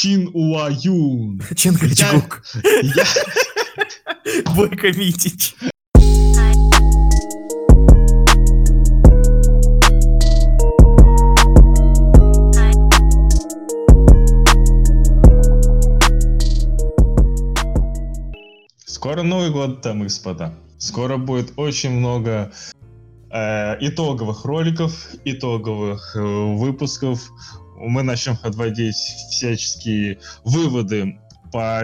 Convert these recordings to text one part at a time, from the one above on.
Чин Уа Юн. Чингачгук. Я... Бойко Митич. Скоро Новый год, там, господа. Скоро будет очень много э, итоговых роликов, итоговых э, выпусков. Мы начнем подводить всяческие выводы по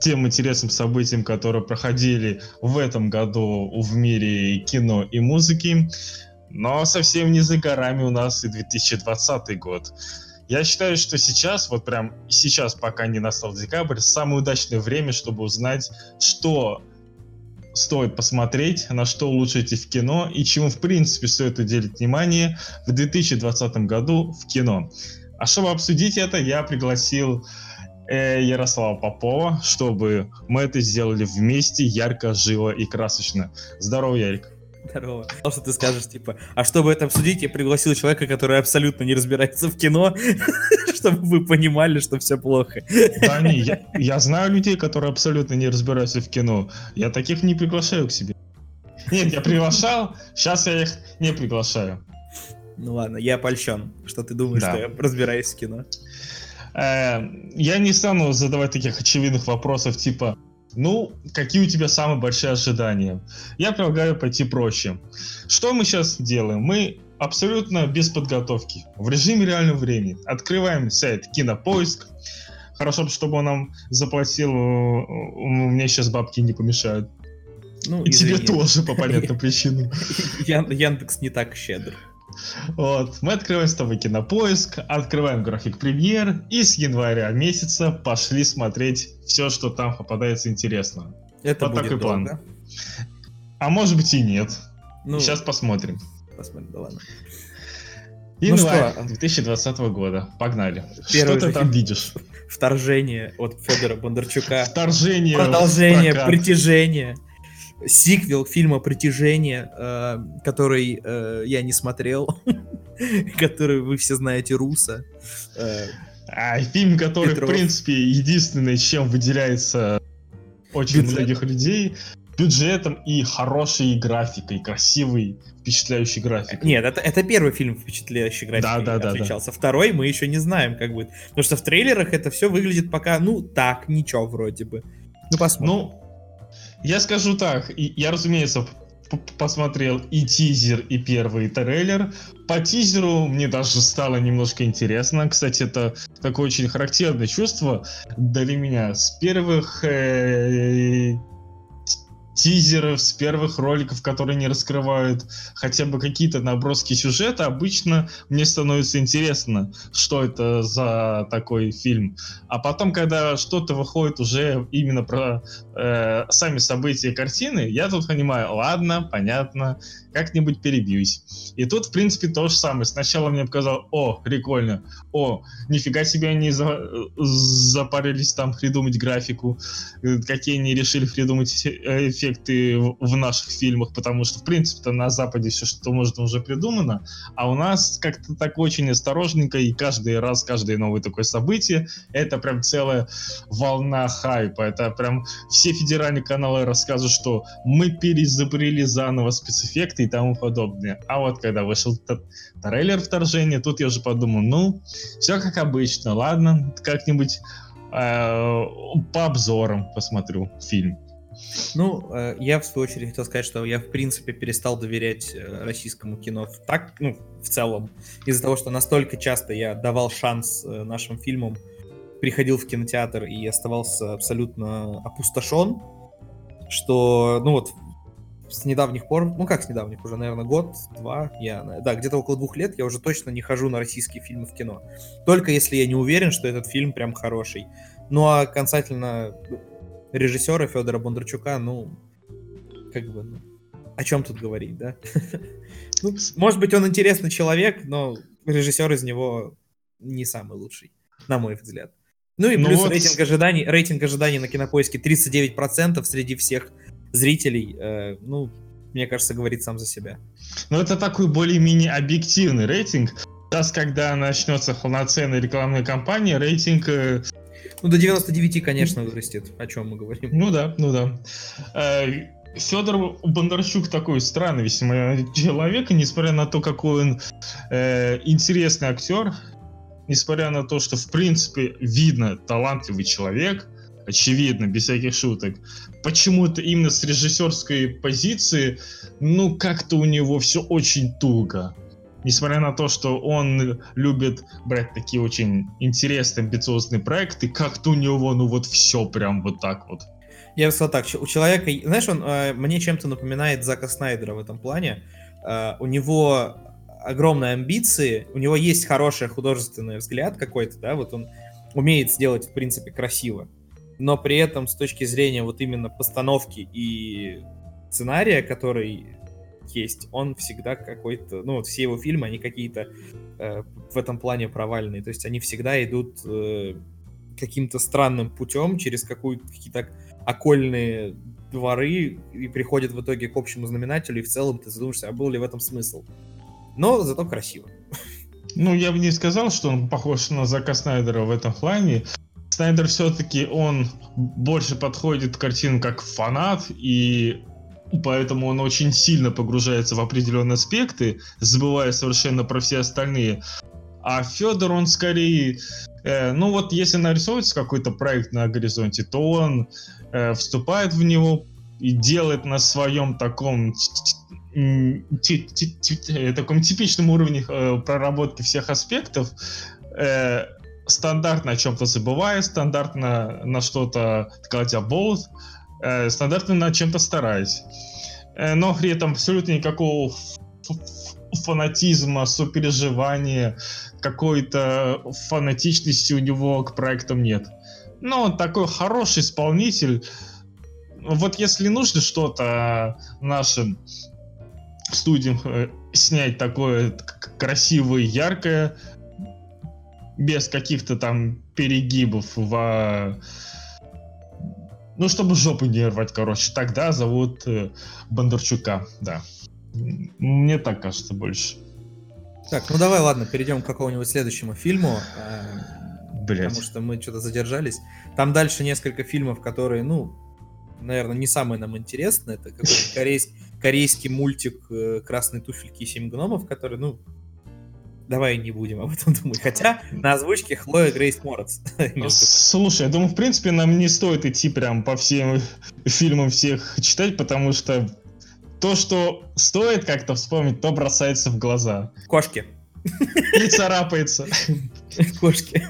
тем интересным событиям, которые проходили в этом году в мире кино и музыки. Но совсем не за горами у нас и 2020 год. Я считаю, что сейчас, вот прям сейчас, пока не настал декабрь, самое удачное время, чтобы узнать, что стоит посмотреть, на что лучше идти в кино и чему, в принципе, стоит уделить внимание в 2020 году в кино. А чтобы обсудить это, я пригласил э, Ярослава Попова, чтобы мы это сделали вместе, ярко, живо и красочно. Здорово, Ярик. Здорово. Потому что ты скажешь, типа, а чтобы это обсудить, я пригласил человека, который абсолютно не разбирается в кино, чтобы вы понимали, что все плохо. Да не, я, я знаю людей, которые абсолютно не разбираются в кино. Я таких не приглашаю к себе. Нет, я приглашал, сейчас я их не приглашаю. Ну ладно, я польщен, что ты думаешь, Да. что я разбираюсь в кино. Э, я не стану задавать таких очевидных вопросов, типа, ну, какие у тебя самые большие ожидания? Я предлагаю пойти проще. Что мы сейчас делаем? Мы абсолютно без подготовки, в режиме реального времени. Открываем сайт Кинопоиск. Хорошо, чтобы он нам заплатил, э, мне сейчас бабки не помешают. Ну, И тебе извини. тоже, по понятным причинам. Ян- Яндекс не так щедр. Вот, мы открываем с тобой кинопоиск, открываем график премьер и с января месяца пошли смотреть все, что там попадается интересного. Это Вот будет такой план. долго. А может быть и нет. Ну, Сейчас посмотрим. посмотрим, да ладно. Январь что? 2020 года. Погнали. Первый что ты там видишь? Вторжение от Федора Бондарчука. Вторжение. Продолжение, притяжение. Сиквел фильма «Притяжение», э, который э, я не смотрел, который вы все знаете, Руса. Э, А, фильм, который, Петров. в принципе, единственное, чем выделяется очень Бюджетом. многих людей, бюджетом и хорошей графикой, красивой, впечатляющей графикой. Нет, это, это первый фильм впечатляющий графикой Да, да, да, отличался. Второй мы еще не знаем, как будет. Потому что в трейлерах это все выглядит пока, ну, так, ничего вроде бы. Ну, посмотрим. Ну, я скажу так, я, разумеется, посмотрел и тизер, и первый трейлер. По тизеру мне даже стало немножко интересно. Кстати, это такое очень характерное чувство для меня. С первых э, тизеров, с первых роликов, которые не раскрывают хотя бы какие-то наброски сюжета, обычно мне становится интересно, что это за такой фильм. А потом, когда что-то выходит уже именно про э, сами события картины, я тут понимаю, ладно, понятно, как-нибудь перебьюсь. И тут, в принципе, то же самое. Сначала мне показал, о, прикольно, о, нифига себе они за- запарились там придумать графику, э, какие они решили придумать э, эффекты в наших фильмах, потому что, в принципе-то, на Западе все, что можно, уже придумано, а у нас как-то так очень осторожненько, и каждый раз, каждое новое такое событие, это прям целая волна хайпа. Это прям все федеральные каналы рассказывают, что мы переизобрели заново спецэффекты и тому подобное. А вот когда вышел трейлер вторжения, тут я уже подумал, ну, все как обычно, ладно, как-нибудь э, по обзорам посмотрю фильм. Ну, э, я в свою очередь хотел сказать, что я в принципе перестал доверять э, российскому кино так, ну, в целом, из-за того, что настолько часто я давал шанс э, нашим фильмам, приходил в кинотеатр и оставался абсолютно опустошен, что, ну вот, с недавних пор, ну как с недавних, уже, наверное, год, два, я, да, где-то около двух лет я уже точно не хожу на российские фильмы в кино. Только если я не уверен, что этот фильм прям хороший. Ну а касательно режиссера Федора Бондарчука, ну, как бы, ну, о чем тут говорить, да? Ну, может быть, он интересный человек, но режиссер из него не самый лучший, на мой взгляд. Ну и Ну плюс вот. рейтинг ожиданий, рейтинг ожиданий на кинопоиске 39% среди всех зрителей. э, ну, мне кажется, говорит сам за себя. Но это такой более-менее объективный рейтинг. Сейчас, когда начнется полноценная рекламная кампания, рейтинг... э, Ну, до 99, конечно, вырастет. О чем мы говорим. Ну да, ну да. Э, Федор Бондарчук такой странный весьма человек, и несмотря на то, какой он э, интересный актер, несмотря на то, что в принципе видно талантливый человек, очевидно, без всяких шуток, почему-то именно с режиссерской позиции, ну как-то у него все очень туго. Несмотря на то, что он любит брать такие очень интересные, амбициозные проекты, как-то у него, ну вот все прям вот так вот. Я бы сказал так, у человека, знаешь, он э, мне чем-то напоминает Зака Снайдера в этом плане. Э, у него огромные амбиции, у него есть хороший художественный взгляд какой-то, да, вот он умеет сделать, в принципе, красиво. Но при этом с точки зрения вот именно постановки и сценария, который есть, он всегда какой-то, ну вот все его фильмы, они какие-то э, в этом плане провальные, то есть они всегда идут э, каким-то странным путем через какую-то какие-то окольные дворы и приходят в итоге к общему знаменателю, и в целом ты задумаешься, а был ли в этом смысл. Но зато красиво. Ну, я бы не сказал, что он похож на Зака Снайдера в этом плане. Снайдер все-таки он больше подходит к картинам как фанат, и поэтому он очень сильно погружается в определенные аспекты, забывая совершенно про все остальные. А Федор, он скорее, э, ну вот если нарисуется какой-то проект на горизонте, то он э, вступает в него и делает на своем таком таком типичном уровне э, проработки всех аспектов, э, стандартно о чем-то забывая, стандартно на что-то сказать оболт, э, стандартно на чем-то стараясь. Э, но при этом абсолютно никакого фанатизма, сопереживания, какой-то фанатичности у него к проектам нет. Но он такой хороший исполнитель. Вот если нужно что-то нашим студиям э, снять такое красивое, яркое, без каких-то там перегибов в... Ну, чтобы жопу не рвать, короче. Тогда зовут э, Бондарчука, да. Мне так кажется больше. Так, ну давай, ладно, перейдем к какому-нибудь следующему фильму. э, Блять. потому что мы что-то задержались. Там дальше несколько фильмов, которые, ну, наверное, не самые нам интересные. Это какой-то корейский, корейский мультик э, «Красные туфельки и семь гномов», который, ну, давай не будем об этом думать. Хотя на озвучке Хлоя Грейс Морец. Слушай, я думаю, в принципе, нам не стоит идти прям по всем фильмам всех читать, потому что то, что стоит как-то вспомнить, то бросается в глаза. Кошки. И царапается. Кошки.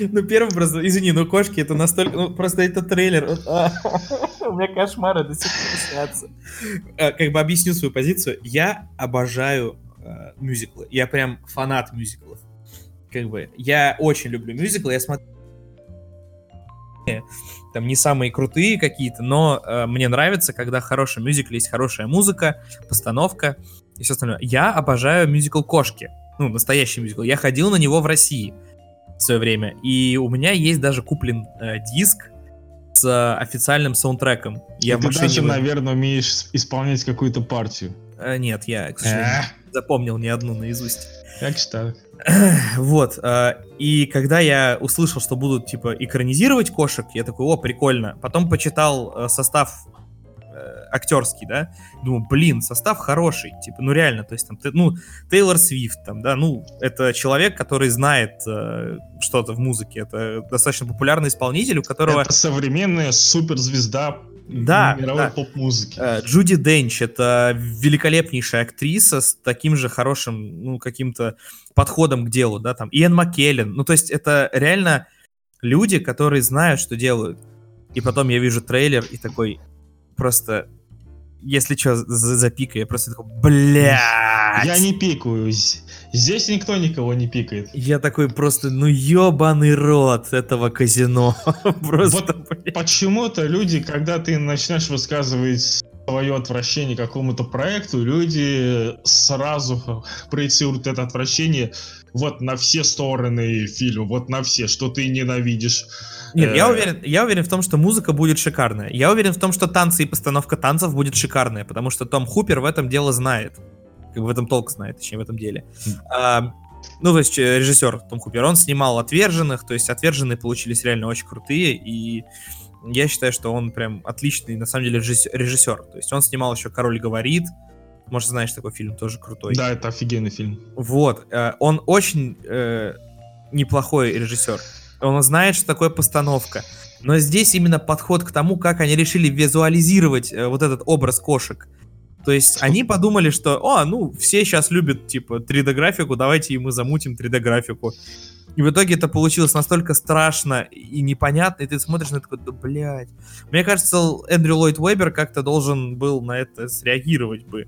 Ну, первый просто, извини, но кошки это настолько, ну, просто это трейлер. а, У меня кошмары до сих пор снятся. Э, Как бы объясню свою позицию. Я обожаю э, мюзиклы. Я прям фанат мюзиклов. Как бы, я очень люблю мюзиклы. Я смотрю там не самые крутые какие-то, но э, мне нравится, когда в хорошем мюзикле есть хорошая музыка, постановка и все остальное. Я обожаю мюзикл «Кошки». Ну, настоящий мюзикл. Я ходил на него в России в свое время. И у меня есть даже куплен э, диск с э, официальным саундтреком. Я И ты даже, его- наверное, умеешь исполнять какую-то партию. Э, нет, я, к сожалению, не запомнил ни одну наизусть. Как же так? Вот, э, и когда я услышал, что будут, типа, экранизировать кошек, я такой, о, прикольно. Потом почитал э, состав э, актерский, да, думаю, блин, состав хороший, типа, ну реально, то есть там, ну, Тейлор Свифт, там, да, ну, это человек, который знает э, что-то в музыке, это достаточно популярный исполнитель, у которого... Это современная суперзвезда Да, мировой да. поп-музыки. Э, Джуди Денч это великолепнейшая актриса с таким же хорошим, ну, каким-то подходом к делу, да, там, Иэн Маккеллен, ну, то есть это реально люди, которые знают, что делают. И потом я вижу трейлер и такой, просто, если что, запикай, я просто такой, блядь! Я не пикаю. З- Здесь никто никого не пикает. Я такой просто, ну ебаный рот этого казино. Просто, блядь. Почему-то люди, когда ты начинаешь высказывать свое отвращение к какому-то проекту, люди сразу проецируют это отвращение вот на все стороны фильма, вот на все, что ты ненавидишь. Нет, я Э, уверен, я уверен в том, что музыка будет шикарная. Я уверен в том, что танцы и постановка танцев будет шикарная, потому что Том Хупер в этом дело знает. Как бы в этом толк знает, точнее, в этом деле. А, Ну, то есть э, режиссер Том Купер, он снимал «Отверженных», то есть «Отверженные» получились реально очень крутые, и я считаю, что он прям отличный, на самом деле, режиссер. То есть он снимал еще «Король говорит», может, знаешь, такой фильм тоже крутой. Да, это офигенный фильм. Вот. Э, он очень э, неплохой режиссер. Он знает, что такое постановка. Но здесь именно подход к тому, как они решили визуализировать э, вот этот образ кошек. То есть они подумали, что, о, ну, все сейчас любят, типа, 3D-графику, давайте и мы замутим 3D-графику. И в итоге это получилось настолько страшно и непонятно, и ты смотришь на это такой, да, блядь. Мне кажется, Эндрю Ллойд Уэбер как-то должен был на это среагировать бы.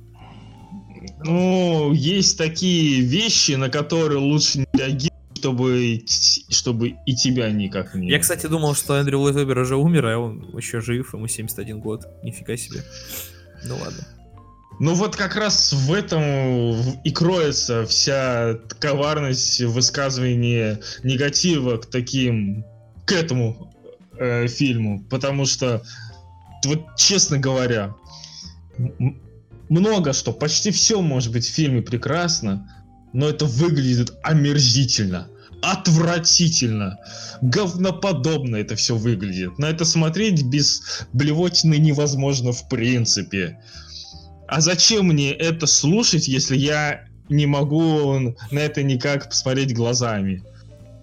Ну, есть такие вещи, на которые лучше не реагировать, чтобы, чтобы и тебя никак не... Я, кстати, думал, что Эндрю Ллойд уже умер, а он еще жив, ему 71 год. Нифига себе. Ну ладно. Ну вот как раз в этом и кроется вся коварность высказывания негатива к таким, к этому э, фильму, потому что вот честно говоря, много что, почти все может быть в фильме прекрасно, но это выглядит омерзительно, отвратительно, говноподобно это все выглядит. На это смотреть без блевотины невозможно в принципе. А зачем мне это слушать, если я не могу на это никак посмотреть глазами?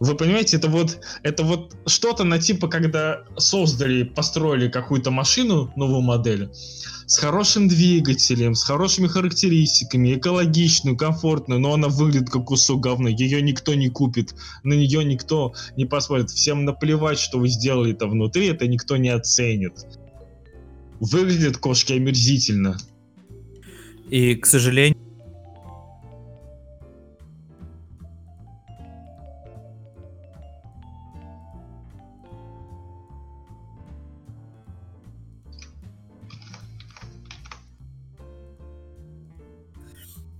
Вы понимаете, это вот, это вот что-то на типа, когда создали, построили какую-то машину, новую модель, с хорошим двигателем, с хорошими характеристиками, экологичную, комфортную, но она выглядит как кусок говна, ее никто не купит, на нее никто не посмотрит. Всем наплевать, что вы сделали это внутри, это никто не оценит. Выглядят кошки омерзительно. И, к сожалению,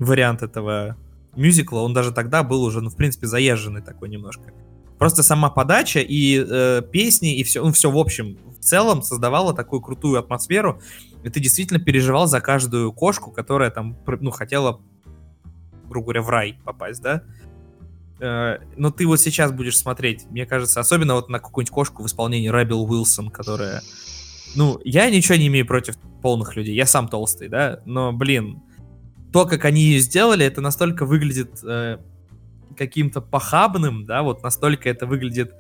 вариант этого мюзикла, он даже тогда был уже, ну, в принципе, заезженный такой немножко. Просто сама подача и э, песни, и все, ну, все в общем, в целом создавало такую крутую атмосферу, и ты действительно переживал за каждую кошку, которая там, ну, хотела, грубо говоря, в рай попасть, да? Э, но ты вот сейчас будешь смотреть, мне кажется, особенно вот на какую-нибудь кошку в исполнении Рэббел Уилсон, которая... Ну, я ничего не имею против полных людей, я сам толстый, да, но, блин, то, как они ее сделали, это настолько выглядит э, каким-то похабным, да, вот настолько это выглядит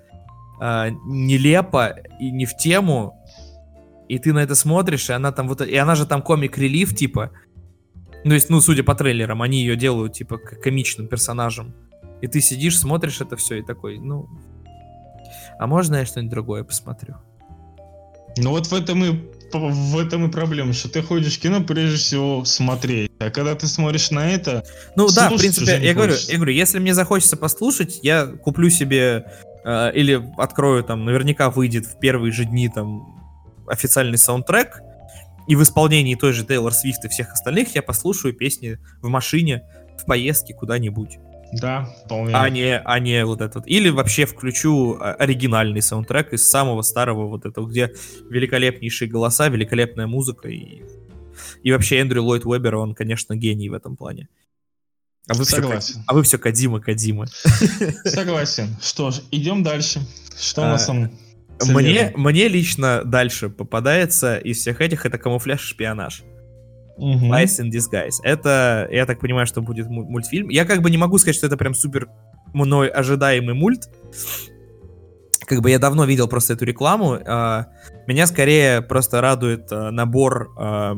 э, нелепо и не в тему, и ты на это смотришь, и она там вот, и она же там комик-релив, типа, ну, есть, ну, судя по трейлерам, они ее делают, типа, комичным персонажем. И ты сидишь, смотришь это все и такой, ну, а можно я что-нибудь другое посмотрю? Ну вот в этом и в этом и проблема, что ты ходишь в кино прежде всего смотреть. А когда ты смотришь на это... Ну да, в принципе, я говорю, я говорю, если мне захочется послушать, я куплю себе э, или открою там, наверняка выйдет в первые же дни там официальный саундтрек, и в исполнении той же Тейлор Свифт и всех остальных я послушаю песни в машине, в поездке куда-нибудь. Да, вполне. А не, а не вот этот. Или вообще включу а, оригинальный саундтрек из самого старого вот этого, где великолепнейшие голоса, великолепная музыка и... И вообще Эндрю Ллойд Уэббер, он, конечно, гений в этом плане. А вы Согласен. Все, а вы все Кадима, Кадима. Согласен. Что ж, идем дальше. Что у нас а, там? Мне, мне лично дальше попадается из всех этих это камуфляж шпионаж. Угу. Lies in Disguise. Это, я так понимаю, что будет мультфильм. Я как бы не могу сказать, что это прям супер мной ожидаемый мульт. Как бы я давно видел просто эту рекламу. А, меня скорее просто радует а, набор а,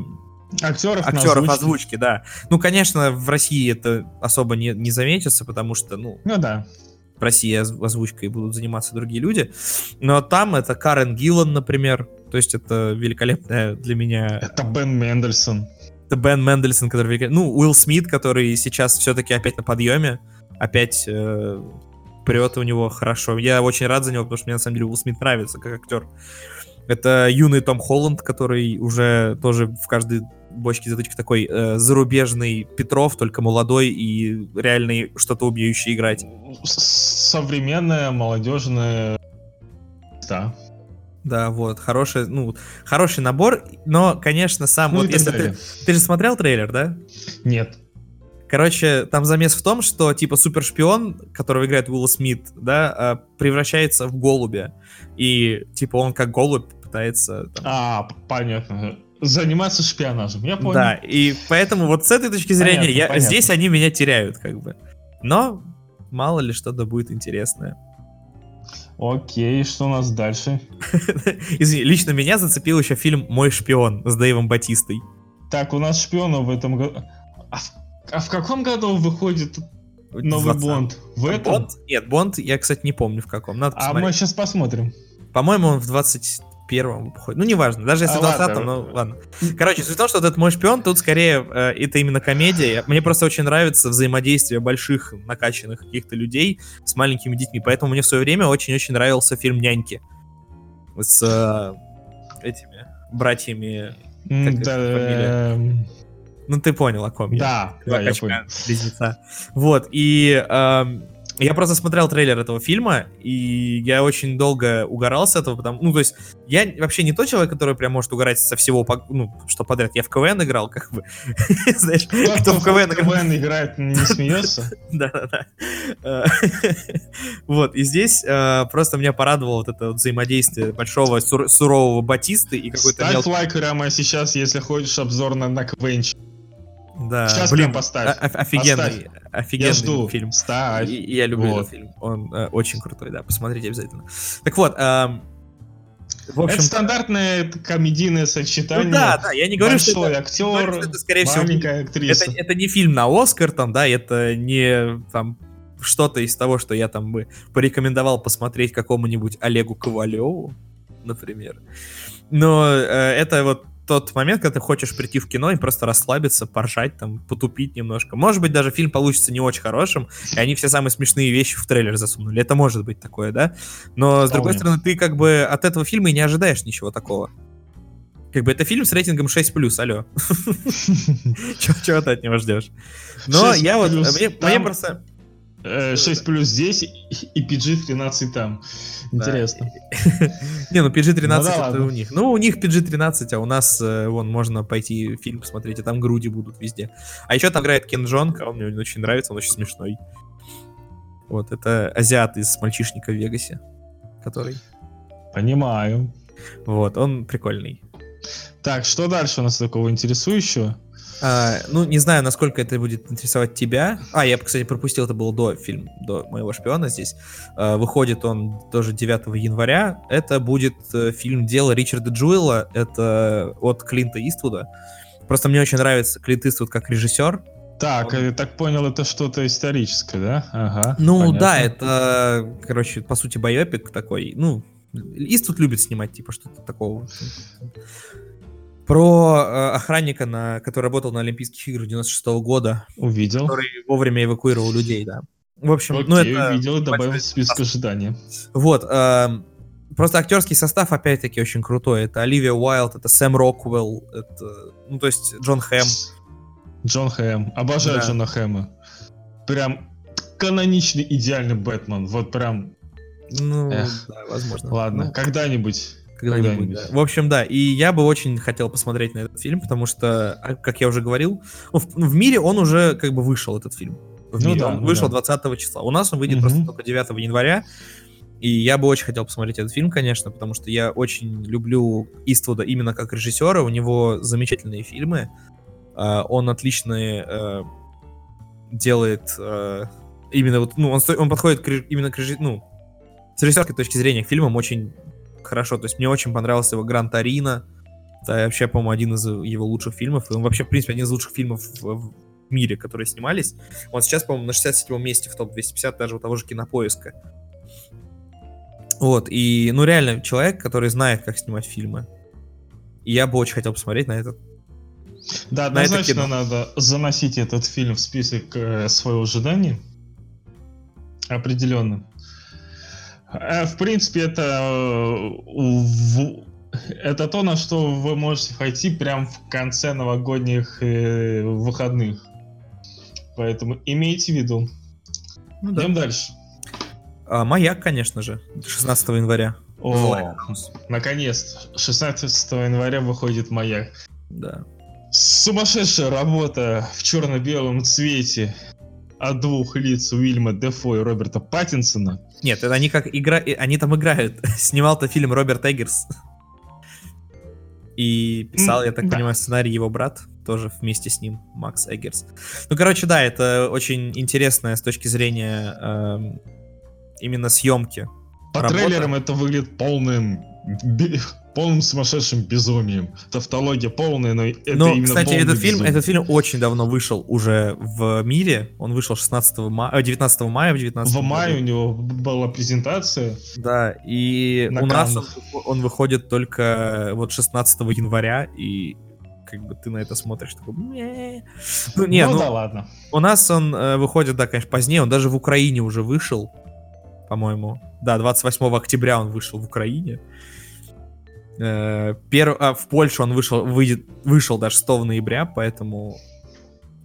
актеров, актеров озвучки. озвучки, да. Ну, конечно, в России это особо не, не заметится, потому что, ну... Ну да. В России озвучкой будут заниматься другие люди. Но там это Карен Гиллан, например. То есть это великолепная для меня... Это Бен Мендельсон. Это Бен Мендельсон, который... Ну, Уилл Смит, который сейчас все-таки опять на подъеме. Опять э, прет у него хорошо. Я очень рад за него, потому что мне на самом деле Уилл Смит нравится как актер. Это юный Том Холланд, который уже тоже в каждой бочке затычки такой э, зарубежный Петров, только молодой и реальный что-то убьющий играть. Современная молодежная да. Да, вот, хороший, ну, хороший набор, но, конечно, сам, ну, вот если ты, ты же смотрел трейлер, да? Нет. Короче, там замес в том, что типа супершпион, которого играет Уилл Смит, да, а, превращается в голубя. И типа он как голубь пытается... Там... А, понятно. Заниматься шпионажем, я понял. Да, и поэтому вот с этой точки зрения понятно, я, понятно. здесь они меня теряют как бы. Но мало ли что-то будет интересное. Окей, что у нас дальше? Извини, лично меня зацепил еще фильм «Мой шпион» с Дэйвом Батистой. Так, у нас шпионов в этом году... А в, а в каком году выходит новый 20... Бонд? В этом? Бонд? Нет, Бонд, я, кстати, не помню в каком. Надо а мы сейчас посмотрим. По-моему, он в 20 первом выходит. Ну, неважно, даже если а, в 20 ну ладно. Короче, суть в том, что вот этот мой шпион, тут скорее э, это именно комедия. Мне просто очень нравится взаимодействие больших накачанных каких-то людей с маленькими детьми. Поэтому мне в свое время очень-очень нравился фильм «Няньки». С э, этими братьями. да, эм, ну, ты понял, о ком да, я. Да, я понял. Близнеца. Вот, и эм, я просто смотрел трейлер этого фильма, и я очень долго угорал с этого, потому, ну, то есть, я вообще не тот человек, который прям может угорать со всего, ну, что подряд. Я в КВН играл, как бы, знаешь, кто в КВН, играет, не смеется. Да-да-да. Э, вот, и здесь э, просто меня порадовало вот это взаимодействие большого сурового Батисты и какой-то... Ставь лайк прямо сейчас, если хочешь обзор на КВНчик. Да, Сейчас блин, поставь. офигенный, Оставь. офигенный я жду. фильм. Ставь. И, я люблю вот. этот фильм. Он э, очень крутой, да. Посмотрите обязательно. Так вот, эм, в общем, это стандартное комедийное сочетание. Ну, да, да, я не говорю, Большой что это, актер, говорю, что это, скорее маленькая всего, актриса. Это, это не фильм на Оскар, там, да, это не там что-то из того, что я там бы порекомендовал посмотреть какому-нибудь Олегу Ковалеву, например. Но э, это вот тот момент, когда ты хочешь прийти в кино и просто расслабиться, поржать, там, потупить немножко. Может быть, даже фильм получится не очень хорошим, и они все самые смешные вещи в трейлер засунули. Это может быть такое, да? Но, с другой стороны, ты как бы от этого фильма и не ожидаешь ничего такого. Как бы это фильм с рейтингом 6+, алло. Чего ты от него ждешь? Но я вот... Мне просто... 6 э, плюс здесь и PG-13 там. Интересно. Не, ну PG-13 ну это у них. Ну, у них PG-13, а у нас, э, вон, можно пойти фильм посмотреть, а там груди будут везде. А еще там играет Кен Джонг, он мне очень нравится, он очень смешной. Вот, это азиат из «Мальчишника в Вегасе», который... Понимаю. Вот, он прикольный. Так, что дальше у нас такого интересующего? А, ну, не знаю, насколько это будет интересовать тебя. А, я, кстати, пропустил, это был до фильм, до моего шпиона здесь. А, выходит он тоже 9 января. Это будет э, фильм «Дело Ричарда Джуэла». Это от Клинта Иствуда. Просто мне очень нравится Клинт Иствуд как режиссер. Так, я так понял, это что-то историческое, да? Ага. Ну понятно. да, это, короче, по сути, байопик такой. Ну, Иствуд любит снимать, типа, что-то такого. Про э, охранника, на, который работал на Олимпийских играх 96 -го года. Увидел. Который вовремя эвакуировал людей, да. В общем, Окей, ну это... увидел и добавил в список ожидания. Вот. Э, просто актерский состав, опять-таки, очень крутой. Это Оливия Уайлд, это Сэм Роквелл, это... Ну, то есть Джон Хэм. Джон Хэм. Обожаю да. Джона Хэма. Прям каноничный идеальный Бэтмен. Вот прям... Ну, Эх. да, возможно. Ладно, ну, когда-нибудь когда-нибудь. Да. В общем, да. И я бы очень хотел посмотреть на этот фильм, потому что, а, как я уже говорил, ну, в, в мире он уже как бы вышел, этот фильм. В ну, мире. Да, он ну, вышел да. 20 числа. У нас он выйдет угу. просто только 9 января. И я бы очень хотел посмотреть этот фильм, конечно, потому что я очень люблю Иствуда именно как режиссера. У него замечательные фильмы. Uh, он отличные uh, делает uh, именно вот, ну, он, он подходит к, именно к ну, с режиссерской точки зрения к фильмам очень хорошо. То есть мне очень понравился его Гран Торино. Это вообще, по-моему, один из его лучших фильмов. И он вообще, в принципе, один из лучших фильмов в, мире, которые снимались. Он сейчас, по-моему, на 67-м месте в топ-250 даже у того же кинопоиска. Вот, и, ну, реально, человек, который знает, как снимать фильмы. И я бы очень хотел посмотреть на этот да, на однозначно надо заносить этот фильм в список э, своего ожидания. Определенно. Э, в принципе, это, э, это то, на что вы можете пойти прямо в конце новогодних э, выходных. Поэтому имейте в виду. Ну, да. Идем дальше. А, маяк, конечно же, 16 января. О, наконец-то. 16 января выходит маяк. Да. Сумасшедшая работа в черно-белом цвете от двух лиц Уильяма Дефо и Роберта Паттинсона. Нет, это они как игра... Они там играют. Снимал-то фильм Роберт Эггерс. И писал, я так да. понимаю, сценарий его брат, тоже вместе с ним, Макс Эггерс. Ну, короче, да, это очень интересная с точки зрения э, именно съемки. По работа. трейлерам это выглядит полным полным сумасшедшим безумием. Тавтология полная, но это ну, именно кстати, этот фильм, безумие. этот фильм очень давно вышел уже в мире. Он вышел 16 мая, 19 мая в 19 В мае у него была презентация. Да, и у нас он, он выходит только вот 16 января, и как бы ты на это смотришь, такой, ну не, ну, ну да ладно. У нас он э, выходит, да, конечно, позднее, он даже в Украине уже вышел, по-моему. Да, 28 октября он вышел в Украине. Э, пер... а, в Польшу он вышел, выйдет, вышел даже 6 ноября, поэтому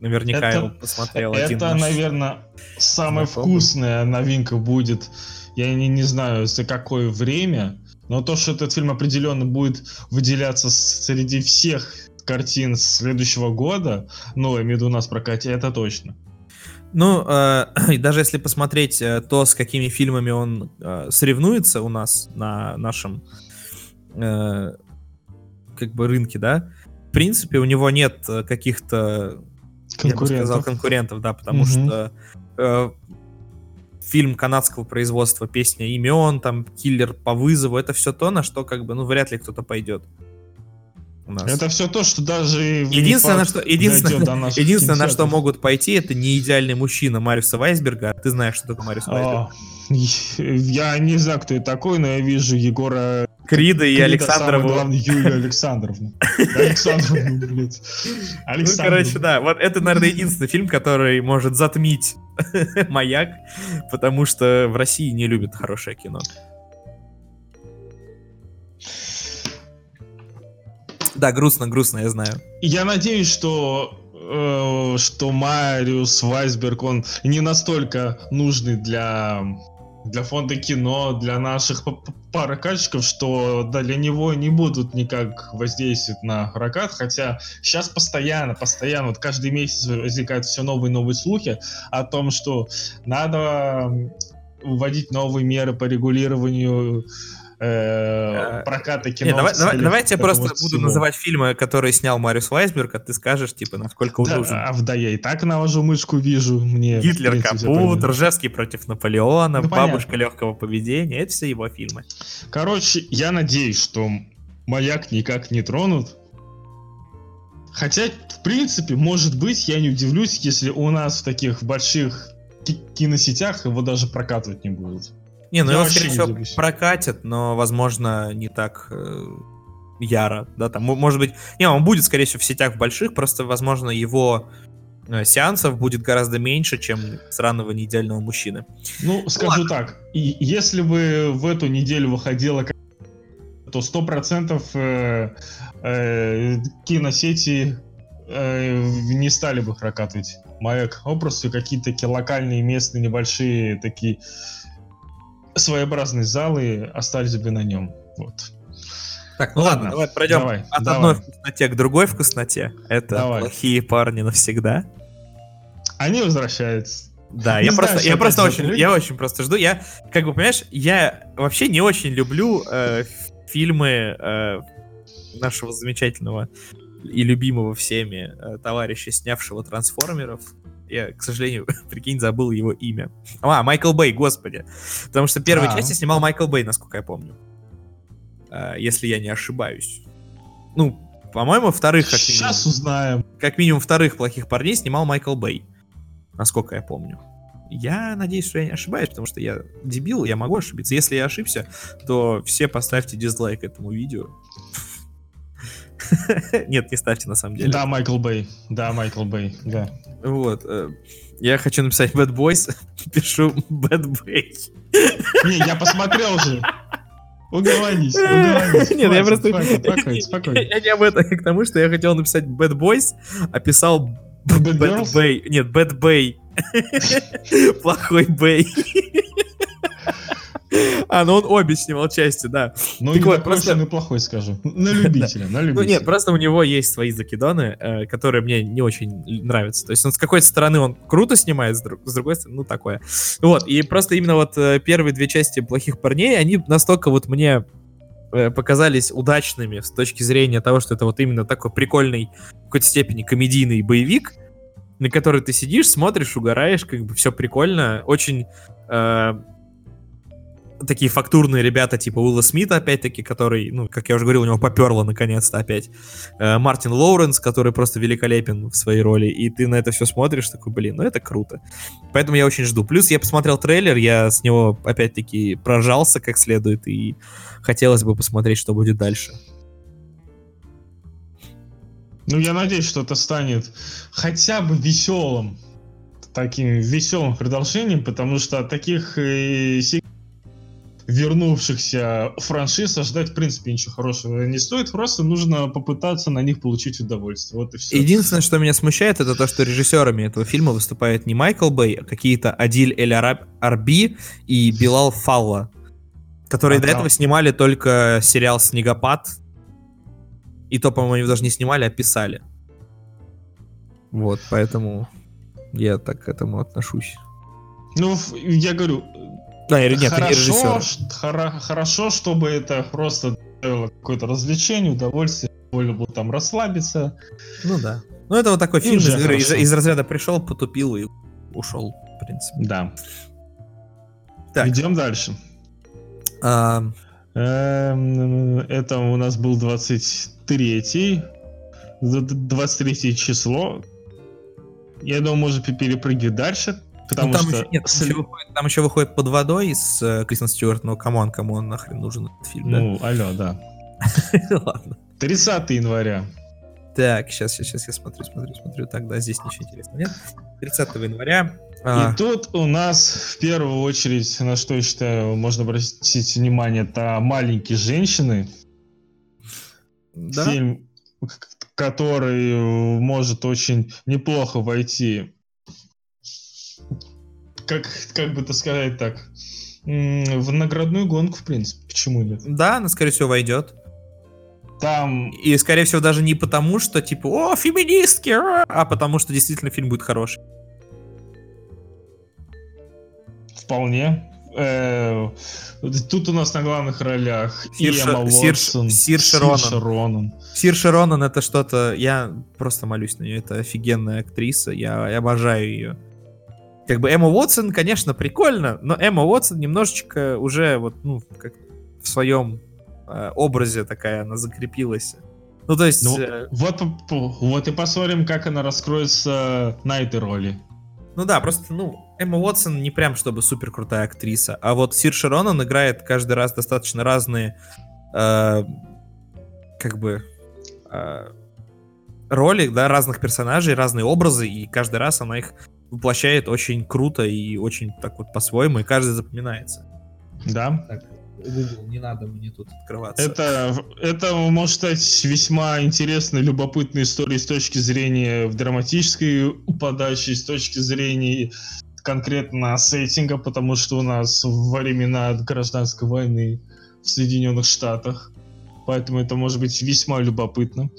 наверняка это, его посмотрел это, один. Это, наш... наверное, самая знакомый. вкусная новинка будет. Я не, не знаю, за какое время, но то, что этот фильм определенно будет выделяться среди всех картин следующего года, ну, я имею в виду у нас в прокате, это точно. Ну, э, даже если посмотреть э, то, с какими фильмами он э, соревнуется у нас на нашем э, как бы рынке, да, в принципе, у него нет э, каких-то, я бы сказал, конкурентов, да, потому угу. что э, фильм канадского производства, песня имен, там, киллер по вызову, это все то, на что, как бы, ну, вряд ли кто-то пойдет у нас. Это все то, что даже единственное, что, единственное, единственное на что могут пойти, это не идеальный мужчина Мариуса Вайсберга. Ты знаешь, что такое Мариус Вайсберг? Я не знаю, кто это такой, но я вижу Егора Крида и Александрову. Главное, Юлию Александровну. Александровну, блядь. Ну, короче, да. Вот это, наверное, единственный фильм, который может затмить «Маяк», потому что в России не любят хорошее кино. Да, грустно, грустно, я знаю. Я надеюсь, что э, что Мариус Вайсберг, он не настолько нужный для для фонда кино, для наших прокатчиков, что для него не будут никак воздействовать на прокат, хотя сейчас постоянно, постоянно, вот каждый месяц возникают все новые новые слухи о том, что надо вводить новые меры по регулированию э, проката кино. Не, давай, давай, давайте я просто всего. буду называть фильмы, которые снял Мариус Вайсберг, а ты скажешь, типа, насколько он да, нужен. А, да, я и так навожу мышку, вижу. Мне, Гитлер принципе, Капут, Ржевский против Наполеона, ну, Бабушка понятно. легкого поведения, это все его фильмы. Короче, я надеюсь, что Маяк никак не тронут. Хотя, в принципе, может быть, я не удивлюсь, если у нас в таких больших киносетях его даже прокатывать не будут. Не, ну его, скорее всего, прокатят, но, возможно, не так э, яро, да, там, может быть, не, он будет, скорее всего, в сетях больших, просто, возможно, его э, сеансов будет гораздо меньше, чем сраного неидеального мужчины. Ну, скажу Ладно. так, и если бы в эту неделю выходила то сто процентов э, э, киносети э, не стали бы прокатывать. Ну, просто какие-то локальные, местные, небольшие такие своеобразные залы остались бы на нем. Вот. Так, ну ладно, ладно давай пройдем давай, от давай. одной вкусноте к другой вкусноте. Это давай. плохие парни навсегда. Они возвращаются. Да, не я знаю, просто, я просто очень, я очень просто жду. Я, как бы, понимаешь, я вообще не очень люблю э, фильмы э, нашего замечательного и любимого всеми э, товарища, снявшего трансформеров. Я, к сожалению, прикинь, забыл его имя. А, Майкл Бэй, господи. Потому что первую а. часть снимал Майкл Бэй, насколько я помню. А, если я не ошибаюсь. Ну, по-моему, вторых как минимум. Сейчас узнаем. Как минимум вторых плохих парней снимал Майкл Бэй. Насколько я помню. Я надеюсь, что я не ошибаюсь, потому что я дебил, я могу ошибиться. Если я ошибся, то все поставьте дизлайк этому видео. Нет, не ставьте на самом деле. Да, Майкл Бэй. Да, Майкл Бэй, да. Вот. Э, я хочу написать Bad Boys, пишу Bad Bay. Не, я посмотрел же. Уговорись, уговорись. Нет, я просто... Спокойно, спокойно. Я не об этом, к тому, что я хотел написать Bad Boys, а писал Bad Bay. Нет, Bad Bay. Плохой Бэй. А, ну он обе снимал части, да. Ну, Так не вот, такой просто- уж он и плохой, скажу. На любителя, на Ну любителя. нет, просто у него есть свои закидоны, э, которые мне не очень нравятся. То есть он с какой-то стороны он круто снимает, с, друг- с другой стороны, ну такое. Вот, и просто именно вот э, первые две части «Плохих парней», они настолько вот мне э, показались удачными с точки зрения того, что это вот именно такой прикольный, в какой-то степени комедийный боевик, на который ты сидишь, смотришь, угораешь, как бы все прикольно, очень э, такие фактурные ребята типа Уилла Смита, опять-таки, который, ну, как я уже говорил, у него поперло наконец-то опять. Э, Мартин Лоуренс, который просто великолепен в своей роли, и ты на это все смотришь, такой, блин, ну это круто. Поэтому я очень жду. Плюс я посмотрел трейлер, я с него опять-таки прожался как следует, и хотелось бы посмотреть, что будет дальше. Ну, я надеюсь, что это станет хотя бы веселым, таким веселым продолжением, потому что таких э, вернувшихся франшиз ожидать, в принципе, ничего хорошего не стоит, просто нужно попытаться на них получить удовольствие. Вот и все. Единственное, что меня смущает, это то, что режиссерами этого фильма выступают не Майкл Бэй, а какие-то Адиль Эль Арби и Билал Фалла, которые А до там- этого снимали только сериал «Снегопад». И то, по-моему, они даже не снимали, а писали. Вот, поэтому я так к этому отношусь. Ну, я говорю, Да, нет, они хорошо, режиссеры. ш- хоро- хорошо, чтобы это просто было какое-то развлечение, удовольствие, можно было там расслабиться. Ну да. Ну это вот такой И фильм из, игры- из, из разряда пришел, потупил и ушел, в принципе. Да. Так. Идем дальше. А, Эм, Это у нас был 23 д- д- 23 число. Я думаю, можно пе- перепрыгивать дальше, потому ну, там, что... еще, нет, там, еще выходит, там еще выходит под водой с э, Кристен Стюарт, но come on, кому он нахрен нужен этот фильм, Ну, алло, да. да? Ладно. 30 января. Так, сейчас, сейчас, я смотрю, смотрю, смотрю. Так, да, здесь ничего интересного нет. 30 января. а, И тут у нас в первую очередь, на что я считаю, можно обратить внимание, это «Маленькие женщины». да? Фильм, который э, может очень неплохо войти, как, как бы это сказать так, в наградную гонку, в принципе. Почему нет? Да, она, скорее всего, войдет. Там, И, скорее всего, даже не потому, что, типа, о, феминистки, а а потому что действительно фильм будет хороший. вполне. Э, Тут у нас на главных ролях Сирша- Эмма Уотсон, Ронан это что-то... Я просто молюсь на нее. Это офигенная актриса. Я, я обожаю ее. Как бы Эмма Уотсон, конечно, прикольно, но Эмма Уотсон немножечко уже вот, ну, как в своем э, образе такая она закрепилась. Ну, то есть... Ну, э, вот, вот и посмотрим, как она раскроется на этой роли. Ну да, просто, ну, Эмма Уотсон не прям чтобы супер крутая актриса, а вот Сир Широнан играет каждый раз достаточно разные, э, как бы, э, роли, да, разных персонажей, разные образы, и каждый раз она их воплощает очень круто и очень так вот по-своему, и каждый запоминается. Да? Google, не надо мне тут открываться. Это, это может стать весьма интересной, любопытной историей с точки зрения в драматической подачи, с точки зрения конкретно сеттинга, потому что у нас во времена гражданской войны в Соединенных Штатах. Поэтому это может быть весьма любопытно.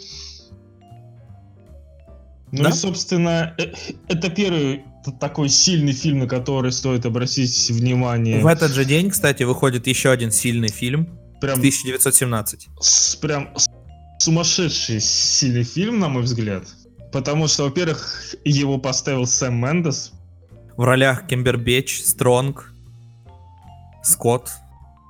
Ну Да? и, собственно, э- это первый такой сильный фильм, на который стоит обратить внимание. В этот же день, кстати, выходит еще один сильный фильм, Прям 1917. с- прям сумасшедший сильный фильм, на мой взгляд. Потому что, во-первых, его поставил Сэм Мендес. В ролях Кембербеч, Стронг, Скотт,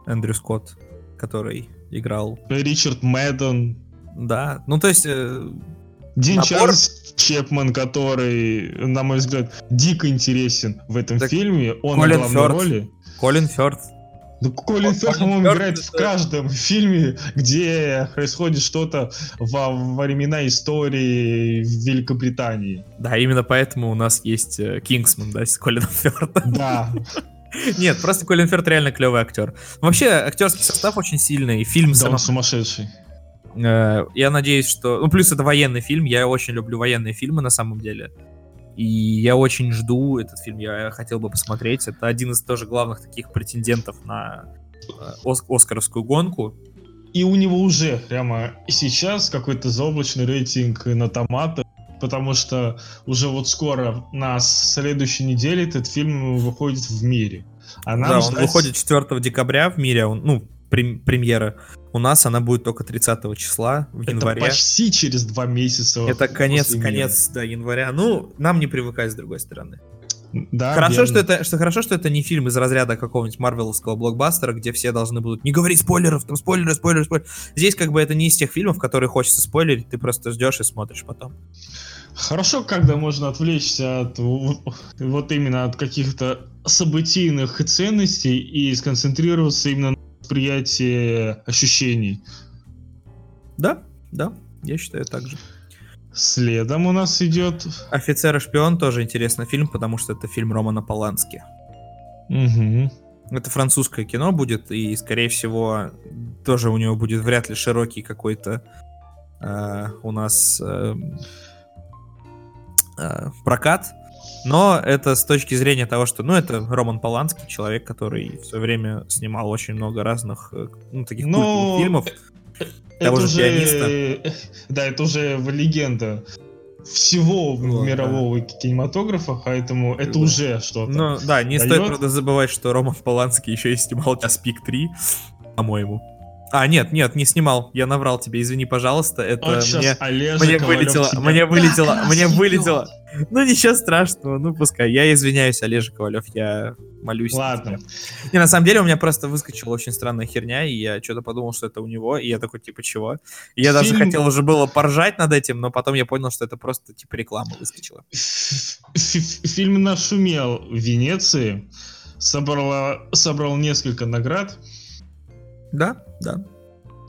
Эндрю Скотт, который играл. Ричард Мэддон, Да, ну то есть, э, Дин Набор? Чарльз Чепман, который, на мой взгляд, дико интересен в этом Так фильме. Он Колин на главной Фёрд. роли. Колин Фёрд. Ну, Колин Колин Фёрд, по-моему, играет в это- каждом фильме, где происходит что-то во времена истории Великобритании. Да, именно поэтому у нас есть э, Кингсман, да, с Колином Фёрдом. Да, Нет, просто Колин Фёрд реально клевый актер. Вообще, актерский состав очень сильный. Фильм да, сам- он сумасшедший. Э, Я надеюсь, что... Ну, плюс это военный фильм. Я очень люблю военные фильмы, на самом деле. И я очень жду этот фильм, я хотел бы посмотреть. Это один из тоже главных таких претендентов на э, ос- Оскаровскую гонку. И у него уже прямо сейчас какой-то заоблачный рейтинг на томаты, потому что уже вот скоро на следующей неделе этот фильм выходит в мире. А нам да, ждать... он выходит 4 декабря в мире, он, ну, премьера. У нас она будет только 30 числа в Это январе. почти через два месяца. Это конец, конец, да, января. Ну, нам не привыкать с другой стороны. Да, хорошо, что это, что хорошо, что это не фильм из разряда какого-нибудь марвеловского блокбастера, где все должны будут не говорить спойлеров, там спойлеры, спойлеры, спойлеры. Здесь как бы это не из тех фильмов, которые хочется спойлерить, ты просто ждешь и смотришь потом. Хорошо, когда можно отвлечься от вот именно от каких-то событийных ценностей и сконцентрироваться именно на восприятии ощущений. Да, да, я считаю так же. Следом у нас идет... Офицер и шпион тоже интересный фильм, потому что это фильм Романа Полански. Угу. Это французское кино будет, и, скорее всего, тоже у него будет вряд ли широкий какой-то э, у нас э, э, прокат. Но это с точки зрения того, что, ну, это Роман Поланский, человек, который все время снимал очень много разных, э, ну, таких Но... культовых фильмов. Это уже, пианиста. да, это уже легенда всего вот, мирового да. кинематографа, поэтому это да. уже что-то. Ну да, не дает. стоит, правда, забывать, что Роман Поланский еще и снимал «Час пик 3», по-моему. А, нет, нет, не снимал. Я наврал тебе, извини, пожалуйста. Это вот мне, мне вылетело, мне вылетело, мне вылетело. Ну ничего страшного, ну пускай. Я извиняюсь, Олежа Ковалев, я молюсь. Ладно. Не, на самом деле у меня просто выскочила очень странная херня, и я что-то подумал, что это у него, и я такой, типа, чего? И я Фильм... даже хотел уже было поржать над этим, но потом я понял, что это просто, типа, реклама выскочила. Фильм нашумел в Венеции, собрала, собрал несколько наград. Да, да.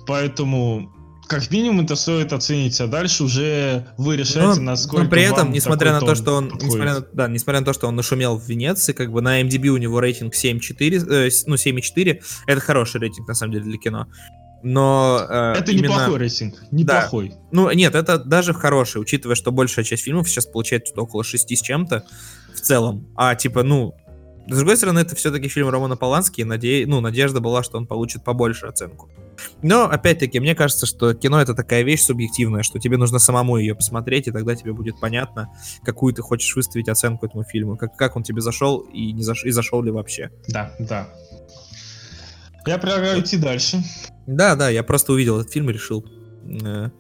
Поэтому как минимум это стоит оценить, а дальше уже вы решаете, но, насколько. Но при этом, несмотря на то, что он, несмотря на, да, несмотря на то, что он нашумел в Венеции, как бы на MDB у него рейтинг 7,4, э, ну 7,4, это хороший рейтинг на самом деле для кино. Но э, это именно... неплохой рейтинг, неплохой. Да. Ну нет, это даже хороший, учитывая, что большая часть фильмов сейчас получает около 6 с чем-то в целом. А типа, ну, с другой стороны, это все-таки фильм Романа Полански, и наде... ну, надежда была, что он получит побольше оценку. Но, опять-таки, мне кажется, что кино это такая вещь субъективная, что тебе нужно самому ее посмотреть, и тогда тебе будет понятно, какую ты хочешь выставить оценку этому фильму, как, как он тебе зашел и, не заш... и зашел ли вообще. Да, да. Я предлагаю идти дальше. Да, да, я просто увидел этот фильм и решил. Э,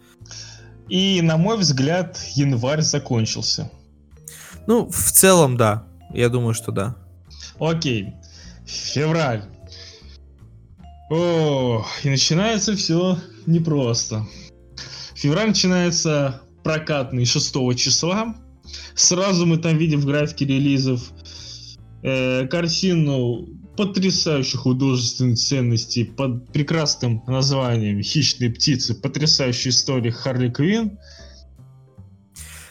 и, на мой взгляд, январь закончился. Ну, в целом, да. Я думаю, что да. Окей. Февраль. О, и начинается все непросто. Февраль начинается прокатный 6 числа. Сразу мы там видим в графике релизов э, картину потрясающей художественной ценности под прекрасным названием «Хищные птицы. Потрясающая история Харли Квинн».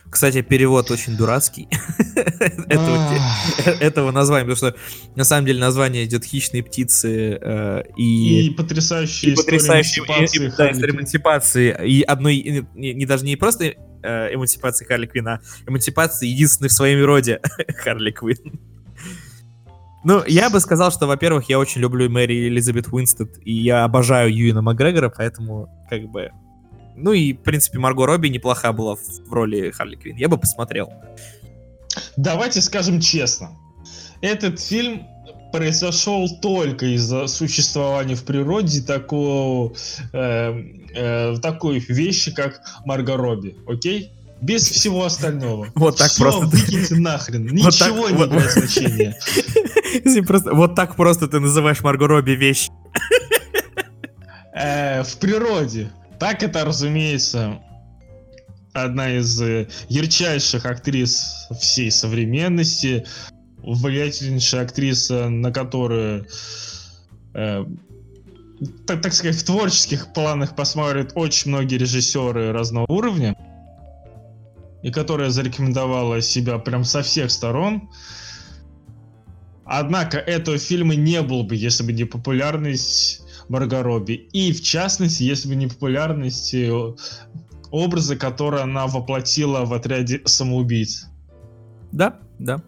Кстати, перевод очень дурацкий этого, названия, потому что на самом деле название идет «Хищные птицы» э, и... И потрясающие история эмансипации. И одной, не, не даже не просто э, эмансипации Харли Квинн, а эмансипации единственной в своем роде Харли Квинн. Ну, я бы сказал, что, во-первых, я очень люблю Мэри Элизабет Уинстед, и я обожаю Юина Макгрегора, поэтому, как бы, ну и, в принципе, Марго Робби неплоха была в роли Харли Квинн. Я бы посмотрел. Давайте скажем честно. Этот фильм произошел только из-за существования в природе такого, э, э, такой вещи, как Марго Робби, окей? Без всего остального. Вот так Все, просто. выкиньте нахрен. Ничего вот так, не вот... имеет значения. Просто, вот так просто ты называешь Марго Робби вещи. Э, в природе. Так это, разумеется, одна из э, ярчайших актрис всей современности, влиятельнейшая актриса, на которую, э, так, так сказать, в творческих планах посмотрят очень многие режиссеры разного уровня, и которая зарекомендовала себя прям со всех сторон. Однако этого фильма не было бы, если бы не популярность Марго Робби. И, в частности, если бы не популярность э, образа, который она воплотила в отряде самоубийц. Да, да.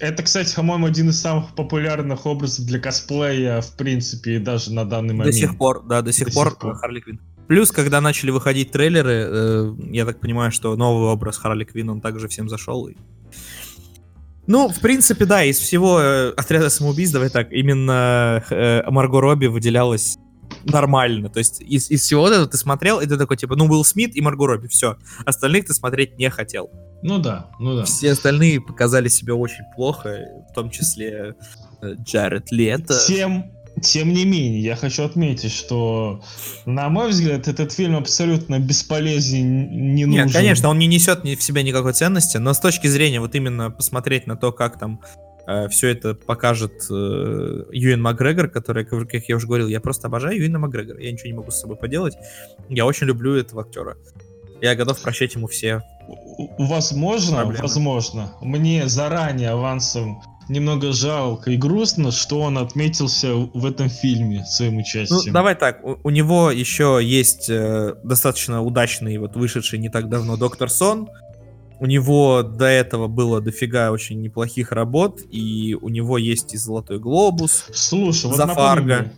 Это, кстати, по-моему, один из самых популярных образов для косплея, в принципе, даже на данный момент. До сих пор, да, до сих, До пор, сих пор. Харли Квинн. Плюс, когда начали выходить трейлеры, э, я так понимаю, что новый образ Харли Квинн, он также всем зашел. и- Ну, в принципе, да, из всего э, отряда самоубийств, давай так, именно э, Марго Робби выделялась нормально. То есть из, из всего этого ты смотрел, и ты такой, типа, ну, Уилл Смит и Марго Робби, все. Остальных ты смотреть не хотел. Ну да, ну да. Все остальные показали себя очень плохо, в том числе э, Джаред Лето. Тем, тем не менее, я хочу отметить, что, на мой взгляд, этот фильм абсолютно бесполезен, не нужен. Нет, конечно, он не несет в себе никакой ценности, но с точки зрения вот именно посмотреть на то, как там все это покажет э, Юэн Макгрегор, который, как как я уже говорил, я просто обожаю Юэна Макгрегора, я ничего не могу с собой поделать, я очень люблю этого актера. Я готов прощать ему все. Возможно, Проблемы. возможно, мне заранее авансом немного жалко и грустно, что он отметился в этом фильме своим Ну, участием. давай так, у, у него еще есть э, достаточно удачный, вот вышедший не так давно Доктор Сон. У него до этого было дофига очень неплохих работ, и у него есть и Золотой Глобус. Слушай, вот За напомни мне,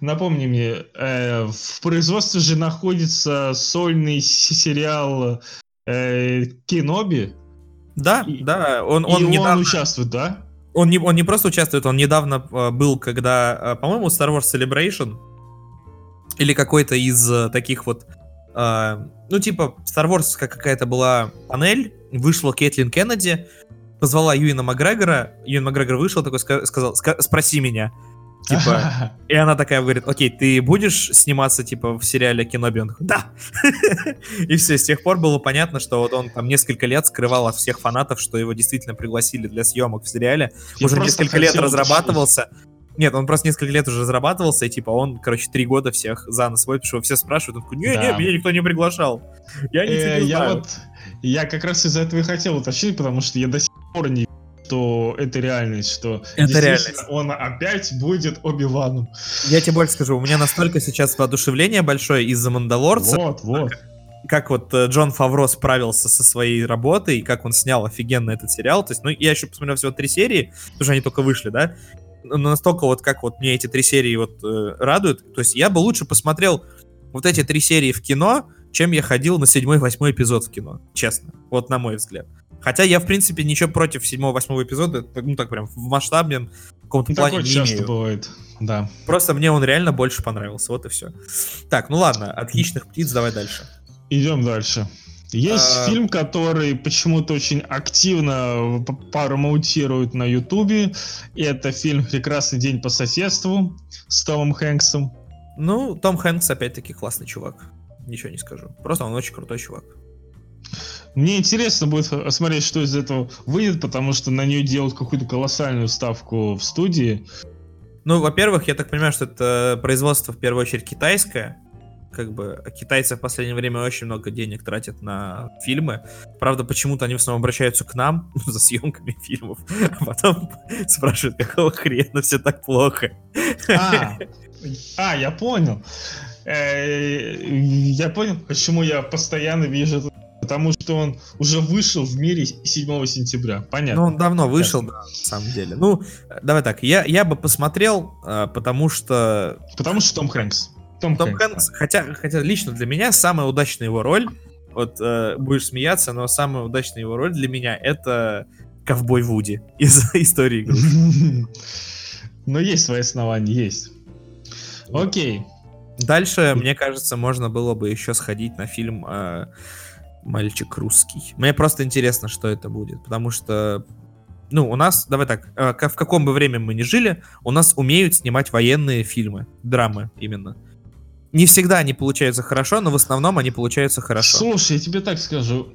напомни мне, э, в производстве же находится сольный сериал э, Киноби, Да, И- да, он, и он он недавно... участвует, да? Он не, он не просто участвует, он недавно э, был, когда, э, по-моему, Star Wars Celebration или какой-то из э, таких вот, э, ну, типа, Star Wars как какая-то была панель, вышла Кэтлин Кеннеди, позвала Юина Макгрегора, Юин Макгрегор вышел, такой ска- сказал, «Ска- спроси меня. Типа, и она такая говорит, окей, ты будешь сниматься, типа, в сериале Киноби? Он такой, да! И все, с тех пор было понятно, что вот он там несколько лет скрывал от всех фанатов, что его действительно пригласили для съемок в сериале. Я уже несколько лет разрабатывался. Нет, он просто несколько лет уже разрабатывался, и типа он, короче, три года всех за нос водит, что все спрашивают, он такой, не-не, Да. меня никто не приглашал. Я ничего Э, не я знаю. вот, я как раз из-за этого и хотел уточнить, потому что я до сих пор не что это реальность, что Это реальность. он опять будет Оби-Ваном. Я тебе больше скажу, у меня настолько сейчас воодушевление большое из-за Мандалорца, Вот, вот. как вот э, Джон Фавро справился со своей работой, и как он снял офигенно этот сериал. То есть, ну, я еще посмотрел всего три серии, потому что они только вышли, да? Но настолько вот как вот мне эти три серии вот э, радуют. То есть я бы лучше посмотрел вот эти три серии в кино, чем я ходил на седьмой, восьмой эпизод в кино. Честно. Вот на мой взгляд. Хотя я, в принципе, ничего против седьмого, восьмого эпизода, ну так прям в масштабном каком-то Ну, плане такое не часто имею. бывает, да. Просто мне он реально больше понравился, вот и все. Так, ну ладно, от хищных птиц давай дальше. Идем дальше. Есть А. фильм, который почему-то очень активно промоутируют на Ютубе. Это фильм «Прекрасный день по соседству» с Томом Хэнксом. Ну, Том Хэнкс опять-таки классный чувак. Ничего не скажу. Просто он очень крутой чувак. Мне интересно будет смотреть, что из этого выйдет, потому что на нее делают какую-то колоссальную ставку в студии. Ну, во-первых, я так понимаю, что это производство в первую очередь китайское. Как бы китайцы в последнее время очень много денег тратят на фильмы. Правда, почему-то они в основном обращаются к нам за съемками фильмов, а потом спрашивают, какого хрена все так плохо. А, а, я понял. Э, Я понял, почему я постоянно вижу это. Потому что он уже вышел в мире 7 сентября. Ну, Понятно. он давно вышел, да, на самом деле. Ну, давай так, я, я бы посмотрел, э, потому что Потому что Том Хэнкс. Том, Том Хэнкс. Хэнкс, хотя, хотя лично для меня самая удачная его роль, вот э, будешь смеяться, но самая удачная его роль для меня это ковбой Вуди из истории игры. Но есть свои основания, есть. Окей. Дальше, мне кажется, можно было бы еще сходить на фильм э, «Мальчик русский». Мне просто интересно, что это будет, потому что, ну, у нас, давай так, э, в каком бы время мы ни жили, у нас умеют снимать военные фильмы, драмы именно. Не всегда они получаются хорошо, но в основном они получаются хорошо. Слушай, я тебе так скажу.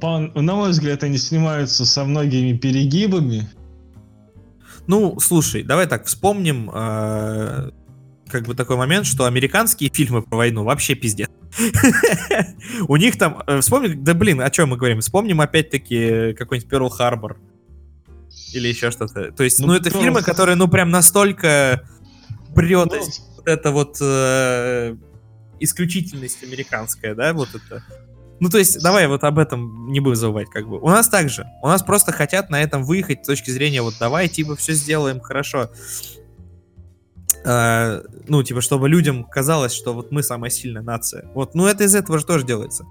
По- на мой взгляд, они снимаются со многими перегибами. Ну, слушай, давай так, вспомним э, как бы такой момент, что американские фильмы про войну вообще пиздец. У них там, э, вспомни, да блин, о чем мы говорим? Вспомним опять-таки какой-нибудь Перл Харбор. Или еще что-то. То есть, ну, Ну, это фильмы, которые, ну, прям настолько прет Ну, вот это вот э, исключительность американская, да, вот это. Ну, то есть, давай вот об этом не будем забывать, как бы. У нас также. У нас просто хотят на этом выехать с точки зрения, вот давай, типа, все сделаем хорошо. Э, ну, типа, чтобы людям казалось, что вот мы самая сильная нация. Вот, ну, это из этого же тоже делается.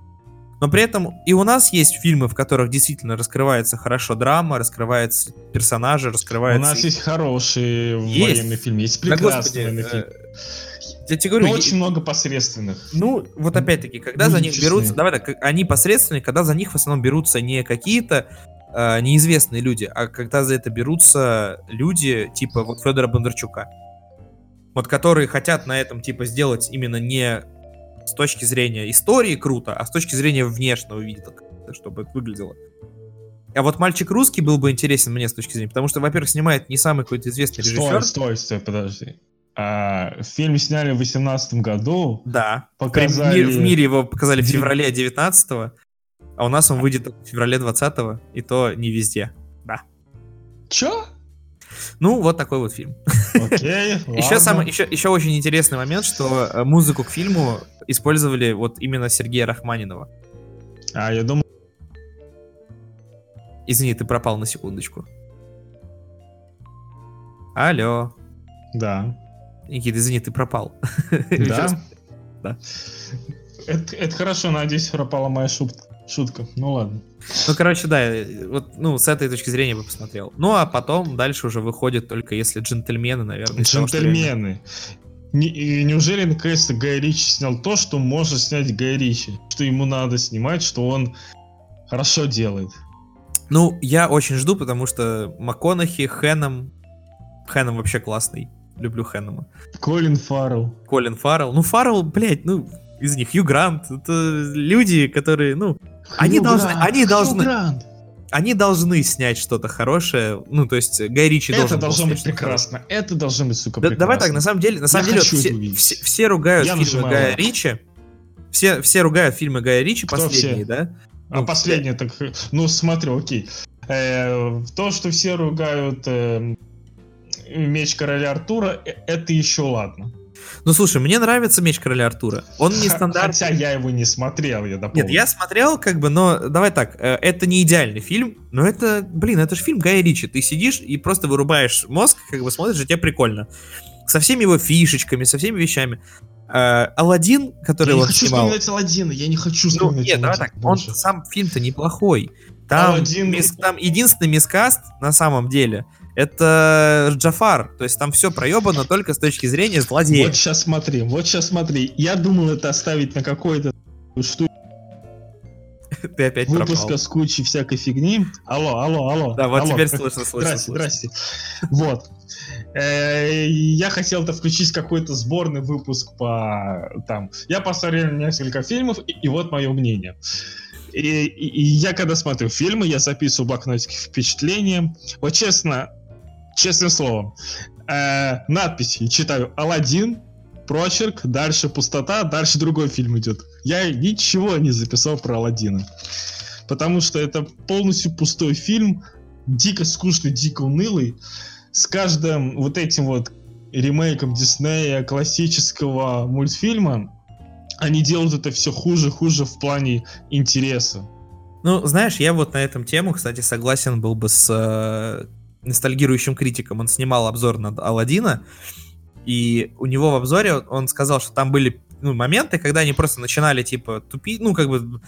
Но при этом и у нас есть фильмы, в которых действительно раскрывается хорошо драма, раскрываются персонажи, раскрывается... У нас есть хорошие Есть. военные фильмы, есть Да, прекрасные господи, военные фильмы. э, я тебе говорю, Но очень много посредственных. Ну, вот опять-таки, когда Будем за них честны. берутся, давай так, они посредственные, когда за них в основном берутся не какие-то э, неизвестные люди, а когда за это берутся люди типа вот Федора Бондарчука. Вот которые хотят на этом типа сделать именно не с точки зрения истории круто, а с точки зрения внешнего вида, чтобы это выглядело. А вот мальчик русский был бы интересен мне с точки зрения, потому что, во-первых, снимает не самый какой-то известный режиссер. Стой, стой, стой, подожди. А, фильм сняли в 2018 году. Да. В, Показали... мир- в мире его показали в феврале 19 а у нас он выйдет только в феврале 20 и то не везде. Чё? Ну, вот такой вот фильм. Окей, Еще, самый, еще, еще очень интересный момент, что э, музыку к фильму использовали вот именно Сергея Рахманинова. А, я думал, Извини, ты пропал на секундочку. Алло. да. Никита, извини, ты пропал. Да? Да. Это, это хорошо, надеюсь, пропала моя шутка. Шутка. Ну ладно. Ну, короче, да, э, вот, ну, с этой точки зрения бы посмотрел. Ну, а потом дальше уже выходит только если джентльмены, наверное. Джентльмены. Не- и неужели наконец-то Гай Ричи снял то, что может снять Гай Ричи? Что ему надо снимать, что он хорошо делает. Ну, я очень жду, потому что МакКонахи, Хэном... Хэном вообще классный. Люблю Хэнома. Колин Фаррелл. Колин Фаррелл. Ну, Фаррелл, блядь, ну, из них Хью Грант. Это люди, которые, ну, Они Хью должны- Грант, они Хью должны- Грант. они должны снять что-то хорошее. Ну, то есть Гай Ричи Это должен должно быть прекрасно. Это должно быть, сука, Да- прекрасно. давай так, на самом деле, на самом деле, вот все, все, все ругают Я фильмы нажимаю Гая. Ричи. Все, все ругают фильмы Гая Ричи Кто последние, все? да? А Ну, последнее так, ну смотри, окей. Э, то, что все ругают э, меч короля Артура, э, это еще ладно. Ну, слушай, мне нравится Меч Короля Артура. Он не стандартный. Хотя я его не смотрел, я дополню. Нет, я смотрел, как бы, но давай так, э, это не идеальный фильм, но это, блин, это же фильм Гая Ричи. Ты сидишь и просто вырубаешь мозг, как бы смотришь, и тебе прикольно. Со всеми его фишечками, со всеми вещами. Э, Алладин, который Я не он хочу снимал. вспоминать Аладдина, я не хочу Ну, вспоминать нет, давай так, он больше. сам фильм-то неплохой. Там, Аладдин- мис- там единственный мискаст на самом деле это Джафар. То есть там все проебано только с точки зрения злодея. Вот сейчас смотри, вот сейчас смотри. Я думал это оставить на какой-то штуке Ты опять выпуска пропал. с кучей всякой фигни. Алло, алло, алло. Да, вот алло. теперь слышно, слышно, Здрасте, слышно. здрасте. Вот. Э, Я хотел-то включить какой-то сборный выпуск по там. Я посмотрел несколько фильмов, и, и вот мое мнение. И, и- и я когда смотрю фильмы, я записываю блокнотики впечатления. Вот честно, честным словом, э, надписи читаю Алладин, прочерк, дальше пустота, дальше другой фильм идет. Я ничего не записал про Алладина. Потому что это полностью пустой фильм, дико скучный, дико унылый. С каждым вот этим вот ремейком Диснея классического мультфильма они делают это все хуже, хуже в плане интереса. Ну, знаешь, я вот на этом тему, кстати, согласен был бы с э, ностальгирующим критиком. Он снимал обзор на Алладина, и у него в обзоре он сказал, что там были ну, моменты, когда они просто начинали, типа, тупить, ну, как бы...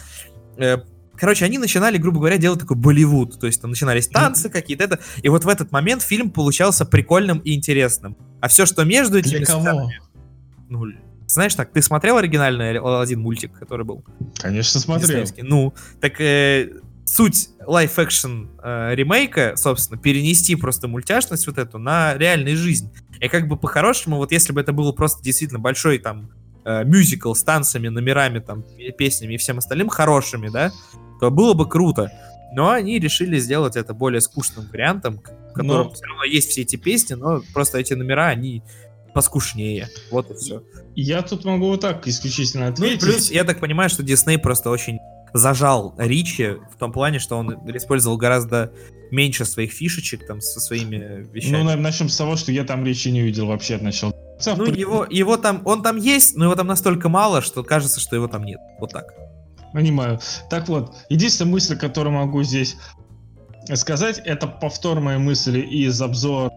э, короче, они начинали, грубо говоря, делать такой Болливуд. То есть там начинались танцы какие-то, это. И вот в этот момент фильм получался прикольным и интересным. А все, что между этими... Для кого? сценами, Ну, знаешь так, ты смотрел оригинальный Алладин мультик, который был? Конечно, смотрел. Ну, так э, суть live-action э, ремейка, собственно, перенести просто мультяшность вот эту на реальную жизнь. И как бы по-хорошему, вот если бы это было просто действительно большой там э, мюзикл с танцами, номерами, там, пе- песнями и всем остальным хорошими, да, то было бы круто. Но они решили сделать это более скучным вариантом, в котором Но- все равно есть все эти песни, но просто эти номера, они поскушнее. Вот и все. Я тут могу вот так исключительно Ну ответить. плюс, я так понимаю, что Дисней просто очень зажал Ричи в том плане, что он использовал гораздо меньше своих фишечек там со своими Ну, вещами. на- начнем с того, что я там речи не увидел вообще от начала. Ну, его, его там, он там есть, но его там настолько мало, что кажется, что его там нет. Вот так. Понимаю. Так вот, единственная мысль, которую могу здесь сказать, это повтор моей мысли из обзора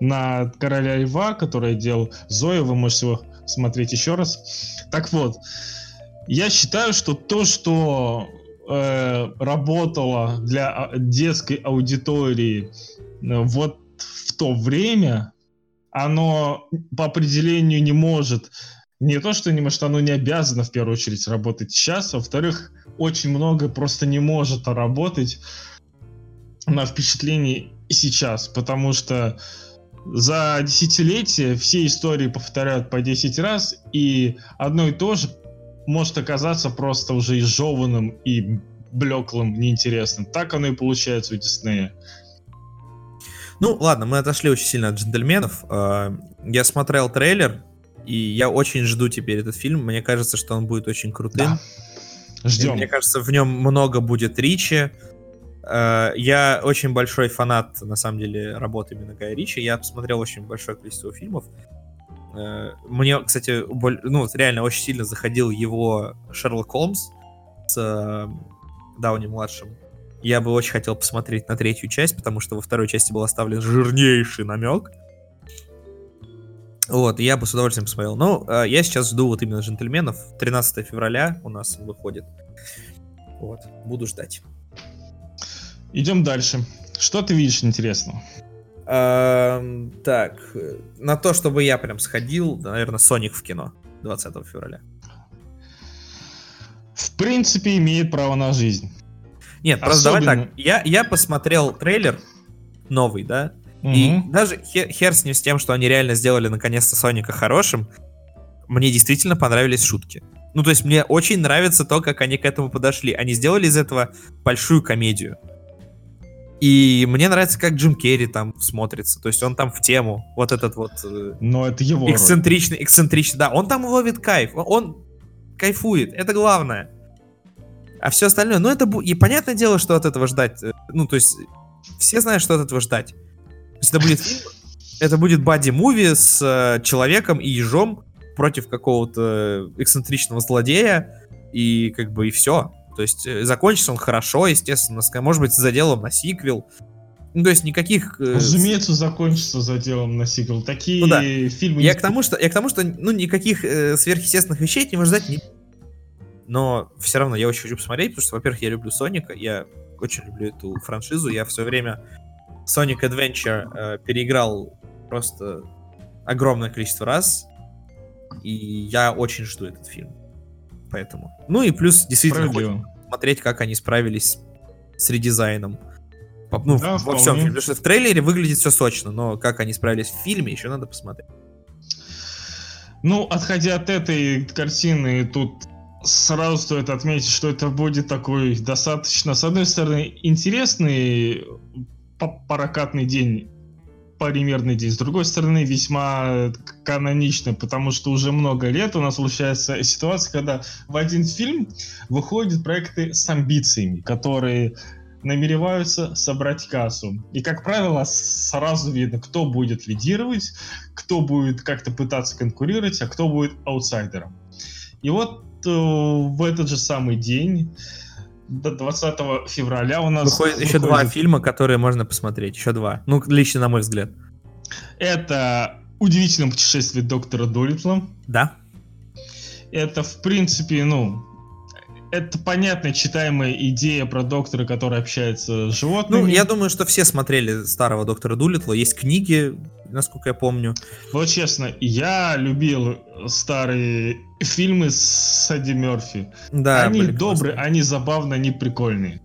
на Короля Льва, который делал Зоя, вы можете его смотреть еще раз. Так вот, я считаю, что то, что э, работало для а, детской аудитории э, вот в то время, оно по определению не может, не то что не может, оно не обязано в первую очередь работать сейчас, а во-вторых, очень много просто не может работать на впечатлении сейчас, потому что за десятилетия все истории повторяют по 10 раз, и одно и то же может оказаться просто уже изжеванным и блеклым, неинтересным. Так оно и получается у Диснея. Ну, ладно, мы отошли очень сильно от джентльменов. А, я смотрел трейлер, и я очень жду теперь этот фильм. Мне кажется, что он будет очень крутым. Да. Ждем. И мне кажется, в нем много будет Ричи. А, я очень большой фанат, на самом деле, работы именно Гая Ричи. Я посмотрел очень большое количество фильмов. А, мне, кстати, ну, реально очень сильно заходил его Шерлок Холмс с Дауни-младшим. Я бы очень хотел посмотреть на третью часть, потому что во второй части был оставлен жирнейший намек. Вот, я бы с удовольствием посмотрел. Но ну, э, я сейчас жду вот именно джентльменов. 13 февраля у нас выходит. Вот, буду ждать. Идем дальше. Что ты видишь интересного? Эм, так, на то, чтобы я прям сходил, наверное, Соник в кино 20 февраля. В принципе, имеет право на жизнь. Нет, просто Особенно... давай так. Я, я посмотрел трейлер новый, да? Угу. И даже хер, хер с ним с тем, что они реально сделали наконец-то Соника хорошим, мне действительно понравились шутки. Ну, то есть мне очень нравится то, как они к этому подошли. Они сделали из этого большую комедию. И мне нравится, как Джим Керри там смотрится. То есть он там в тему. Вот этот вот... Э, Но это его Эксцентричный, эксцентричный. Да, он там ловит кайф. Он кайфует. Это главное. А все остальное, ну это и понятное дело, что от этого ждать. Э, ну, то есть, все знают, что от этого ждать. То есть это будет это будет бади-муви с э, человеком и ежом против какого-то эксцентричного злодея, и как бы и все. То есть э, закончится он хорошо, естественно, может быть, за делом на сиквел. Ну, то есть никаких... Э, Разумеется, закончится за делом на сиквел. Такие ну, да. фильмы... Я к тому, что, я к тому, что ну, никаких э, сверхъестественных вещей не можно ждать не но все равно я очень хочу посмотреть, потому что, во-первых, я люблю Соника, я очень люблю эту франшизу, я все время Sonic Adventure э, переиграл просто огромное количество раз, и я очень жду этот фильм. Поэтому. Ну и плюс действительно смотреть, как они справились с редизайном. Ну, да, во всем фильме. Потому что в трейлере выглядит все сочно, но как они справились в фильме, еще надо посмотреть. Ну, отходя от этой картины, тут сразу стоит отметить, что это будет такой достаточно, с одной стороны, интересный прокатный день, примерный день, с другой стороны, весьма каноничный, потому что уже много лет у нас случается ситуация, когда в один фильм выходят проекты с амбициями, которые намереваются собрать кассу. И, как правило, сразу видно, кто будет лидировать, кто будет как-то пытаться конкурировать, а кто будет аутсайдером. И вот в этот же самый день, до 20 февраля у нас... Выходит, выходит еще два фильма, которые можно посмотреть. Еще два. Ну, лично на мой взгляд. Это «Удивительное путешествие доктора Долитла». Да. Это, в принципе, ну, это понятная, читаемая идея про доктора, который общается с животными. Ну, я думаю, что все смотрели старого доктора Дулитла. Есть книги, насколько я помню. Вот честно, я любил старые фильмы с Эдди Мерфи. Да, они добрые, классные. они забавные, они прикольные.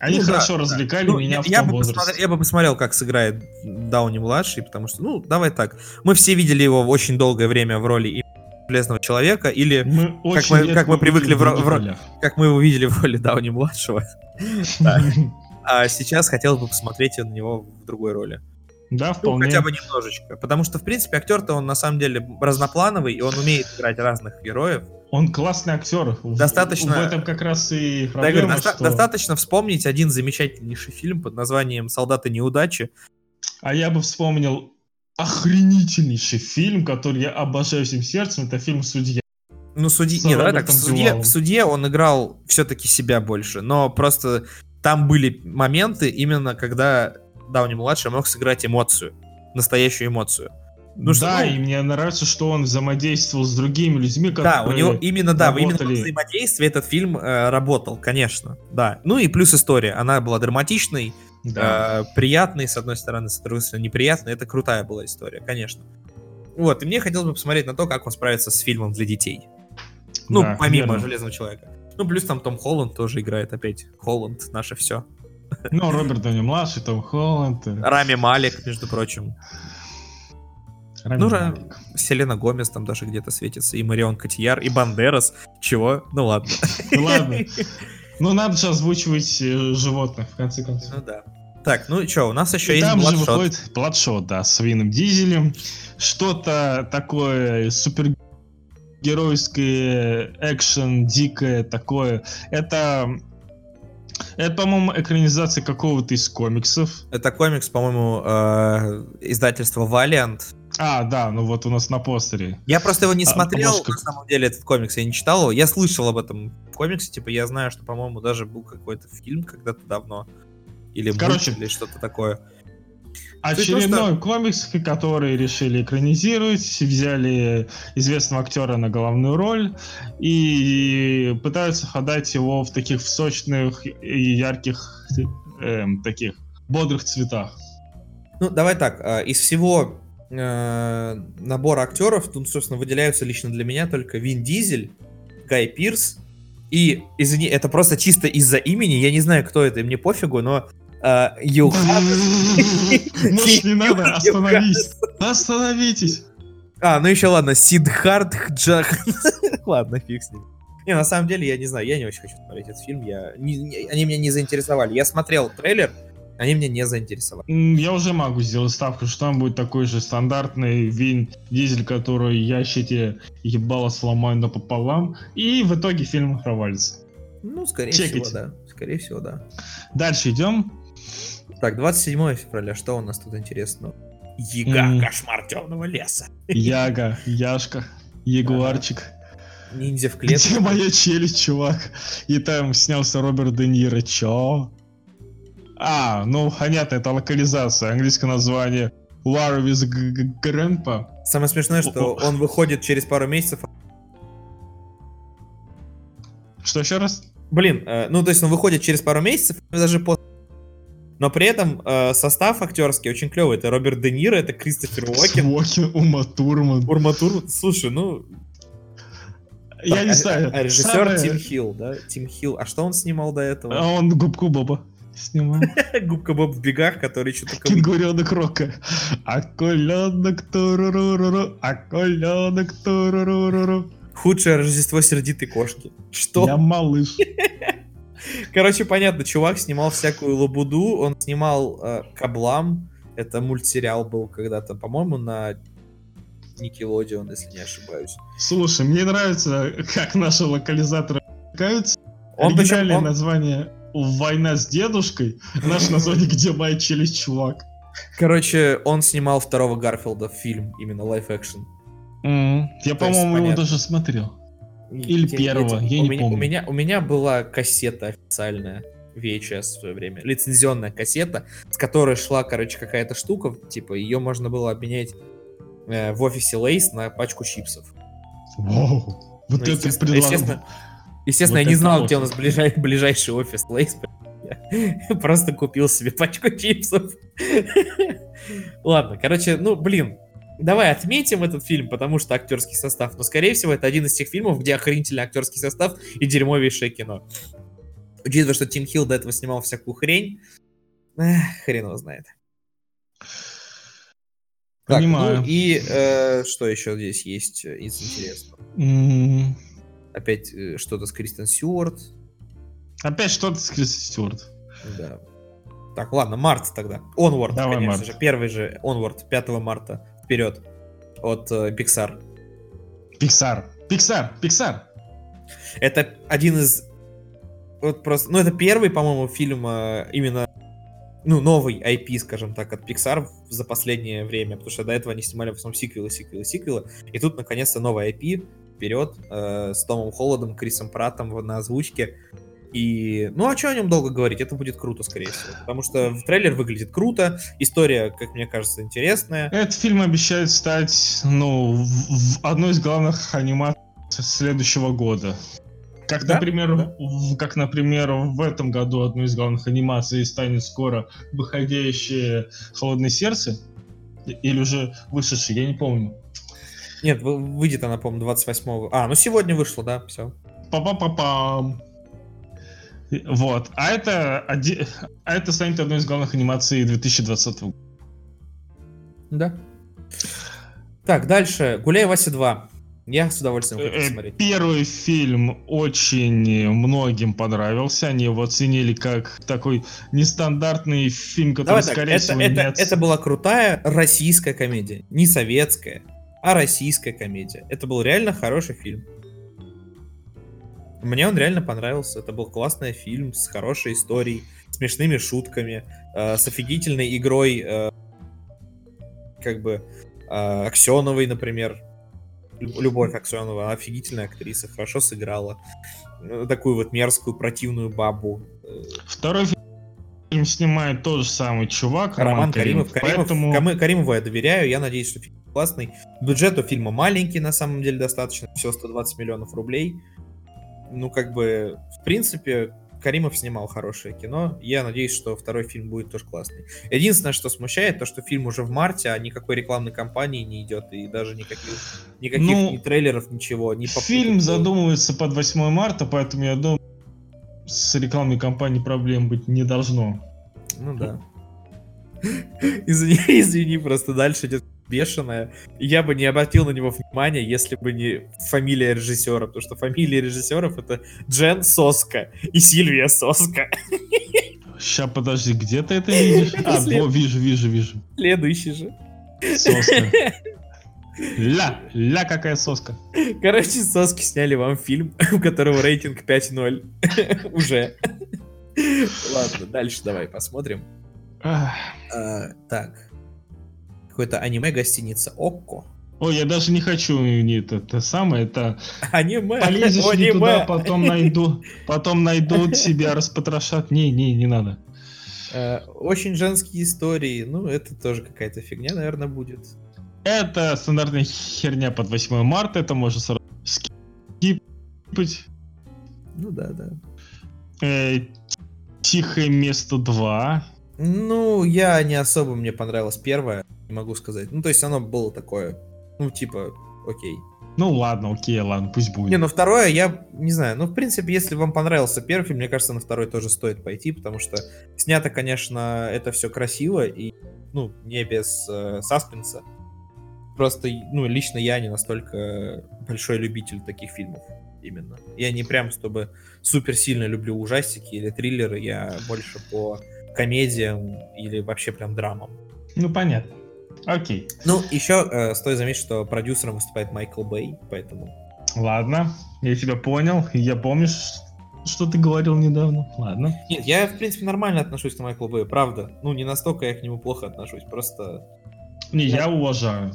Они ну, хорошо да, развлекали да. Ну, меня ну, в я том бы возрасте. Посмотрел, я бы посмотрел, как сыграет Дауни младший, потому что, ну, давай так. Мы все видели его очень долгое время в роли Железного Человека, или мы как, мы, как мы привыкли в, в, в, как мы его видели в роли Дауни младшего. А сейчас хотел бы посмотреть на него в другой роли. Да, ну, вполне. Ну, хотя бы немножечко. Потому что, в принципе, актер-то он на самом деле разноплановый, и он умеет играть разных героев. Он классный актер. Достаточно... В этом как раз и проблема, да, говорю, что... Достаточно вспомнить один замечательнейший фильм под названием «Солдаты неудачи». А я бы вспомнил охренительнейший фильм, который я обожаю всем сердцем. Это фильм «Судья». Ну, суди... С Не, давай так, в Дювалом. в суде он играл все-таки себя больше, но просто там были моменты именно, когда Дауни-младший мог сыграть эмоцию, настоящую эмоцию. Ну, что, да, ну, и мне нравится, что он взаимодействовал с другими людьми, которые... Да, у него именно, да, именно работали. взаимодействии этот фильм э, работал, конечно, да. Ну и плюс история, она была драматичной, Да. э, приятной, с одной стороны, с другой стороны, неприятной, это крутая была история, конечно. Вот, и мне хотелось бы посмотреть на то, как он справится с фильмом для детей. Ну, Да, помимо верно. Железного Человека. Ну, плюс там Том Холланд тоже играет опять. Холланд, наше все. Ну, Роберт Дауни младший, Том Холланд. э, Рами Малик, между прочим. Рами Ну, Малек. Селена Гомес там даже где-то светится. И Марион Котияр, и Бандерас. Чего? Ну ладно. Ну ладно. Ну, надо же озвучивать э, животных, в конце концов. Ну да. Так, ну и что, у нас еще И есть там же Bloodshot. выходит Бладшот, да, с Вином Дизелем. Что-то такое супергеройское, экшен, дикое такое. Это, это, по-моему, экранизация какого-то из комиксов. Это комикс, по-моему, э, издательства Valiant. А, да, ну вот у нас на постере. Я просто его не А, смотрел, обложка- на самом деле, этот комикс, я не читал его. Я слышал об этом комиксе, типа, я знаю, что, по-моему, даже был какой-то фильм когда-то давно. Или Короче. мульт, или что-то такое. Том, Очередной комикс, который решили экранизировать, взяли известного актера на главную роль и пытаются подать его в таких в сочных и ярких эм, таких бодрых цветах. Ну, давай так, э, из всего э, набора актеров, тут, собственно, выделяются лично для меня только Вин Дизель, Гай Пирс, и, извини, это просто чисто из-за имени, я не знаю, кто это, и мне пофигу, но э, Юханес... Может, не надо, остановись. Остановитесь. А, ну еще ладно, Сидхарт Джак. ладно, фиг с ним. Не, на самом деле, я не знаю, я не очень хочу смотреть этот фильм. Я... не- не- они меня не заинтересовали. Я смотрел трейлер, они меня не заинтересовали. Я уже могу сделать ставку, что там будет такой же стандартный Вин Дизель, который я щите ебало сломаю напополам, и в итоге фильм провалится. Ну, скорее Чекайте. всего, да. Скорее всего, да. Дальше идем. Так, 27 февраля, что у нас тут интересного? Яга, М. кошмар темного леса. Яга, Яшка, Ягуарчик. Ниндзя в клетке. Где моя челюсть, чувак? И там снялся Роберт Де Ниро. Чё? А, ну, понятно, это локализация. Английское название War with Grandpa. Самое смешное, что он выходит через пару месяцев. Что еще раз? Блин, э, ну то есть он выходит через пару месяцев, даже после. Но при этом э, состав актерский очень клевый. Это Роберт Де Ниро, это Кристофер Уокен, Уокен, Ума Турман. Урма Турман. Слушай, ну... Я так, не а- знаю. А, режиссер самое- Тим Хилл, да? Тим Хилл. А что он снимал до А этого? он губку Боба снимал. Губка Боб в бегах, который что-то... Кенгуренок Рока. Акуленок туруруру, акуленок туруруру. Худшее Рождество сердитой кошки. Что? Я малыш. Короче, понятно, чувак снимал всякую лабуду, он снимал э, Каблам, это мультсериал был когда-то, по-моему, на Nickelodeon, если не ошибаюсь. Слушай, мне нравится, как наши локализаторы увлекаются. Он причем, Оригинальное он- название «Война с дедушкой», наше название «Где моя челюсть, чувак». короче, он снимал второго Гарфилда фильм, именно лайф-экшен. Я, То есть, по-моему, его даже смотрел. Или те- первого, я у не меня, помню. У меня, у меня была кассета официальная, VHS в свое время, лицензионная кассета, с которой шла, короче, какая-то штука, типа, ее можно было обменять э, в офисе Lay's на пачку чипсов. Вау. Вот Ну, это естественно, предлагаю. естественно, естественно, Вот я не знал, где у нас ближай- ближайший офис Lay's. Я просто купил себе пачку чипсов. Ладно, короче, ну, блин, давай отметим этот фильм, потому что актерский состав. Но, скорее всего, это один из тех фильмов, где охренительный актерский состав и дерьмовейшее кино. Учитывая, что Тим Хилл до этого снимал всякую хрень, эх, хрен его знает. Так, Понимаю. ну и э, что еще здесь есть э, из интересного? М, Опять э, что-то с Кристен Стюарт. Опять что-то с Кристи Стюарт. Да. Так, ладно, март тогда. Onward, Давай, конечно март. же. Первый же Onward, 5 марта. Вперед. От э, Pixar. Пиксар. Пиксар. Пиксар. Это один из... Вот просто... Ну, это первый, по-моему, фильм э, именно... Ну, новый IP, скажем так, от Pixar за последнее время. Потому что до этого они снимали в основном сиквелы, сиквелы, сиквелы. И тут, наконец-то, новый IP. вперед э, с Томом Холодом, Крисом Пратом на озвучке. И, ну, а что о нем долго говорить? Это будет круто, скорее всего. Потому что трейлер выглядит круто, история, как мне кажется, интересная. Этот фильм обещает стать, ну, в, в одной из главных анимаций следующего года. Как, да? например, да. В, как, например, в этом году одной из главных анимаций станет скоро выходящее «Холодное сердце», или уже вышедший, я не помню. Нет, выйдет она, по-моему, 28-го. А, ну сегодня вышло, да, все. Па-па-па-пам. Вот. А это, оди... а это станет одной из главных анимаций 2020 года. Да. Так, дальше. Гуляй Вася 2. Я с удовольствием хочу э, посмотреть. Первый фильм очень многим понравился. Они его оценили как такой нестандартный фильм, который, Давай скорее так, всего, это, это, это была крутая российская комедия. Не советская, а российская комедия. Это был реально хороший фильм. Мне он реально понравился. Это был классный фильм с хорошей историей, смешными шутками, э, с офигительной игрой, э, как бы, э, Аксеновой, например. Любовь Аксенова, офигительная актриса, хорошо сыграла. Э, такую вот мерзкую, противную бабу. Второй фильм снимает тот же самый чувак, Роман, Роман Каримов. Каримов, поэтому... Каримов, Каримову я доверяю, я надеюсь, что фильм классный. Бюджет у фильма маленький, на самом деле, достаточно, всего 120 миллионов рублей ну, как бы, в принципе, Каримов снимал хорошее кино. Я надеюсь, что второй фильм будет тоже классный. Единственное, что смущает, то, что фильм уже в марте, а никакой рекламной кампании не идет, и даже никаких, никаких ну, ни трейлеров, ничего. Ни фильм задумывается под 8 марта, поэтому я думаю, с рекламной кампанией проблем быть не должно. Ну да. Извини, извини, просто дальше идет бешеная. Я бы не обратил на него внимания, если бы не фамилия режиссера, потому что фамилия режиссеров это Джен Соска и Сильвия Соска. Сейчас, подожди, где ты это видишь? А, след... во, вижу, вижу, вижу. Следующий же. Соска. Ля, ля какая соска. Короче, соски сняли вам фильм, у которого рейтинг 5.0. Уже. Ладно, дальше давай посмотрим. А, так какое-то аниме-гостиница Окко. Ой, я даже не хочу не это, это самое, это... Аниме! Полезешь аниме. не туда, потом найду, потом найдут себя, распотрошат. Не, не, не надо. Э, очень женские истории, ну, это тоже какая-то фигня, наверное, будет. Это стандартная херня под 8 марта, это можно сразу скипать. Ну да, да. Э, Тихое место 2. Ну, я не особо мне понравилось первое не могу сказать. Ну, то есть оно было такое, ну, типа, окей. Ну ладно, окей, ладно, пусть будет. Не, ну второе, я не знаю. Ну, в принципе, если вам понравился первый фильм, мне кажется, на второй тоже стоит пойти, потому что снято, конечно, это все красиво и, ну, не без э, саспенса. Просто, ну, лично я не настолько большой любитель таких фильмов именно. Я не прям, чтобы супер сильно люблю ужастики или триллеры, я больше по комедиям или вообще прям драмам. Ну, понятно. Окей. Ну, еще э, стоит заметить, что продюсером выступает Майкл Бэй, поэтому... Ладно, я тебя понял. Я помню, что ты говорил недавно. Ладно. Нет, я, в принципе, нормально отношусь к Майклу Бэю, правда. Ну, не настолько я к нему плохо отношусь, просто... Не, я, я уважаю.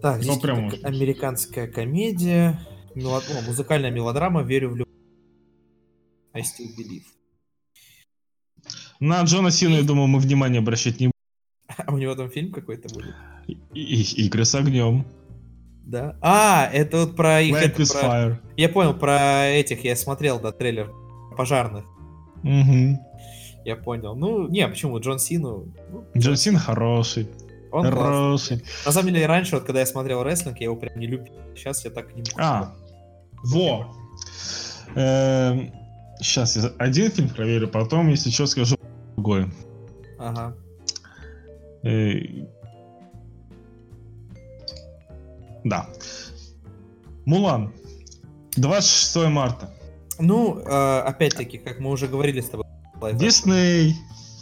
Так, ну, здесь ну, прям американская комедия, мелод... О, музыкальная мелодрама «Верю в любовь». I still believe. На Джона Сину, я думаю, мы внимание обращать не будем. А у него там фильм какой-то будет? И, игры с огнем. Да. А, это вот про их... это про... Fire. Я понял, про этих я смотрел, да, трейлер пожарных. Угу. Я понял. Ну, не, почему? Джон Сину... Ну, Джон Син хороший. Он хороший. Классный. На самом деле, раньше, вот когда я смотрел рестлинг, я его прям не любил. Сейчас я так не могу. А, во! Сейчас эм, я один фильм проверю, потом, если что, скажу другое. Ага. Э, да. Мулан. 26 марта. Ну, э, опять-таки, как мы уже говорили с тобой. Дисней,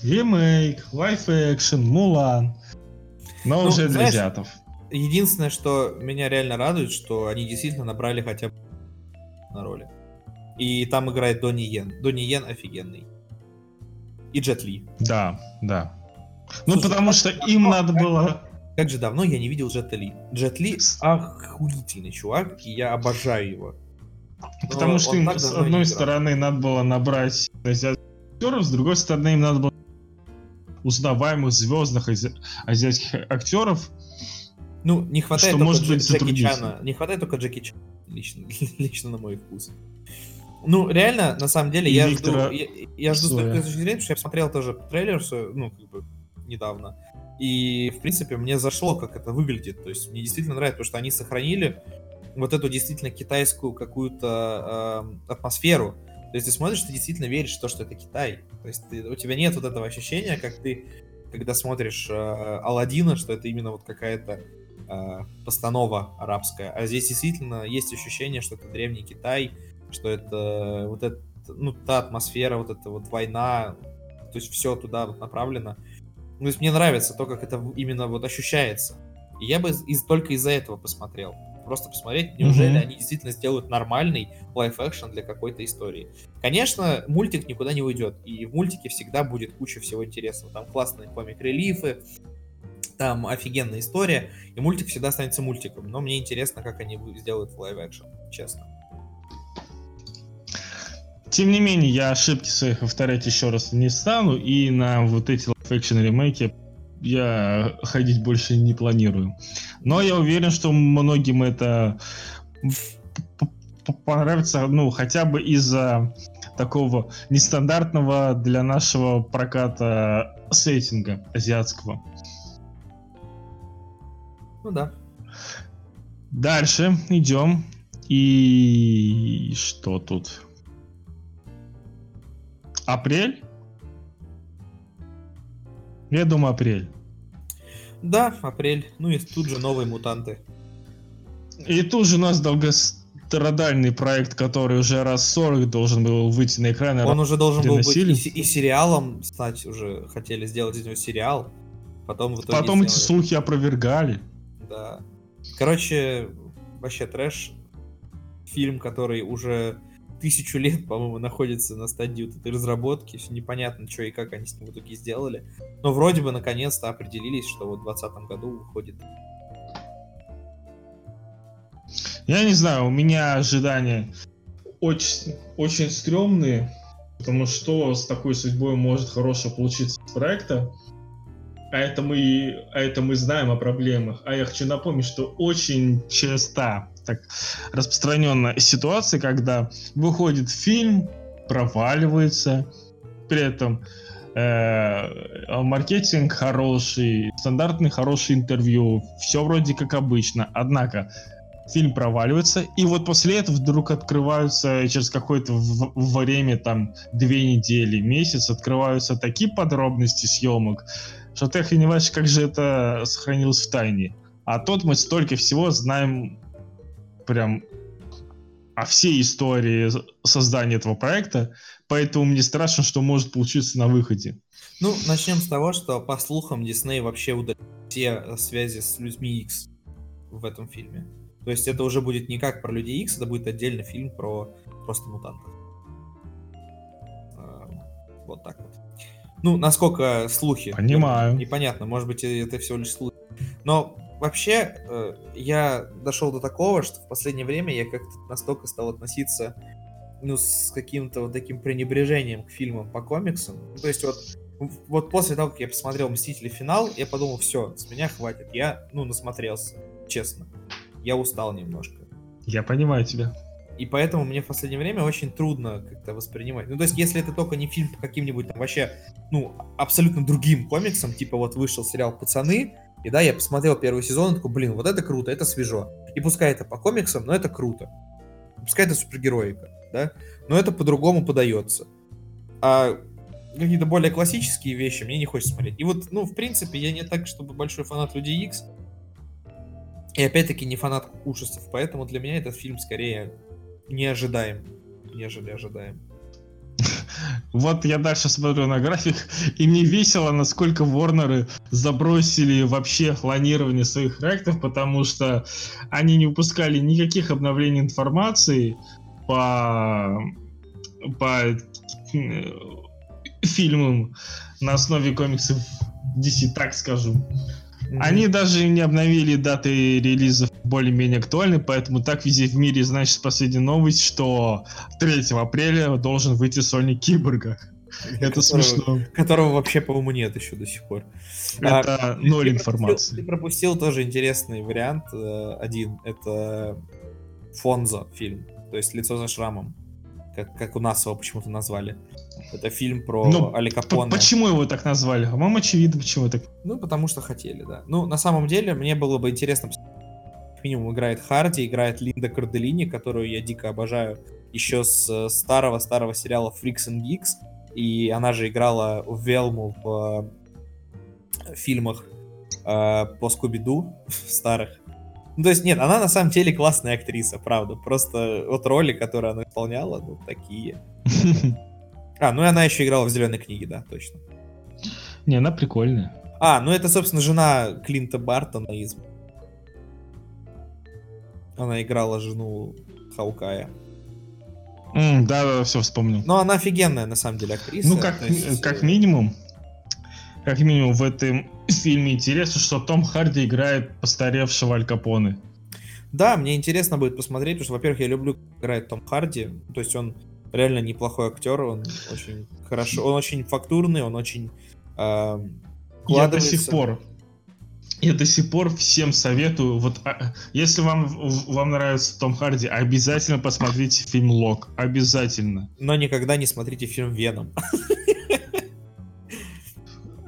ремейк, лайф экшен, Мулан. Но ну, уже для знаешь, азиатов. Единственное, что меня реально радует, что они действительно набрали хотя бы на роли. И там играет Донни Йен. Донни Йен офигенный и Джет Ли. Да, да. Ну, Слушай, потому что им надо было... как же давно я не видел Джет Ли. Джет Ли охуительный чувак, и я обожаю его. Но Потому что им, с одной стороны, надо было набрать актеров, с другой стороны, им надо было узнаваемых звездных ази... азиатских актеров. Ну, не хватает что только может быть Джеки Чана. Не хватает только Джеки Чана, лично, лично на мой вкус. Ну, реально, на самом деле, я Виктора... жду, я, я жду с точки зрения, потому что я посмотрел тоже трейлер, ну, как бы, недавно. И, в принципе, мне зашло, как это выглядит. То есть мне действительно нравится, потому что они сохранили вот эту действительно китайскую какую-то э, атмосферу. То есть ты смотришь, ты действительно веришь в то, что это Китай. То есть ты, у тебя нет вот этого ощущения, как ты, когда смотришь э, Алладина, что это именно вот какая-то э, постанова арабская. А здесь действительно есть ощущение, что это древний Китай, что это вот это, ну, та атмосфера, вот эта вот война, то есть все туда вот направлено. Ну, то есть мне нравится то, как это именно вот ощущается. И я бы из, только из-за этого посмотрел. Просто посмотреть, неужели mm-hmm. они действительно сделают нормальный live-action для какой-то истории. Конечно, мультик никуда не уйдет, и в мультике всегда будет куча всего интересного. Там классные comic relief ы, там офигенная история, и мультик всегда останется мультиком. Но мне интересно, как они сделают live-action, честно. Тем не менее, я ошибки свои повторять еще раз не стану, и на вот эти live-action ремейки я ходить больше не планирую. Но я уверен, что многим это понравится, ну, хотя бы из-за такого нестандартного для нашего проката сеттинга азиатского. Ну да. Дальше идем. И что тут? Апрель? Я думаю, апрель. Да, апрель. Ну и тут же новые мутанты. И тут же у нас долгострадальный проект, который уже раз 40 должен был выйти на экраны. Он уже должен был быть и, и сериалом стать, уже хотели сделать из него сериал. Потом в итоге Потом сделали. эти слухи опровергали. Да. Короче, вообще трэш. Фильм, который уже тысячу лет, по-моему, находится на стадии вот этой разработки. Все непонятно, что и как они с ним в итоге сделали. Но вроде бы наконец-то определились, что вот в 2020 году выходит. Я не знаю, у меня ожидания очень, очень стрёмные, потому что с такой судьбой может хорошо получиться с проекта. А это мы, а это мы знаем о проблемах. А я хочу напомнить, что очень часто так распространенная ситуация, когда выходит фильм, проваливается, при этом э, маркетинг хороший, стандартный хороший интервью, все вроде как обычно. Однако фильм проваливается, и вот после этого вдруг открываются через какое-то время, там, две недели, месяц, открываются такие подробности съемок, что ты охреневаешь, как же это сохранилось в тайне. А тут мы столько всего знаем прям о всей истории создания этого проекта, поэтому мне страшно, что может получиться на выходе. Ну, начнем с того, что, по слухам, Дисней вообще удалил все связи с людьми X в этом фильме. То есть это уже будет не как про Людей X, это будет отдельный фильм про просто мутантов. А, вот так вот. Ну, насколько слухи. Понимаю. Непонятно, может быть, это всего лишь слухи. Но вообще, э, я дошел до такого, что в последнее время я как-то настолько стал относиться ну, с каким-то вот таким пренебрежением к фильмам по комиксам. Ну, то есть вот, вот после того, как я посмотрел «Мстители. Финал», я подумал, все, с меня хватит. Я, ну, насмотрелся, честно. Я устал немножко. Я понимаю тебя. И поэтому мне в последнее время очень трудно как-то воспринимать. Ну, то есть, если это только не фильм по каким-нибудь там вообще, ну, абсолютно другим комиксам, типа вот вышел сериал «Пацаны», и да, я посмотрел первый сезон и такой, блин, вот это круто, это свежо. И пускай это по комиксам, но это круто. Пускай это супергероика, да, но это по-другому подается. А какие-то более классические вещи мне не хочется смотреть. И вот, ну, в принципе, я не так, чтобы большой фанат Людей Икс. И опять-таки не фанат ужасов, поэтому для меня этот фильм скорее не ожидаем, нежели ожидаем. Вот я дальше смотрю на график, и мне весело, насколько Ворнеры забросили вообще планирование своих проектов, потому что они не выпускали никаких обновлений информации по, по э, фильмам на основе комиксов DC, так скажу. Они даже не обновили даты релизов более-менее актуальны, поэтому так везде в мире, значит, последняя новость, что 3 апреля должен выйти Sonic Киборга. Это смешно. Которого вообще, по-моему, нет еще до сих пор. Это а, ноль информации. Ты пропустил тоже интересный вариант э, один. Это Фонзо фильм. То есть лицо за шрамом. Как, как у нас его почему-то назвали. Это фильм про ну, Али Капоне. Почему его так назвали? По-моему, очевидно, почему так. Ну, потому что хотели, да. Ну, на самом деле, мне было бы интересно минимум играет Харди, играет Линда Карделини, которую я дико обожаю еще с старого-старого сериала Freaks and Geeks и она же играла в Велму в э, фильмах э, по Скуби-Ду старых. Ну, то есть, нет, она на самом деле классная актриса, правда. Просто вот роли, которые она исполняла, ну, такие. А, ну и она еще играла в «Зеленой книге», да, точно. Не, она прикольная. А, ну это, собственно, жена Клинта Бартона из... Она играла жену Хаукая. Mm, да, да, все вспомнил. Но она офигенная, на самом деле, актриса. Ну, как, есть... как минимум, как минимум в этом фильме интересно, что Том Харди играет постаревшего Аль Капоне. Да, мне интересно будет посмотреть, потому что, во-первых, я люблю, как играет Том Харди, то есть он реально неплохой актер, он очень хорошо, он очень фактурный, он очень э, Я до сих пор я до сих пор всем советую, вот а, если вам, вам нравится Том Харди, обязательно посмотрите фильм Лок. Обязательно. Но никогда не смотрите фильм Веном.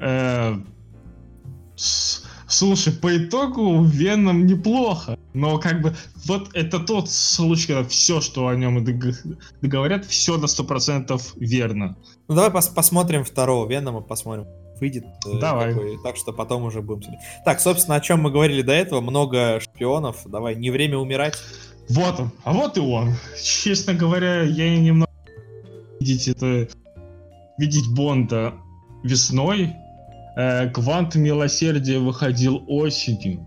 Э, слушай, по итогу Веном неплохо. Но как бы вот это тот случай, когда все, что о нем договорят, все на сто процентов верно. Ну давай пос посмотрим второго Венома, посмотрим выйдет. Э, Давай. Такой, так что потом уже будем смотреть. Так, собственно, о чем мы говорили до этого. Много шпионов. Давай, не время умирать. Вот он. А вот и он. Честно говоря, я немного видеть это... Видеть Бонда весной. Э, Квант милосердия выходил осенью.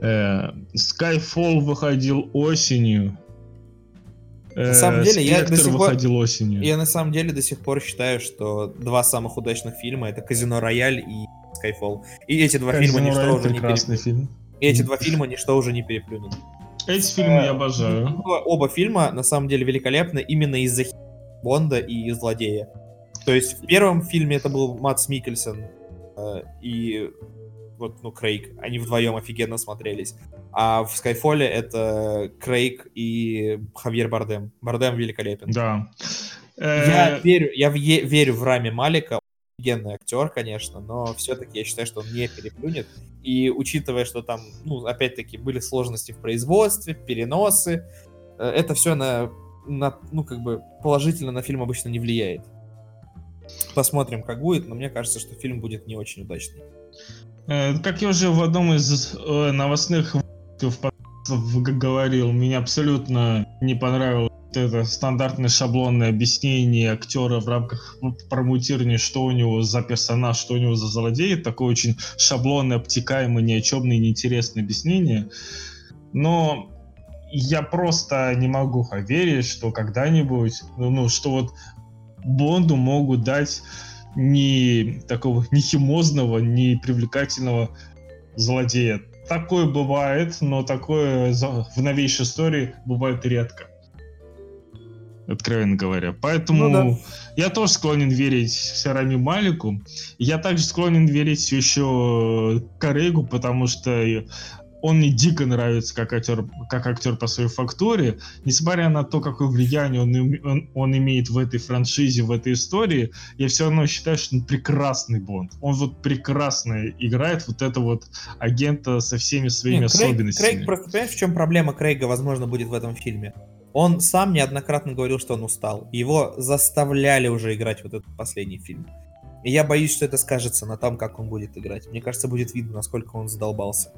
Э, Skyfall выходил осенью. На самом деле, я до сих пор, осенью. Я на самом деле до сих пор считаю, что два самых удачных фильма это Казино Рояль и Skyfall. И эти два Казино фильма ничто уже не переплюнут. фильм. И эти два фильма ничто уже не переплюнут. Эти фильмы я обожаю. Оба фильма на самом деле великолепны именно из-за Бонда и злодея. То есть в первом фильме это был Матс Микельсон э, и вот, ну, Крейг. Они вдвоем офигенно смотрелись. А в Скайфоле это Крейг и Хавьер Бардем. Бардем великолепен. Да. Я э, верю, я верю в Рами Малика. Офигенный актер, конечно, но все-таки я считаю, что он не переплюнет. И учитывая, что там, ну, опять-таки, были сложности в производстве, переносы, э, это все на, на, ну, как бы положительно на фильм обычно не влияет. Посмотрим, как будет, но мне кажется, что фильм будет не очень удачный. Э, как я уже в одном из э, новостных говорил, мне абсолютно не понравилось это стандартное шаблонное объяснение актера в рамках промутирования, что у него за персонаж, что у него за злодей. Такое очень шаблонное, обтекаемое, ни о чем неинтересное объяснение. Но я просто не могу поверить, что когда-нибудь, ну, ну, что вот Бонду могут дать ни такого ни химозного, ни привлекательного злодея. Такое бывает, но такое в новейшей истории бывает редко. Откровенно говоря. Поэтому ну, да. я тоже склонен верить Сарами Малику. Я также склонен верить еще Корейгу, потому что он мне дико нравится как актер, как актер по своей фактуре. Несмотря на то, какое влияние он, он, он имеет в этой франшизе, в этой истории, я все равно считаю, что он прекрасный Бонд. Он вот прекрасно играет вот это вот агента со всеми своими Нет, Крейг, особенностями. Крейг, просто понимаешь, в чем проблема Крейга, возможно, будет в этом фильме? Он сам неоднократно говорил, что он устал. Его заставляли уже играть вот этот последний фильм. И я боюсь, что это скажется на том, как он будет играть. Мне кажется, будет видно, насколько он задолбался.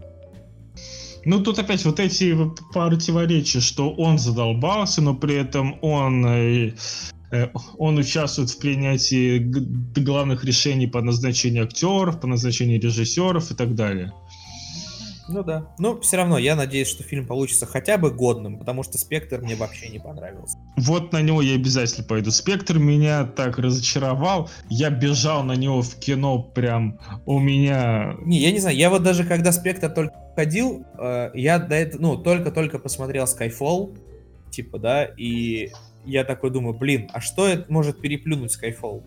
Ну, тут опять вот эти противоречия, что он задолбался, но при этом он, э, э, он участвует в принятии главных решений по назначению актеров, по назначению режиссеров и так далее. Ну да. Ну, все равно, я надеюсь, что фильм получится хотя бы годным, потому что «Спектр» мне вообще не понравился. вот на него я обязательно пойду. Спектр меня так разочаровал. Я бежал на него в кино прям у меня... Не, я не знаю, я вот даже когда Спектр только ходил, э, я до этого, ну, только-только посмотрел Skyfall, типа, да, и я такой думаю, блин, а что это может переплюнуть Skyfall?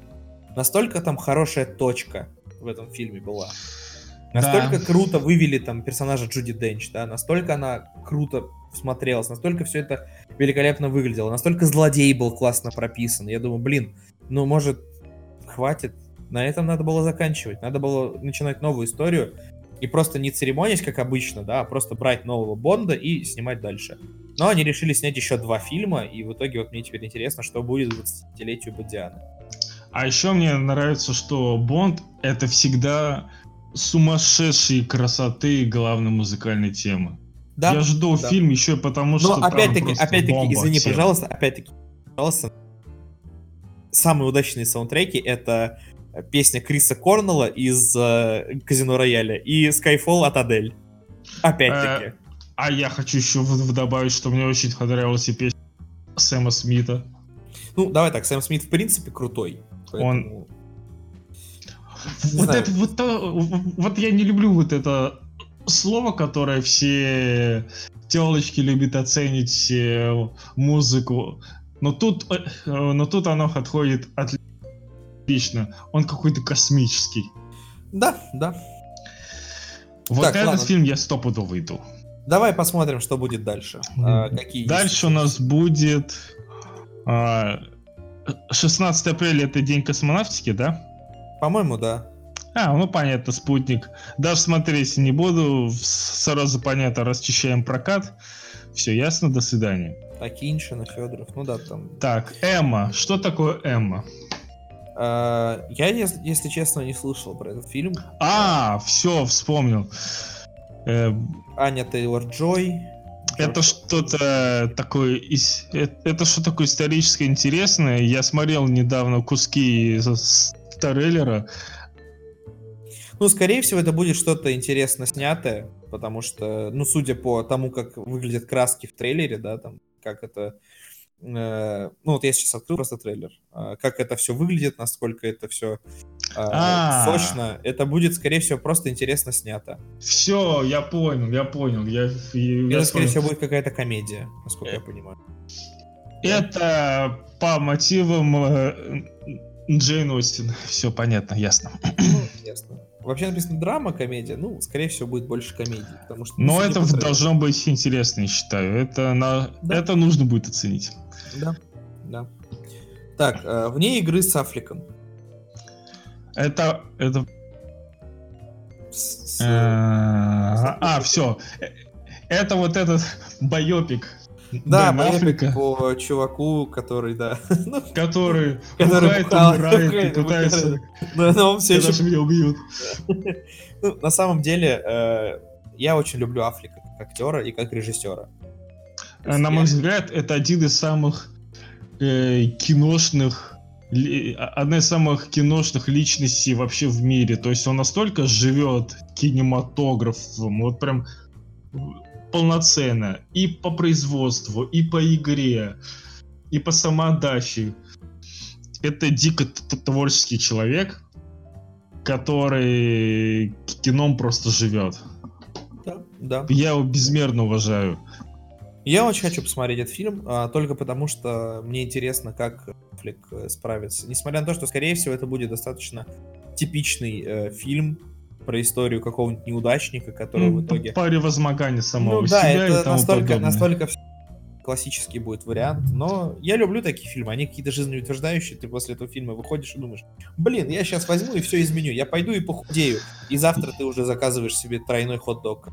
Настолько там хорошая точка в этом фильме была. Настолько да. круто вывели там персонажа Джуди Денч, да, настолько она круто смотрелась, настолько все это великолепно выглядело, настолько злодей был классно прописан. Я думаю, блин, ну может хватит, на этом надо было заканчивать, надо было начинать новую историю и просто не церемонить, как обычно, да, а просто брать нового Бонда и снимать дальше. Но они решили снять еще два фильма, и в итоге вот мне теперь интересно, что будет в 20-летию Бодианы. А еще мне нравится, что Бонд это всегда сумасшедшей красоты главной музыкальной темы. Да, Я жду да. фильм еще потому, что. Но опять-таки, опять-таки, извини, тема. пожалуйста, опять-таки, пожалуйста. Самые удачные саундтреки это песня Криса Корнелла из э, Казино Рояля и Skyfall от Адель. Опять-таки. Э, а я хочу еще добавить, что мне очень понравилась и песня Сэма Смита. Ну, давай так, Сэм Смит в принципе крутой. Поэтому... Он вот это вот, вот я не люблю вот это слово, которое все телочки любят оценить э, музыку. Но тут, э, но тут оно отходит отлично. Он какой-то космический. Да, да. Вот так, этот ладно. фильм я стопудово иду. Давай посмотрим, что будет дальше. А, какие дальше у нас будет а, 16 апреля это день космонавтики, да? По-моему, да. А, ну понятно, спутник. Даже смотреть не буду, сразу понятно, расчищаем прокат. Все ясно, до свидания. Акиншина, Федоров, ну да, там. Так, Эмма. Что такое Эмма? А, я, если, если честно, не слышал про этот фильм. А, все, вспомнил. Э, Аня Тейлор Джой. Это что-то такое, э, это что такое историческое интересное. Я смотрел недавно куски трейлера. Ну, скорее всего, это будет что-то интересно снятое, потому что, ну, судя по тому, как выглядят краски в трейлере, да, там, как это... Э, ну, вот я сейчас открыл просто трейлер. Э, как это все выглядит, насколько это все э, сочно, это будет, скорее всего, просто интересно снято. Все, я понял, я понял. Я, я, это, скорее всего, будет какая-то комедия, насколько я понимаю. Это по мотивам э, Джейн Остин. Все понятно, ясно. Ну, ясно. Вообще написано драма, комедия. Ну, скорее всего, будет больше комедии. Потому что, Но это должно быть интересно, я считаю. Это, на... да. это нужно будет оценить. Да, да. Так, э, вне игры с Афликом. Это... это... С... Э, а, все. Это вот этот байопик да, Бен по чуваку, который, да. Ну, который бухал, умирает и пытается... Но он все еще... меня убьют. На самом деле, э, я очень люблю Африка как актера и как режиссера. Э, на мой взгляд, это один из самых э, киношных одна из самых киношных личностей вообще в мире. То есть он настолько живет кинематографом, вот прям полноценно и по производству, и по игре, и по самоотдаче. Это дико творческий человек, который кином просто живет. Да, да. Я его безмерно уважаю. Я очень хочу посмотреть этот фильм, а, только потому что мне интересно, как Флик э, справится. Несмотря на то, что, скорее всего, это будет достаточно типичный э, фильм, про историю какого-нибудь неудачника, который ну, в итоге... По превозмоганию самого ну, себя да, это и тому настолько, подобное. настолько классический будет вариант, но я люблю такие фильмы, они какие-то жизнеутверждающие, ты после этого фильма выходишь и думаешь, блин, я сейчас возьму и все изменю, я пойду и похудею, и завтра ты уже заказываешь себе тройной хот-дог.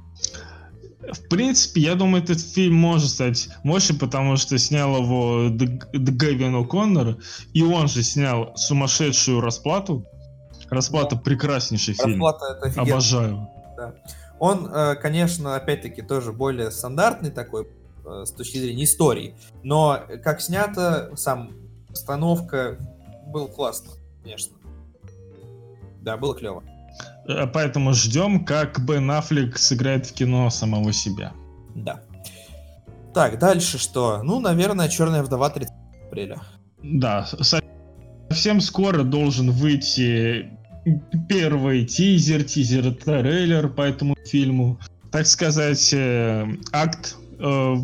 В принципе, я думаю, этот фильм может стать мощным, потому что снял его Гэвин О'Коннор, и он же снял сумасшедшую расплату, Расплата прекраснейший фильм. Расплата это Обожаю. Да. Он, э, конечно, опять-таки тоже более стандартный такой э, с точки зрения истории, но как снято, сам постановка был классно, конечно. Да, было клево. Э, поэтому ждем, как Бен Аффлек сыграет в кино самого себя. Да. Так, дальше что? Ну, наверное, Черная вдова 30 апреля. Да, совсем скоро должен выйти первый тизер, тизер-трейлер по этому фильму. Так сказать, э, акт э,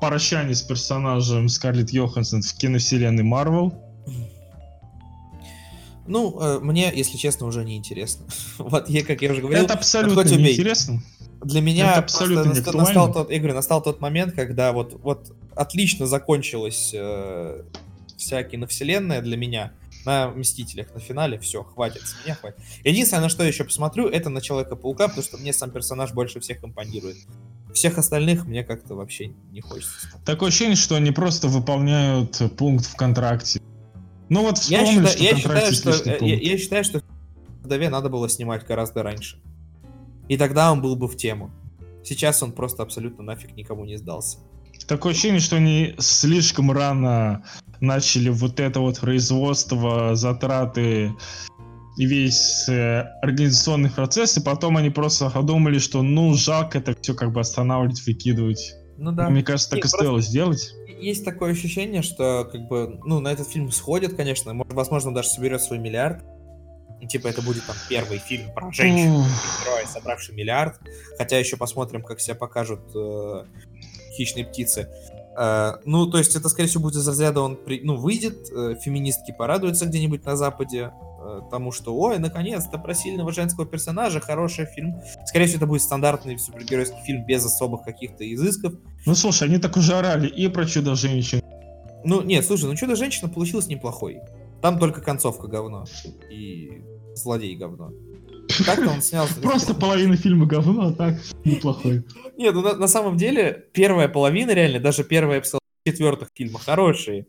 прощания с персонажем Скарлетт Йоханссон в киновселенной Марвел. Ну, э, мне, если честно, уже не интересно. вот я, как я уже говорил, это абсолютно не интересно. Для меня это абсолютно не настал тот, игры настал тот момент, когда вот, вот отлично закончилась э, вся киновселенная для меня на Мстителях, на финале, все, хватит, с меня хватит. Единственное, на что я еще посмотрю, это на Человека-паука, потому что мне сам персонаж больше всех импонирует. Всех остальных мне как-то вообще не хочется. Такое ощущение, что они просто выполняют пункт в контракте. Ну вот вспомни, я считаю, что я считаю, что, э, я, я считаю, что вдове надо было снимать гораздо раньше. И тогда он был бы в тему. Сейчас он просто абсолютно нафиг никому не сдался. Такое ощущение, что они слишком рано начали вот это вот производство, затраты и весь э, организационный процесс, и потом они просто подумали, что ну жалко это все как бы останавливать, выкидывать. Ну да. Мне кажется, так Нет, и стоило сделать. Есть такое ощущение, что как бы, ну, на этот фильм сходят, конечно, возможно, даже соберет свой миллиард. И, типа это будет там первый фильм про женщину, героя, собравший миллиард. Хотя еще посмотрим, как себя покажут э, хищные птицы. Uh, ну, то есть это, скорее всего, будет из разряда, он при, ну, выйдет, uh, феминистки порадуются где-нибудь на Западе, uh, тому, что, ой, наконец-то про сильного женского персонажа, хороший фильм. Скорее всего, это будет стандартный супергеройский фильм без особых каких-то изысков. Ну, слушай, они так уже орали и про Чудо-женщину. Ну, нет, слушай, ну Чудо-женщина получилась неплохой. Там только концовка говно. И злодей говно. Так-то он снял... Просто половина фильма говно, а так неплохой. Нет, ну на, на самом деле, первая половина, реально, даже первая четвертых фильма хорошие.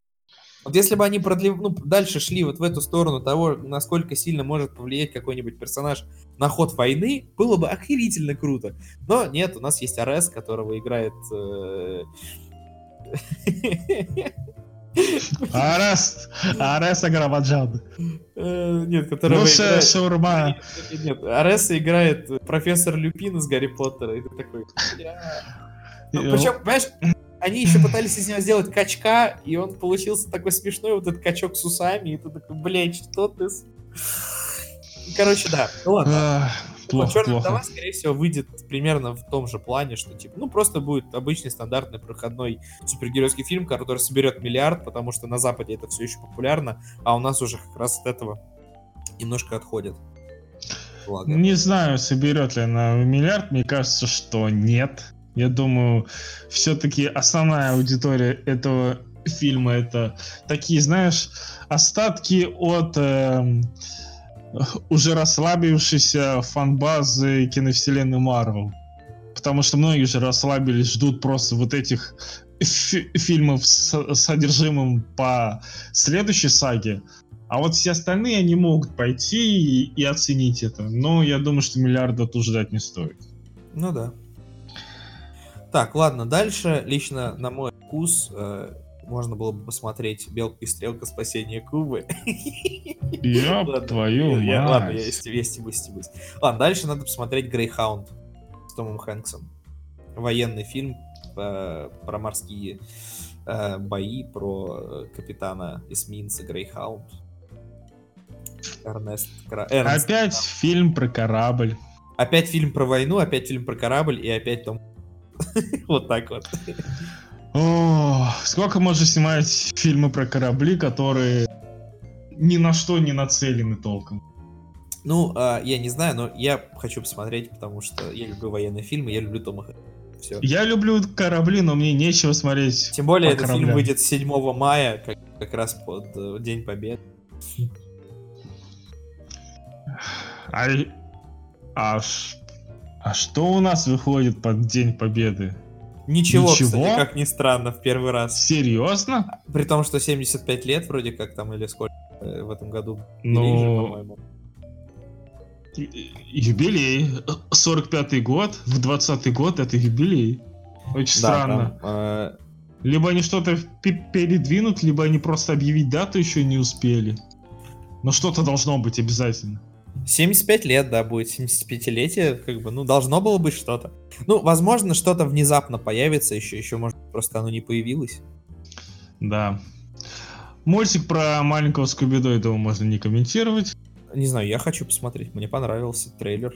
Вот если бы они продли... ну, дальше шли вот в эту сторону того, насколько сильно может повлиять какой-нибудь персонаж на ход войны, было бы охерительно круто. Но нет, у нас есть Арес, которого играет... Арес, Арес Аграваджан. Э, нет, который играет... шаурма. Нет, Ареса играет профессор Люпин из Гарри Поттера. И ты такой... Ну, Причем, понимаешь, они еще пытались из него сделать качка, и он получился такой смешной, вот этот качок с усами, и ты такой, блядь, что ты... Короче, да. Ну ладно. Плохо, Черная плохо. вдова, скорее всего, выйдет примерно в том же плане, что типа, ну просто будет обычный стандартный проходной супергеройский фильм, который соберет миллиард, потому что на Западе это все еще популярно, а у нас уже как раз от этого немножко отходит. Благо. Не знаю, соберет ли она миллиард, мне кажется, что нет. Я думаю, все-таки основная аудитория этого фильма это такие, знаешь, остатки от э, уже расслабившейся фан-базы киновселенной Марвел. Потому что многие уже расслабились, ждут просто вот этих фильмов с содержимым по следующей саге. А вот все остальные, они могут пойти и, и оценить это. Но я думаю, что миллиарда тут ждать не стоит. Ну да. Так, ладно, дальше, лично на мой вкус, э, можно было бы посмотреть «Белка и стрелка. Спасение Кубы». Ёб твою мать. Ладно, я стебусь, стебусь. Ладно, дальше надо посмотреть «Грейхаунд» с Томом Хэнксом. Военный фильм э, про морские э, бои, про э, капитана эсминца Грейхаунд. Эрнест, Эрнест Опять Краб. фильм про корабль. Опять фильм про войну, опять фильм про корабль и опять Том... вот так вот. О, сколько можно снимать фильмы про корабли, которые ни на что не нацелены толком? Ну, э, я не знаю, но я хочу посмотреть, потому что я люблю военные фильмы, я люблю Тома Все. Я люблю корабли, но мне нечего смотреть. Тем более, этот кораблям. фильм выйдет 7 мая, как, как раз под э, День Победы. А, а, а что у нас выходит под День Победы? Ничего, Ничего? кстати, как ни странно, в первый раз. Серьезно? При том, что 75 лет вроде как там, или сколько э, в этом году. Ну... по-моему. Юбилей. 45-й год, в 20-й год это юбилей. Очень да, странно. Там, э... Либо они что-то передвинут, либо они просто объявить дату еще не успели. Но что-то должно быть обязательно. 75 лет, да, будет 75-летие, как бы, ну, должно было быть что-то. Ну, возможно, что-то внезапно появится еще, еще, может, просто оно не появилось. Да. Мультик про маленького Скуби-Ду, этого можно не комментировать. Не знаю, я хочу посмотреть. Мне понравился трейлер.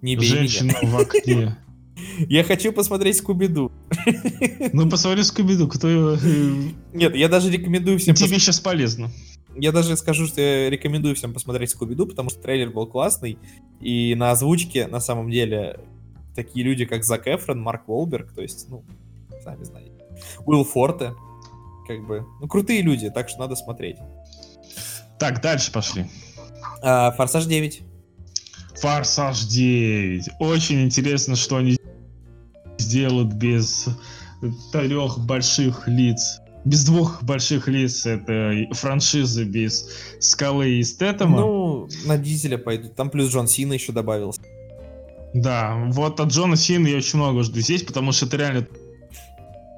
Не бей Женщина меня. в окне. Я хочу посмотреть Скуби-Ду. Ну, посмотри Скуби-Ду, кто его... э, Нет, я даже рекомендую всем Тебе сейчас полезно. Я даже скажу, что я рекомендую всем посмотреть Скуби-Ду, потому что трейлер был классный, и на озвучке, на самом деле, такие люди, как Зак Эфрон, Марк Уолберг, то есть, ну, сами знаете, Уилл Форте, как бы, ну, крутые люди, так что надо смотреть. Так, дальше пошли. А, Форсаж 9. Форсаж 9. Очень интересно, что они сделают без трех больших лиц. Без двух больших лиц. Это франшизы без Скалы и Стэттема. Ну, на Дизеля пойдут, там плюс Джон Сина еще добавился. Да, вот от Джона Сина я очень много жду здесь, потому что это реально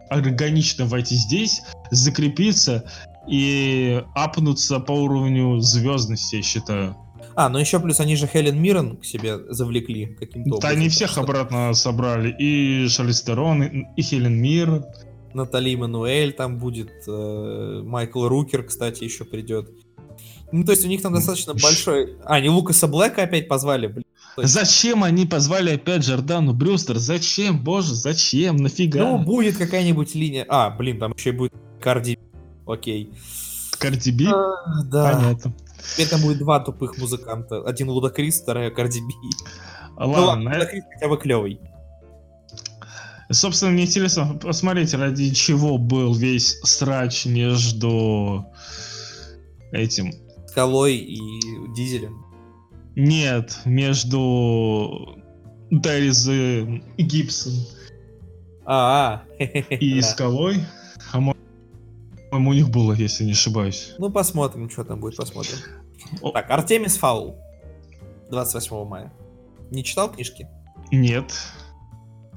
органично войти здесь, закрепиться и апнуться по уровню звездности, я считаю. А, ну еще плюс они же Хелен Миррен к себе завлекли каким-то Да образом. они так всех что обратно собрали. И Шарлиз Терон, и, и Хелен Мир. Натали Мануэль там будет, э, Майкл Рукер, кстати, еще придет. Ну, то есть у них там достаточно большой... А, они Лукаса Блэка опять позвали, блин. Есть- Зачем они позвали опять Джордану Брюстер? Зачем, боже, зачем? Нафига? Ну, будет какая-нибудь линия... А, блин, там еще и будет Карди. Окей. Карди Би? А, да. Понятно. Теперь там будет два тупых музыканта. Один Лудакрис, вторая Карди Би. Ну Ладно, ладно, Лудакрис хотя бы клевый. собственно, мне интересно посмотреть, ради чего был весь срач между этим... Скалой и Дизелем. Нет, между Дайриз и Гибсон А, и да. Скалой. А мо- по-моему, у них было, если не ошибаюсь. Ну, посмотрим, что там будет, посмотрим. О. Так, Артемис Фаул. 28 мая. Не читал книжки? Нет.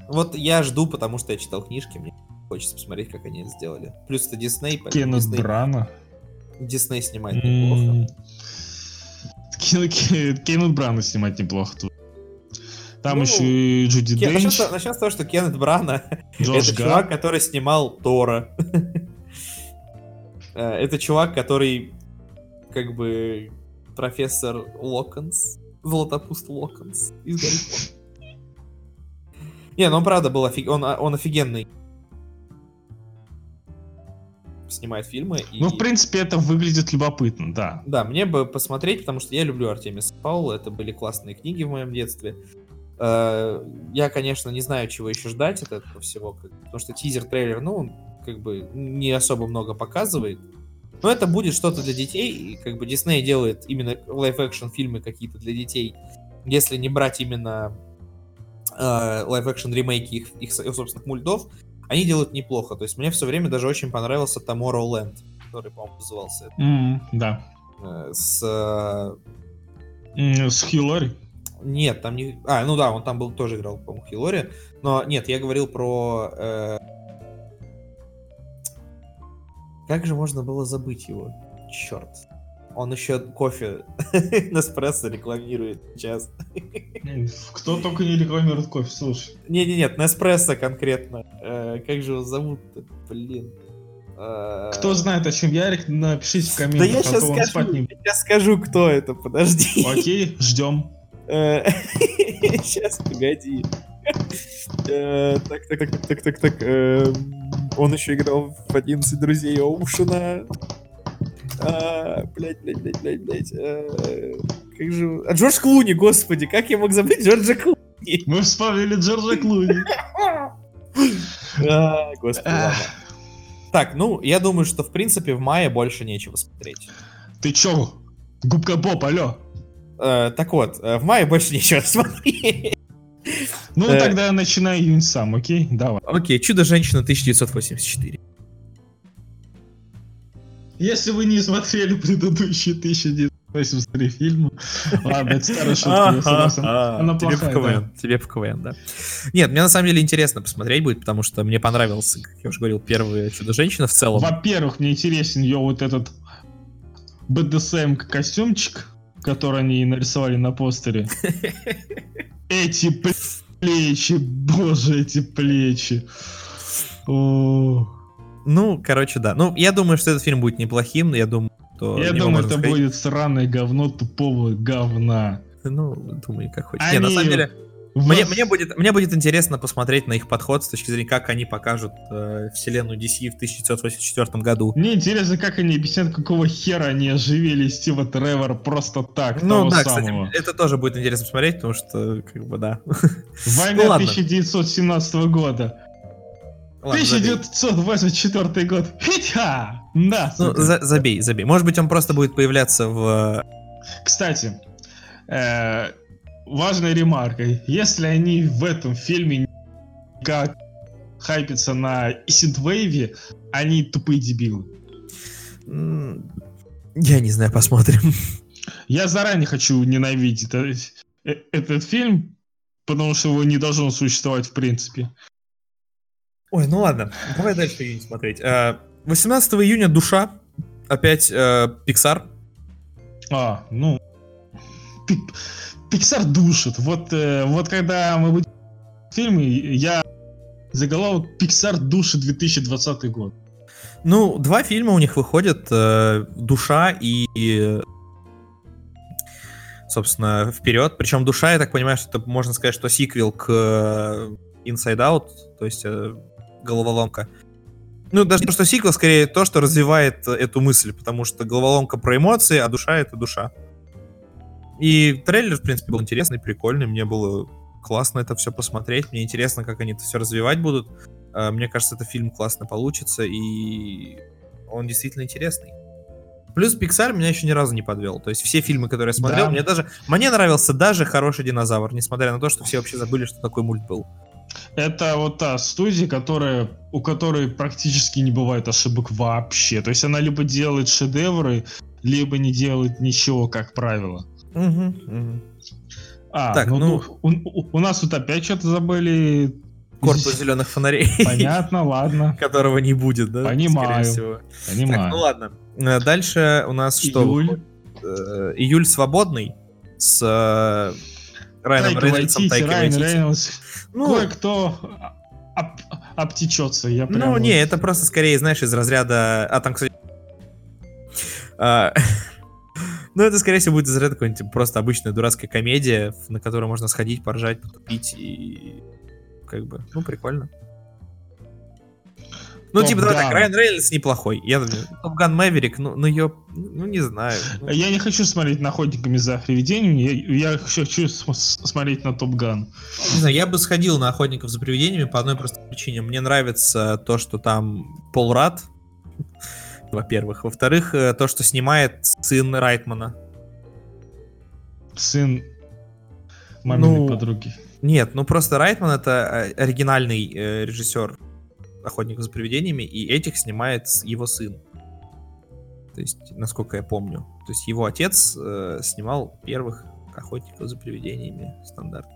Вот я жду, потому что я читал книжки, мне хочется посмотреть, как они это сделали. Плюс это Дисней, Кеннет Дисней, Брана. Дисней снимает неплохо. Кен- Кен- Кеннет Брана снимать неплохо тут. Там Ну, еще и Джуди Ке- Начнем Денч, с, начнем с того, что Кеннет Брана это чувак, который снимал Тора. Э, Это чувак, который как бы профессор Локонс, Золотопуст Локонс из Гарри. Не, ну он правда был офиг... он, он офигенный. Снимает фильмы. И... Ну, в принципе, это выглядит любопытно, да. Да, мне бы посмотреть, потому что я люблю Артемиса Фаула, это были классные книги в моем детстве. Э, Я, конечно, не знаю, чего еще ждать от этого всего, потому что тизер-трейлер, ну, как бы не особо много показывает. Но это будет что-то для детей, и как бы Дисней делает именно live-action фильмы какие-то для детей, если не брать именно э, live-action ремейки их, их со- собственных мультов, они делают неплохо. То есть мне все время даже очень понравился Tomorrowland, который, по-моему, назывался М, Да. э, с э, М, С Хью Лори. Нет, там не... А, ну да, он там был тоже играл, по-моему, Хью Лори. Но нет, я говорил про... э, Как же можно было забыть его? Черт. Он еще кофе Неспрессо рекламирует сейчас. Кто только не рекламирует кофе, слушай. Не-не-нет, Неспрессо конкретно. Э, Как же его зовут-то? Блин. Э, Кто знает, о чем Ярик, напишите в Да комментах, я а сейчас то он спать скажу, не я скажу, кто это, подожди. Окей, ждем. Сейчас, погоди. Э, Так, так, так, так, так, так. Он еще играл в 11 друзей Оушена. А, Блять, блять, блять, блять, блять. э, Как же... А Джордж Клуни, господи, как я мог забыть Джорджа Клуни? Мы вспомнили Джорджа Клуни. А, Господи, ладно. Так, ну, я думаю, что в принципе в мае больше нечего смотреть. Ты чё? Губка Боб, алло. Э, Так вот, э, в мае больше нечего смотреть. Ну, Э. тогда начинай июнь сам, окей? Давай. Окей, Чудо-женщина 1984. Если вы не смотрели предыдущие 1983 фильмы, ладно, это старая шутка. Она Тебе в КВН, тебе в КВН, да. Нет, мне на самом деле интересно посмотреть будет, потому что мне понравился, как я уже говорил, первая Чудо-женщина в целом. Во-первых, мне интересен ее вот этот БДСМ костюмчик, который они нарисовали на постере. Эти плечи, боже, эти плечи. О, Ну, короче, да. Ну, я думаю, что этот фильм будет неплохим. Я думаю, что... Я думаю, это сходить. будет сраное говно тупого говна. Ну, думаю, как хочешь. Не, на Они самом деле, мне, мне, будет, мне будет интересно посмотреть на их подход с точки зрения, как они покажут э, вселенную DC в 1984 году. Мне интересно, как они объяснят, какого хера они оживили Стива Тревора просто так, Ну того да, самого. кстати, это тоже будет интересно посмотреть, потому что, как бы, да. Война ну ладно. 1917 года. Ладно, забей. 1984 год. Хитя! Да, Ну, за- забей, забей. Может быть, он просто будет появляться в... Кстати, э, важная ремарка. Если они в этом фильме как хайпятся на Синтвейве, они тупые дебилы. Я не знаю, посмотрим. Я заранее хочу ненавидеть это- э- этот фильм, потому что его не должно существовать в принципе. Ой, ну ладно, давай дальше июнь смотреть. Э, 18 июня «Душа». Опять э, Pixar. А, ну... Пиксар душит. Вот, э, вот когда мы будем фильмы, я заголовок Pixar душит 2020 год. Ну, два фильма у них выходят. э, «Душа» и... э, Собственно, вперед. Причем душа, я так понимаю, что это можно сказать, что сиквел к Inside Out, то есть головоломка. Ну, даже то, что сиквел, скорее то, что развивает эту мысль, потому что головоломка про эмоции, а душа это душа. И трейлер, в принципе, был интересный, прикольный. Мне было классно это все посмотреть. Мне интересно, как они это все развивать будут. Э, Мне кажется, это фильм классно получится, и он действительно интересный. Плюс Pixar меня еще ни разу не подвел. То есть все фильмы, которые я смотрел, Да. мне даже мне нравился даже хороший динозавр, несмотря на то, что все вообще забыли, что такой мульт был. Это вот та студия, которая, у которой практически не бывает ошибок вообще. То есть она либо делает шедевры, либо не делает ничего, как правило. А, Так, ну, ну- ну, у, у- у нас тут опять что-то забыли. Корпус зеленых фонарей, Понятно, ладно. которого не будет, да? Понимаю. всего. Понимаю. Так, ну ладно. Э, Дальше у нас что? Июль. Э, Июль свободный с э, Райаном Рейнольдсом, Тайкой. Рейнольдс. Ну, Кое-кто об- обтечется. Я прям Ну, вот- не, это просто скорее, знаешь, из разряда... А, там, кстати... а, Ну, это, скорее всего, будет из разряда какой-нибудь просто обычная дурацкая комедия, на которую можно сходить, поржать, потупить и... Как бы, ну, прикольно. Ну, Top типа, давай так. Райан Рейнольдс неплохой. Я Top Gun Maverick, ну, ну, ё... Ну, не знаю. Ну, Я не хочу смотреть на охотниками за привидениями, я, я хочу смотреть на Top Gun. Не знаю, я бы сходил на охотников за привидениями по одной простой причине. Мне нравится то, что там Пол Радд, во-первых. Во-вторых, э, то, что снимает сын Райтмана. Сын маминой Ну, подруги. Нет, ну просто Райтман это э, оригинальный э, режиссер охотников за привидениями, и этих снимает его сын. То есть, насколько я помню. То есть его отец э, снимал первых охотников за привидениями стандарт.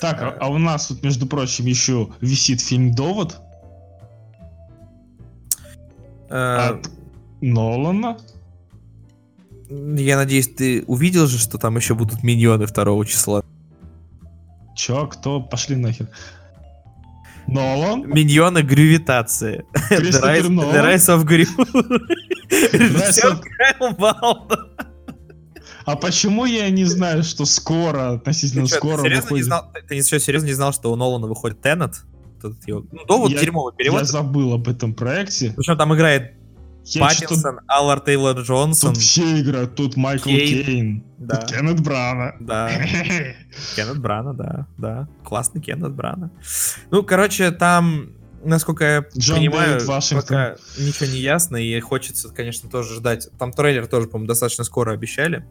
Так, а, а у нас тут, между прочим, еще висит фильм «Довод» Э, от Нолана. Я надеюсь, ты увидел же, что там еще будут миньоны 2 числа. Чё, кто? Пошли нахер. Нолан? Миньоны гравитации. The Rise, Нолан? The Rise of Gru. А почему я не знаю, что скоро, относительно Ты чё, ты скоро не выходит... знал, ты что, серьезно не знал, что у Нолана выходит Теннет? Вот этот его- Ну, довод Я- дерьмовый Я перевод. забыл об этом проекте. Причем там играет Я Паттинсон, Аллар Тейлор Джонсон. Тут все играют, тут Майкл Кейн. Кейн, Да. тут Кеннет Брана. Да, Кеннет Брана, да, да. Классный Кеннет Брана. Ну, короче, там, насколько я Джон понимаю, Дэвид пока ничего не ясно, и хочется, конечно, тоже ждать. Там трейлер тоже, по-моему, достаточно скоро обещали.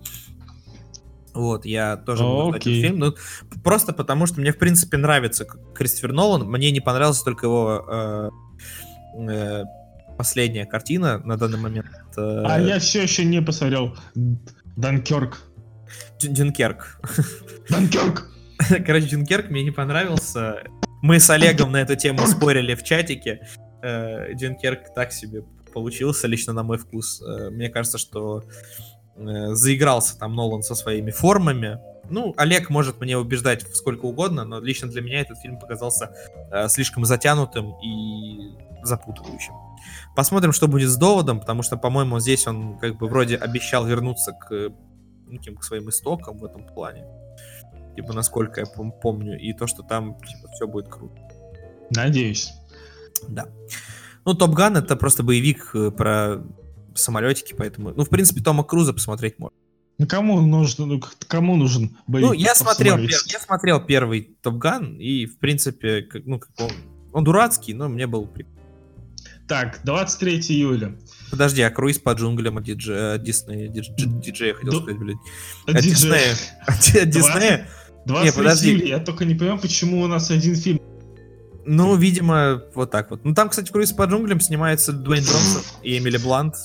Вот, я тоже буду ждать этот фильм. Ну, просто потому, что мне, в принципе, нравится Кристофер Нолан. Мне не понравилась только его э, э, последняя картина на данный момент. э, А я все еще не посмотрел Данкерк. Дю- Дюнкерк. Данкерк! Короче, Дюнкерк мне не понравился. Мы с Олегом на эту тему спорили в чатике. Э, Дюнкерк так себе получился, лично на мой вкус. Э, Мне кажется, что заигрался там Нолан со своими формами. Ну, Олег может мне убеждать сколько угодно, но лично для меня этот фильм показался слишком затянутым и запутывающим. Посмотрим, что будет с доводом, потому что, по-моему, здесь он как бы вроде обещал вернуться к, неким, к своим истокам в этом плане. Типа, насколько я пом- помню, и то, что там типа, все будет круто. Надеюсь. Да. Ну, Top Gun это просто боевик э, про самолетики, поэтому. Ну, в принципе, Тома Круза посмотреть можно. Ну кому нужен, ну, кому нужен боевик? Ну, я смотрел, пер- я смотрел первый Top Gun, и, в принципе, как- ну, как он, он дурацкий, но мне был прикольно. Так, 23 июля. Подожди, а круиз по джунглям от диджея, от Диснея, дидж- дидж- диджея, хотел Ду- сказать, блядь. От диджея. Диснея. От Ди- от Диснея? 23 подожди. июля. Я только не понимаю, почему у нас один фильм. Ну, видимо, вот так вот. Ну, там, кстати, круиз по джунглям снимается Дуэйн Джонсон и Эмили Блант.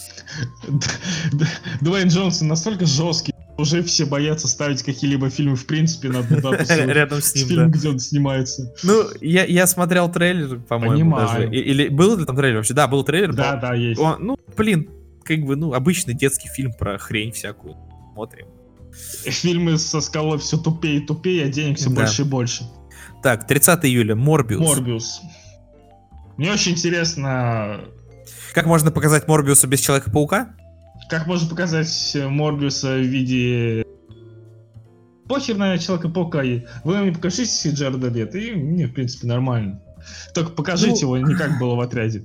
Дуэйн Джонсон настолько жесткий, уже все боятся ставить какие-либо фильмы в принципе на одну дату с- Рядом с с ним, фильмом, да. где он снимается. Ну, я, я смотрел трейлер, по-моему, Понимаю. даже. Или был ли там трейлер вообще? Да, был трейлер. Да, да, есть. Он- ну, блин, как бы, ну, обычный детский фильм про хрень всякую. Смотрим. Фильмы со скалой все тупее и тупее, а денег все Да. больше и больше. Так, 30 июля, Морбиус. Морбиус. Мне очень интересно, Как можно показать Морбиуса без Человека-паука? Как можно показать Морбиуса в виде... Похер на Человека-паука. Вы мне покажите Джареда Лето, и мне, в принципе, нормально. Только покажите Ну, его не как было в отряде.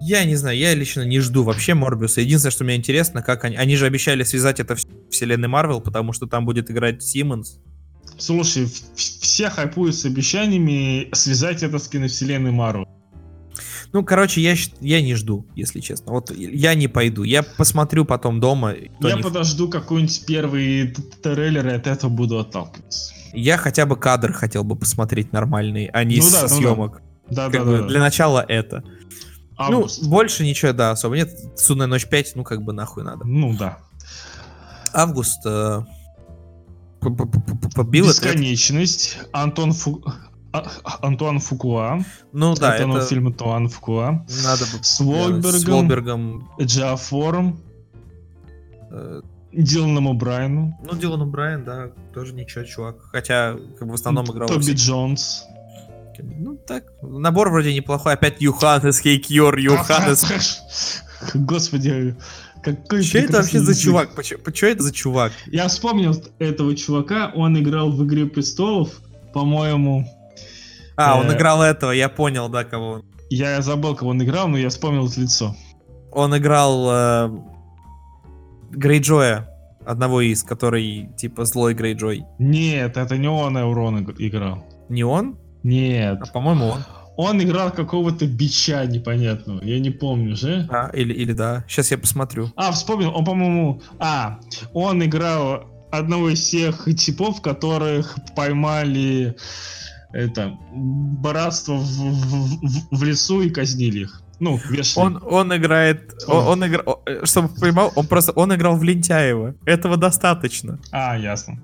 Я не знаю, я лично не жду вообще Морбиуса. Единственное, что мне интересно, как они... Они же обещали связать это в вселенной Марвел, потому что там будет играть Симмонс. Слушай, все хайпуют с обещаниями связать это с киновселенной Марвел. Ну, короче, я, я не жду, если честно. Вот я не пойду. Я посмотрю потом дома. Я не- подожду какой-нибудь первый трейлер, и от этого буду отталкиваться. Я хотя бы кадр хотел бы посмотреть нормальный, а не Ну да, ну да. съемок. Да, Как да, бы да. Для начала это. Август. Ну, больше ничего, да, особо нет. Судная ночь 5, ну, как бы нахуй надо. Ну да. Август э, побил. Бесконечность. Антон Фу... а- а- Антуан Фукуа. Ну да, это, это фильм Антуан Фукуа. надо бы С глянуть. Уолбергом, С Уолбергом. Джафором, э, Диланом О'Брайеном. Ну, Дилан Брайан, да, тоже ничего, чувак. Хотя, как бы в основном играл... Тоби Джонс. Ну, так, набор вроде неплохой. Опять Юханес, Хейкьор, Юханес. Господи, какой Что это вообще за язык. чувак? Что это за чувак? Я вспомнил этого чувака, он играл в «Игре престолов», по-моему, А, он Э. играл этого, я понял, да, кого он. я забыл, кого он играл, но я вспомнил это лицо. Он играл э, Грейджоя, одного из, который, типа, злой Грейджой. Нет, это не он Эурон иг- играл. Не он? Нет. А, по-моему, он. Он играл какого-то бича непонятного, я не помню же. А, или, или да. Сейчас я посмотрю. А, вспомнил, он, по-моему... А, он играл одного из тех типов, которых поймали это братство в, в- в- лесу и казнили их. Ну, вешали. Он, он играет... Он, он играл... о, Чтобы понимал, он просто... Он играл в Лентяева. Этого достаточно. А, ясно.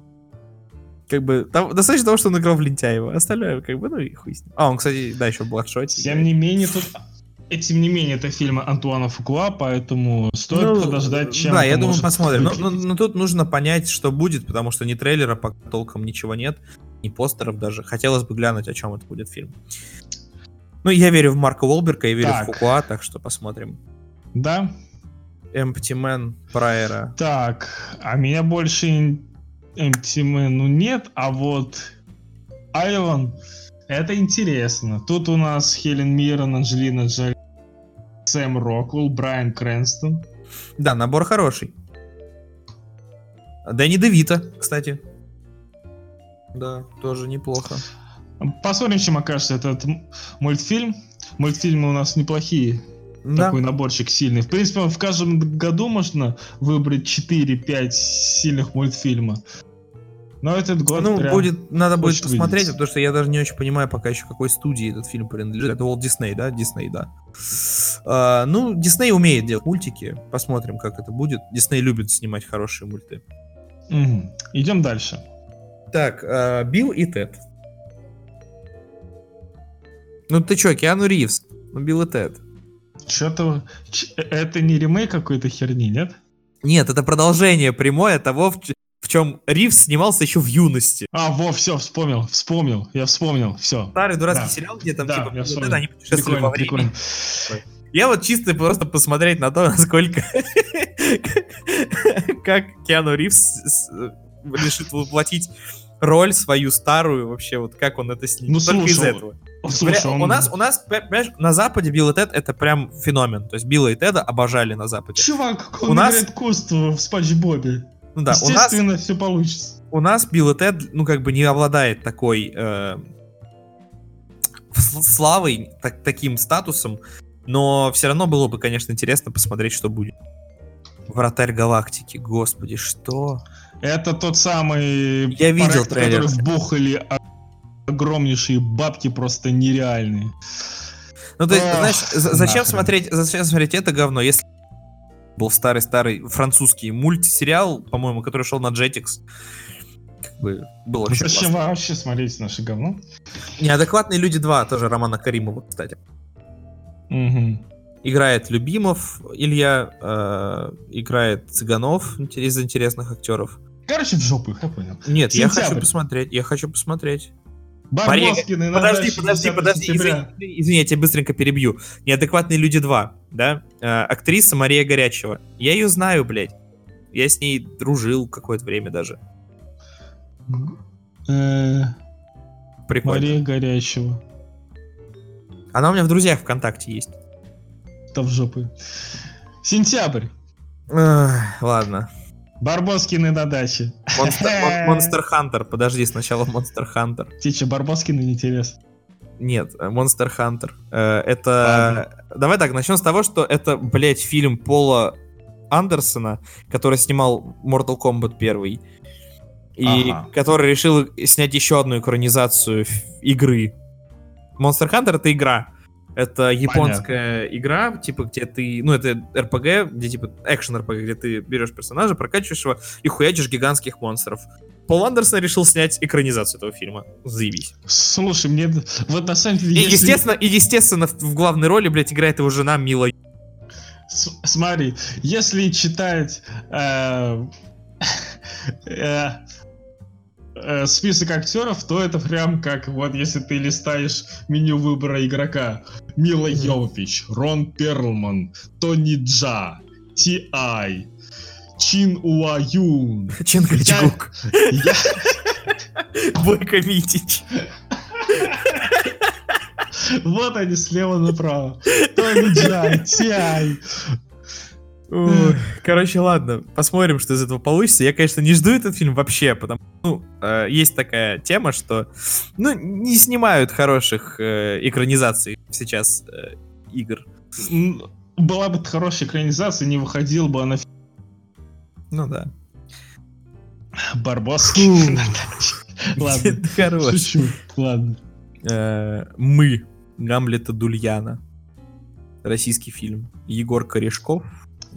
Как бы... там достаточно того, что он играл в Лентяева. Остальное, как бы, ну и хуй с ним. А, он, кстати, да, еще в Бладшоте. Тем не менее, тут... И тем не менее, это фильм Антуана Фукуа, поэтому стоит подождать, чем Ну, Да, это я думаю, может посмотрим. Но, но- но тут нужно понять, что будет, потому что ни трейлера пока толком ничего нет, ни постеров даже. Хотелось бы глянуть, о чем это будет фильм. Ну, я верю в Марка Уолберга, я верю Так. в Фукуа, так что посмотрим. Да? Empty Man, Прайера. Так, а меня больше MTM, ну нет, а вот Айлон, это интересно. Тут у нас Хелен Миррен, Анджелина Джоли, Сэм Роквелл, Брайан Крэнстон. Да, набор хороший. Дэнни Девита, кстати. Да, тоже неплохо. Посмотрим, чем окажется этот мультфильм. Мультфильмы у нас неплохие. Да. Такой наборчик сильный. В принципе, в каждом году можно выбрать 4-5 сильных мультфильма. Но этот год Ну, прям будет, надо будет посмотреть, выделиться. потому что я даже не очень понимаю пока еще, какой студии этот фильм принадлежит. Это Walt Disney, да? Дисней, да. А, ну, Дисней умеет делать мультики. Посмотрим, как это будет. Дисней любит снимать хорошие мульты. Мгм. Идем дальше. Так, а, Билл и Тед. Ну ты чё, Киану Ривз? Ну, Билл и Тед. Что-то... ч- Это не ремейк какой-то херни, нет? Нет, это продолжение прямое того, в, ч- в Причем Ривз снимался еще в юности. А, во, все, вспомнил, вспомнил, я вспомнил, все. Старый дурацкий Да. сериал, где там Да, типа я вот это они путешествовали во времени. прикольно. Я вот чисто просто посмотреть на то, насколько как Киану Ривз решит воплотить роль свою старую, вообще вот как он это снимет. Ну, Только из слушай, этого. Слушай, Бля, он- у нас, у нас, понимаешь, на Западе Билл и Тед это прям феномен. То есть Билла и Теда обожали на Западе. Чувак, как У он нас- играет Кост в Спанч Бобе. Ну да, у нас, все получится. у нас Билл и Тед, ну как бы не обладает такой э, славой, так- таким статусом, но все равно было бы, конечно, интересно посмотреть, что будет. Вратарь галактики, господи, что? Это тот самый Я проект, трейлер. который вбухали огромнейшие бабки, просто нереальные. Ну, то есть, Ох, знаешь, за- зачем нахрен. смотреть, зачем смотреть это говно, если был старый-старый французский мультсериал, по-моему, который шел на Jetix. Как бы было вообще Зачем классно. вообще смотреть наше говно? Неадекватные люди 2, тоже Романа Каримова, кстати. Мгм. Играет Любимов Илья, э, играет Цыганов из интересных актеров. Короче, в жопу их, я понял. Нет, я Сентябрь. хочу посмотреть, я хочу посмотреть. Барбоскины на Подожди, подожди, 10 подожди, извини, извини, я тебя быстренько перебью. Неадекватные люди 2, да? Э, актриса Мария Горячева. Я ее знаю, блядь. Я с ней дружил какое-то время даже. Э, Прикольно. Мария Горячева. Она у меня в друзьях ВКонтакте есть. Да в жопу. Сентябрь. Ладно. Барбоскины на даче. Монстр Хантер. Подожди, сначала Монстр Хантер. Что, Барбоскины не интересно? Нет, Монстер Хантер. Это... Давай так, начнем с того, что это, блядь, фильм Пола Андерсона, который снимал Mortal Kombat 1. И Ага. который решил снять еще одну экранизацию игры. Monster Hunter это игра. Это японская игра, типа, где ты... Ну, это RPG, где, типа, экшен RPG, где ты берешь персонажа, прокачиваешь его и хуячишь гигантских монстров. Пол Андерсон решил снять экранизацию этого фильма. Заебись. Слушай, мне... Вот на самом деле... И, если- естественно, и, естественно, в, в главной роли, блядь, играет его жена Мила. С- Смотри, если читать э, э, э, список актеров, то это прям как вот если ты листаешь меню выбора игрока. Мила. Йовович, Рон Перлман, Тони Джа, Ти Ай, Чин Уа Юн. Чингачгук. Я- Бойко Митич. Вот они слева направо. Тони Джа, Ти Ай. Короче, ладно, посмотрим, что из этого получится. Я, конечно, не жду этот фильм вообще, потому что ну, э, есть такая тема, что ну, не снимают хороших э, экранизаций сейчас э, игр. Была бы хорошая экранизация, не выходила бы она Ну да. Барбоски. Ладно, хорош. шучу. Ладно. Э, Мы. Гамлета Дульяна. Российский фильм. Егор Корешков,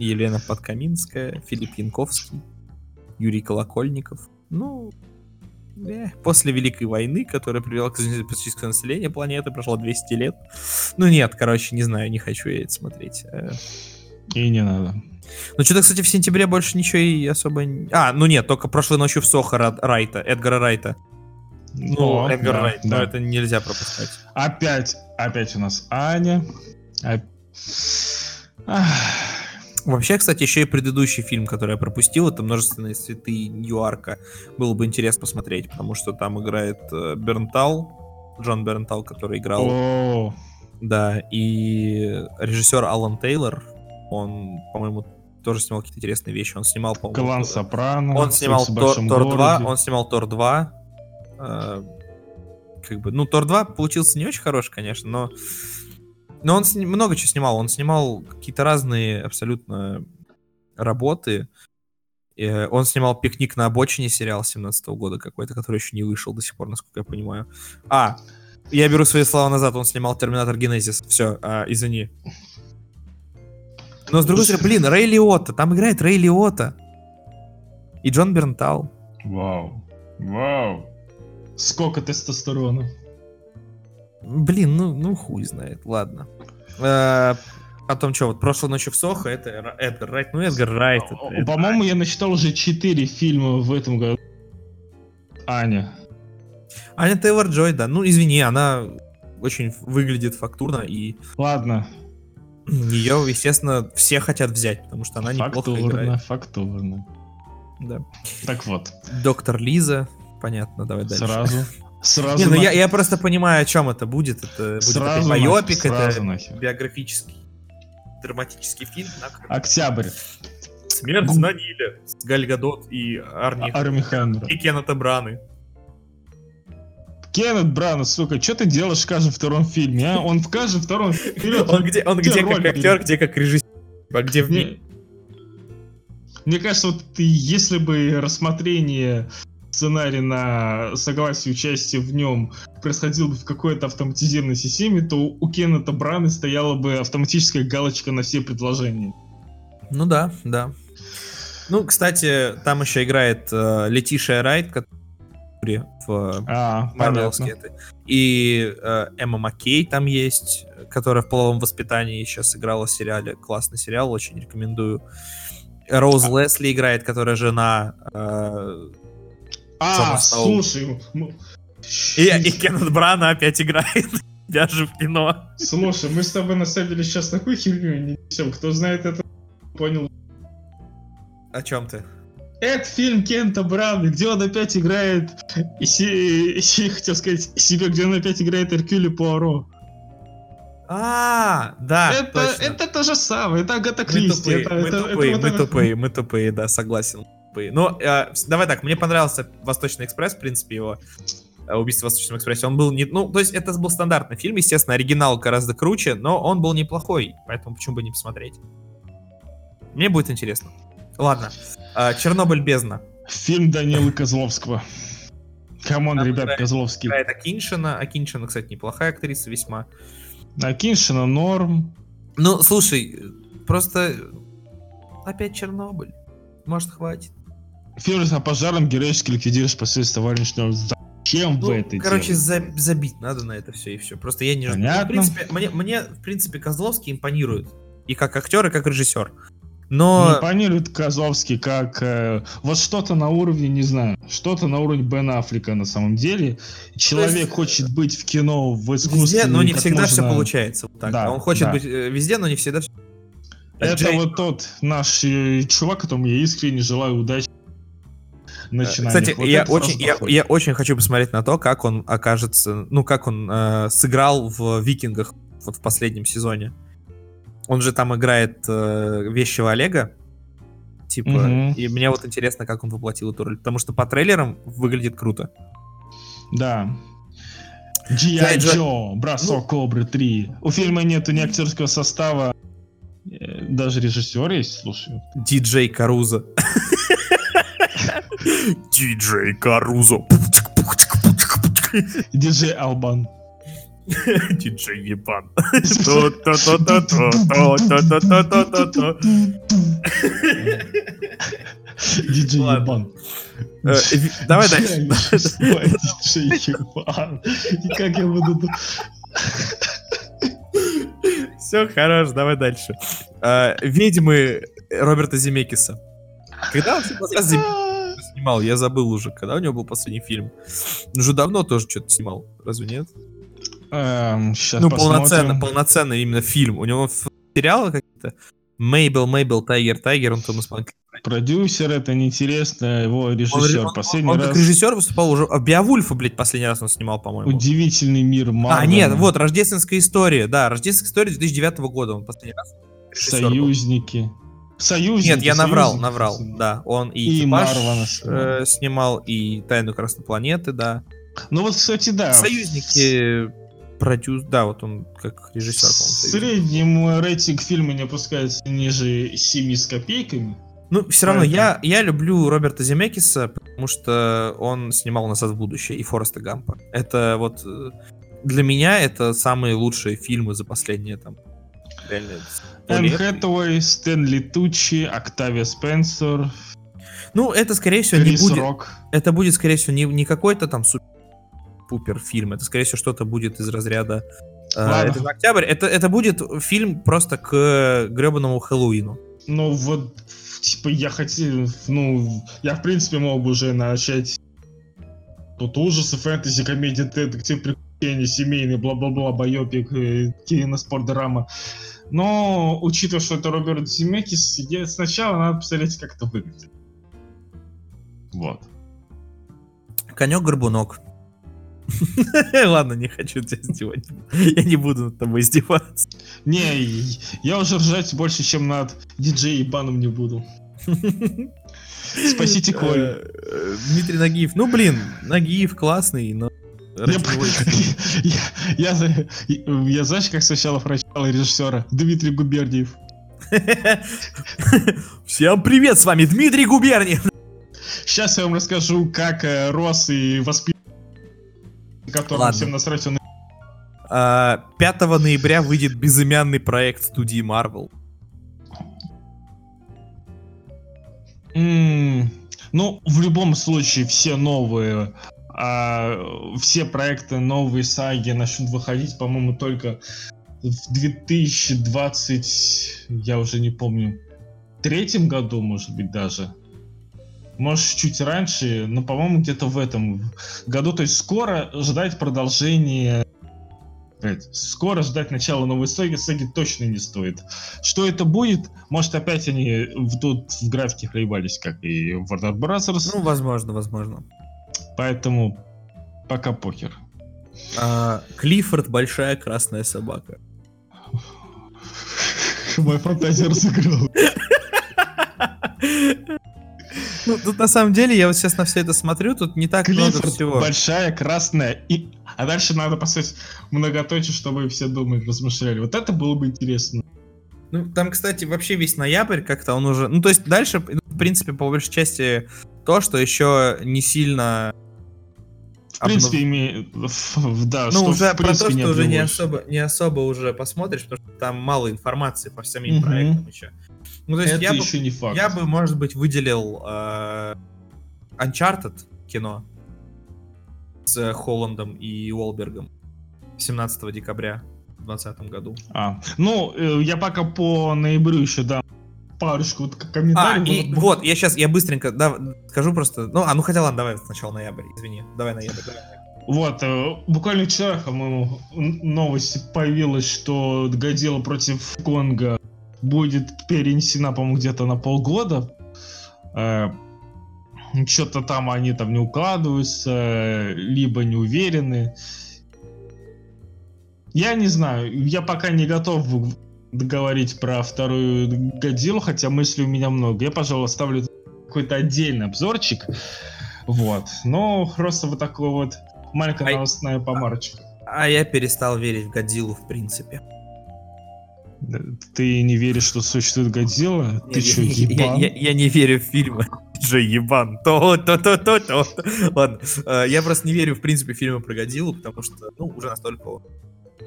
Елена Подкаминская, Филипп Янковский, Юрий Колокольников. Ну, э, после Великой войны, которая привела к пацифическому населению планеты, прошло 200 лет. Ну нет, короче, не знаю, не хочу я это смотреть. Э, И не надо. Ну что-то, кстати, в сентябре больше ничего и особо... А, ну нет, только прошлой ночью в Сохо Ра- Райта, Эдгара Райта. Ну, О, Эдгар да, Райт, но да. это нельзя пропускать. Опять, опять у нас Аня. Оп- Ах, Вообще, кстати, еще и предыдущий фильм, который я пропустил, это «Множественные цветы Ньюарка». Было бы интересно посмотреть, потому что там играет э, Бернтал, Джон Бернтал, который играл, О, да, и режиссер Алан Тейлор, он, по-моему, тоже снимал какие-то интересные вещи. Он снимал, по-моему... Клан э, Сопрано. Он снимал «Секс в Тор, Тор 2, городе». он снимал Тор 2. э, как бы, ну, Тор 2 получился не очень хороший, конечно, но... Но он сни- много чего снимал. Он снимал какие-то разные абсолютно работы. Э, Он снимал «Пикник на обочине» сериал 17 года какой-то, который еще не вышел до сих пор, насколько я понимаю. А, я беру свои слова назад, он снимал «Терминатор Генезис». Все, извини. Но с другой стороны, блин, Рэй Лиотта, там играет Рэй Лиотта. И Джон Бернтал. Вау. Вау. Сколько тестостерона. Блин, ну, ну хуй знает, ладно. Э, Потом что, вот прошлой ночью в Сохо, это Эдгар Райт. Ну, Эдгар Райт. По-моему, я насчитал уже 4 фильма в этом году. Аня. Аня Тейлор Джой, да. Ну, извини, она очень выглядит фактурно, и Ладно. ее, естественно, все хотят взять, потому что она неплохо Фактурно, играет. фактурно. Да. Так вот, Доктор Лиза, понятно, давай дальше. сразу. Сразу. Не, ну на- я, я просто понимаю, о чем это будет. Это будет Сразу нахер, байопик, это нахер. биографический, драматический фильм. на- Октябрь. Смерть на Ниле с Галь Гадот и Арни Арми Хаммер. и Кеннета Браны. Кеннет Брана, сука, что ты делаешь в каждом втором фильме, а? Он в каждом втором фильме... Он где, он Где как актер, где как режиссер, а где в Мне, мне кажется, вот если бы рассмотрение сценария на согласие участия в нем происходило бы в какой-то автоматизированной системе, то у Кеннета Браны стояла бы автоматическая галочка на все предложения. Ну да, да. Ну, кстати, там еще играет э, Летишия Райт, которая в А, Марвеловской понятно. этой. И э, Эмма Маккей там есть, которая в половом воспитании сейчас играла в сериале. Классный сериал, очень рекомендую. Роуз А- Лесли играет, которая жена. э, А, слушай, и, и Кеннет Брана опять играет. Даже в кино. слушай, мы с тобой на самом деле сейчас такую херню не несем. Кто знает это, понял. О чем ты? Это фильм Кента Брана, где он опять играет, и се- и хотел сказать себе, где он опять играет Эркюля Пуаро. А, да, это, точно. это то же самое, это Агата Мы Кристи. тупые, это, мы это- это тупые, вот мы это- тупые, мы тупые, да, согласен. Ну, э, давай так, мне понравился Восточный экспресс, в принципе, его э, убийство в Восточном экспрессе. Он был не, ну, то есть это был стандартный фильм, естественно, оригинал гораздо круче, но он был неплохой, поэтому почему бы не посмотреть? Мне будет интересно. Ладно, э, Чернобыль бездна. Фильм Данилы Козловского. Come on, Там ребят, играет- Козловский. Играет Акиншина. Акиншина, кстати, неплохая актриса весьма. Акиншина норм. Ну, слушай, просто опять Чернобыль. Может, хватит. Фильм о пожарном героически ликвидирующем последствия аварийного. Зачем Ну, вы это короче, за- забить надо на это все и все. Просто я не Понятно. в принципе, мне, мне, в принципе, Козловский импонирует. И как актер, и как режиссер. Но. Импонирует Козловский как э, вот что-то на уровне, не знаю, что-то на уровне Бен Аффлека на самом деле. Человек есть, хочет быть в кино, в искусстве. Везде, но не всегда все можно- получается. Вот так. Да, Он хочет да. быть э, везде, но не всегда. всё- Это Джей- вот тот наш э, чувак, которому я искренне желаю удачи. В начинаниях. Кстати, Вот я очень, я, я очень хочу посмотреть на то, как он окажется, ну, как он э, сыграл в Викингах вот в последнем сезоне. Он же там играет э, вещего Олега, типа, Мгм. и мне вот интересно, как он воплотил эту роль, потому что по трейлерам выглядит круто. Да. G.I. Joe, бросок Кобры 3. У фильма нету ни актерского состава, э, даже режиссер есть, слушай. Диджей Карузо. Диджей Карузо. Диджей Албан. Диджей Ебан. Диджей Ебан. Э, давай дальше. Диджей Ебан. И как я буду... Все, хорош, давай дальше. Э, ведьмы Роберта Земекиса. Когда он всегда снимал? Я забыл уже, когда у него был последний фильм. Он уже давно тоже что-то снимал, разве нет? Сейчас Ну, полноценно, полноценно именно фильм. У него сериалы какие-то. Мейбл, Мейбл, Тайгер, Тайгер, он Томас Манк. Продюсер, это неинтересно, его Он, режиссер. он- Последний он как раз режиссер выступал уже. А Беовульфа, блядь, последний раз он снимал, по-моему. удивительный мир А, Марвена. нет, вот, Рождественская история. Да, Рождественская история 2009 года. Он последний раз. режиссер был. Союзники. Нет, я наврал, наврал. Да, он и, И «Экипаж», э, снимал, и Тайну Красной планеты, да. Ну вот, кстати, да. Союзники продюс... Да, вот он как режиссер, В среднем рейтинг фильма не опускается ниже 7 с копейками. Ну, все равно, Поэтому- я, я люблю Роберта Земекиса, потому что он снимал «Назад в будущее» и Фореста Гампа. Это вот... э, Для меня это самые лучшие фильмы за последние там... Реально... Энн. Хэтэуэй, Стэнли Тучи, Октавия Спенсер, Ну, это, скорее всего, не Крис будет... Рок. это будет, скорее всего, не, не какой-то там супер-пупер фильм. Это, скорее всего, что-то будет из разряда Э, Ладно. Это октябрь. Это, это будет фильм просто к гребаному Хэллоуину. Ну вот, типа, я хотел, ну, я в принципе мог бы уже начать тут ужасы, фэнтези, комедия, детектив, приключения, семейный, бла-бла-бла, байопик, э, кино, спорт, драма. Но, учитывая, что это Роберт Земекис, я- сначала надо посмотреть, как это выглядит. Вот. Конек-горбунок. Ладно, не хочу тебя издевать. Я не буду над тобой издеваться. Не, я уже ржать больше, чем над диджей Ибаном не буду. Спасите Колю. Э, Дмитрий Нагиев. Ну, блин, Нагиев классный, но... Я, я, я, знаешь, как сначала прочитал режиссера Дмитрий Губерниев. Всем привет, с вами Дмитрий Губерниев. Сейчас я вам расскажу, как э, рос и воспитан, которым Ладно. всем насрать он. А, 5 ноября выйдет безымянный проект студии Marvel. М, Ну, в любом случае, все новые, а, все проекты, новые саги начнут выходить, по-моему, только в 2020, я уже не помню, третьем году, может быть, даже. Может, чуть раньше, но, по-моему, где-то в этом году. То есть скоро ждать продолжения Блядь, Скоро ждать начала новой саги, саги точно не стоит. Что это будет? Может опять они тут в графике проебались, как и Warner Bros. Ну, возможно, возможно. Поэтому пока покер. А, Клиффорд большая красная собака. Моя фантазия разыграла. Ну, тут на самом деле, я вот сейчас на все это смотрю, тут не так много Клиффорд всего. большая, красная. И... А дальше надо поставить многоточие, чтобы все думали, размышляли. Вот это было бы интересно. Ну, там, кстати, вообще весь ноябрь как-то он уже... Ну, то есть дальше, в принципе, по большей части то, что еще не сильно... В принципе, име... ф- Да, Ну, что уже в про то, принципе не что уже не особо, не особо уже посмотришь, потому что там мало информации по самим Мгм. проектам еще. Ну, то есть Это я бы, еще не факт. я бы, может быть, выделил э, Uncharted кино с Холландом и Уолбергом 17 декабря в 2020 году. А, ну, э, я пока по ноябрю еще дам парочку вот к- А, комментариев. и вот, я сейчас, я быстренько да, скажу просто, ну, а ну хотя ладно, давай сначала ноябрь, извини, давай ноябрь. давай. Вот, э, буквально вчера, по-моему, новость появилась, что Годзилла против Конга будет перенесена, по-моему, где-то на полгода. Что-то там они там не укладываются, э, либо не уверены. Я не знаю, я пока не готов договорить про вторую Годзиллу, хотя мыслей у меня много. Я, пожалуй, оставлю какой-то отдельный обзорчик. Вот. Но просто вот такой вот маленькая Ай. новостная помарочка. А я перестал верить в Годзиллу, в принципе. Ты не веришь, что существует Годзилла? Ты Я- что, я, я- ебан? я- я не верю в фильмы. Же ебан. То, то, то, то, то. Ладно. э, Я просто не верю, в принципе, в фильмы про Годзиллу, потому что, ну, уже настолько э,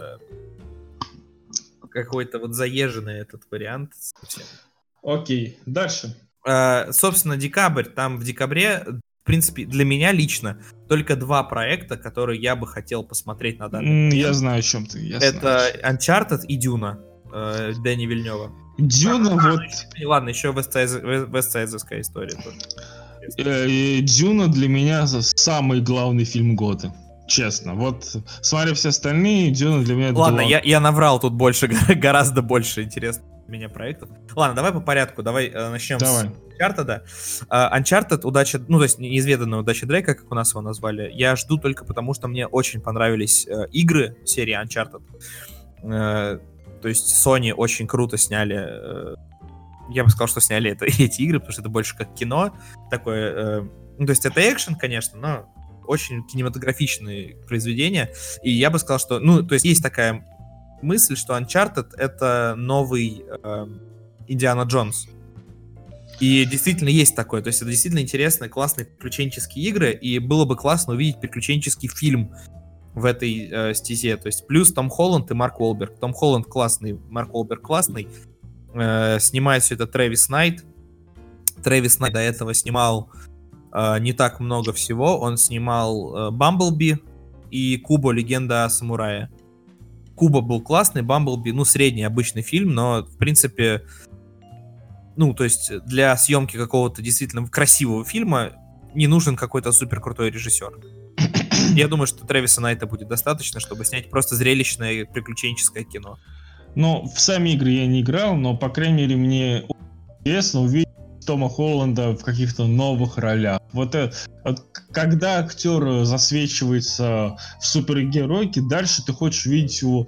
какой-то вот заезженный этот вариант. совсем. Окей, дальше. Э, Собственно, декабрь. Там в декабре, в принципе, для меня лично только два проекта, которые я бы хотел посмотреть на данный момент. Я знаю, о чем ты. я Это знаю. Uncharted и Дюна э, Дэни Вильнева. Дюна, вот... И ладно, еще Вестсайдская история тоже. э, Дюна для меня самый главный фильм года. Честно. Вот, смотря все остальные, Дюна для меня... Ладно, я, я наврал тут больше, гораздо больше интересных меня проектов. Ладно, давай по порядку, давай э, начнем Давай. с Uncharted. Uh, Uncharted, удача, ну, то есть неизведанная удача Дрейка, как у нас его назвали, я жду только потому, что мне очень понравились э, игры серии Uncharted. Э, то есть Sony очень круто сняли э, я бы сказал, что сняли это, эти игры, потому что это больше как кино, такое, э, ну, то есть это экшен, конечно, но очень кинематографичные произведения, и я бы сказал, что, ну, то есть есть такая мысль, что Uncharted — это новый э, Индиана Джонс. И действительно есть такое, то есть это действительно интересные, классные приключенческие игры, и было бы классно увидеть приключенческий фильм в этой э, стезе, то есть плюс Том Холланд и Марк Уолберг. Том Холланд классный, Марк Уолберг классный, э, снимает все это Трэвис Найт. Трэвис Найт до этого снимал э, не так много всего. Он снимал э, Бамблби и Кубо Легенда о самурае. Куба был классный, Бамблби, ну, средний обычный фильм, но, в принципе, ну, то есть для съемки какого-то действительно красивого фильма не нужен какой-то супер крутой режиссер. Я думаю, что Трэвиса Найта будет достаточно, чтобы снять просто зрелищное приключенческое кино. Ну, в сами игры я не играл, но, по крайней мере, мне интересно увидеть Тома Холланда в каких-то новых ролях. Вот, это, когда актер засвечивается в супергеройке, дальше ты хочешь видеть его э,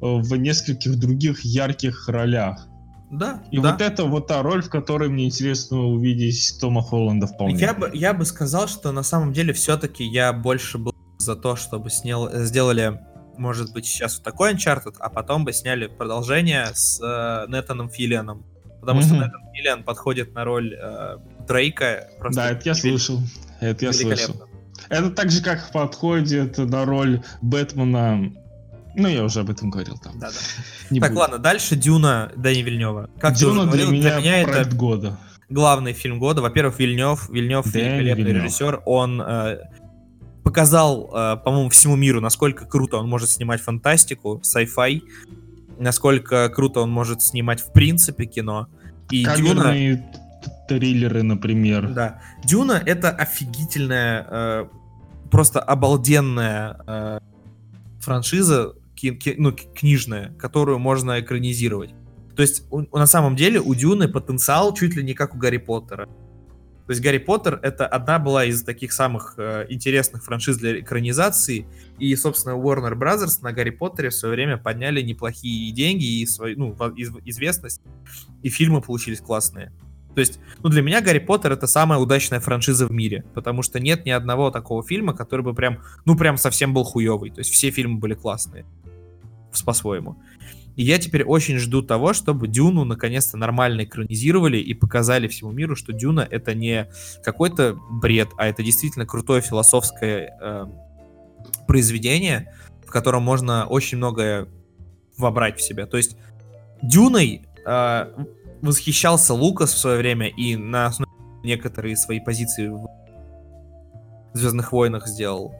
в нескольких других ярких ролях. Да. И да. вот это вот та роль, в которой мне интересно увидеть Тома Холланда вполне. Я бы, я бы сказал, что на самом деле все-таки я больше был за то, чтобы снял, сделали, может быть, сейчас вот такой Uncharted, а потом бы сняли продолжение с э, Нетаном Филлианом. Потому что Нетан Филлиан подходит на роль э, Дрейка. Да, это я слышал. Это я слышал. Это так же, как подходит на роль Бэтмена ну, я уже об этом говорил там. Да, да. так, буду. ладно, дальше Дюна Дани Вильнева. Как Дюна говорил, для меня, для меня это года. главный фильм года. Во-первых, Вильнев, Вильнев великолепный Вильнев. режиссер. Он э, показал, э, по-моему, всему миру, насколько круто он может снимать фантастику, sci-fi, насколько круто он может снимать в принципе кино. И Дюна... триллеры, например. Да. Дюна это офигительная, э, просто обалденная э, франшиза, ки, ки, ну, книжная, которую можно экранизировать. То есть у, на самом деле у Дюны потенциал чуть ли не как у Гарри Поттера. То есть Гарри Поттер это одна была из таких самых э, интересных франшиз для экранизации, и, собственно, Warner Brothers на Гарри Поттере в свое время подняли неплохие деньги и свою, ну, из, известность, и фильмы получились классные. То есть, ну, для меня Гарри Поттер это самая удачная франшиза в мире, потому что нет ни одного такого фильма, который бы прям, ну, прям совсем был хуевый. То есть все фильмы были классные по-своему. И я теперь очень жду того, чтобы Дюну наконец-то нормально экранизировали и показали всему миру, что Дюна это не какой-то бред, а это действительно крутое философское э, произведение, в котором можно очень многое вобрать в себя. То есть Дюной э, восхищался Лукас в свое время и на основе некоторые свои позиции в Звездных войнах сделал.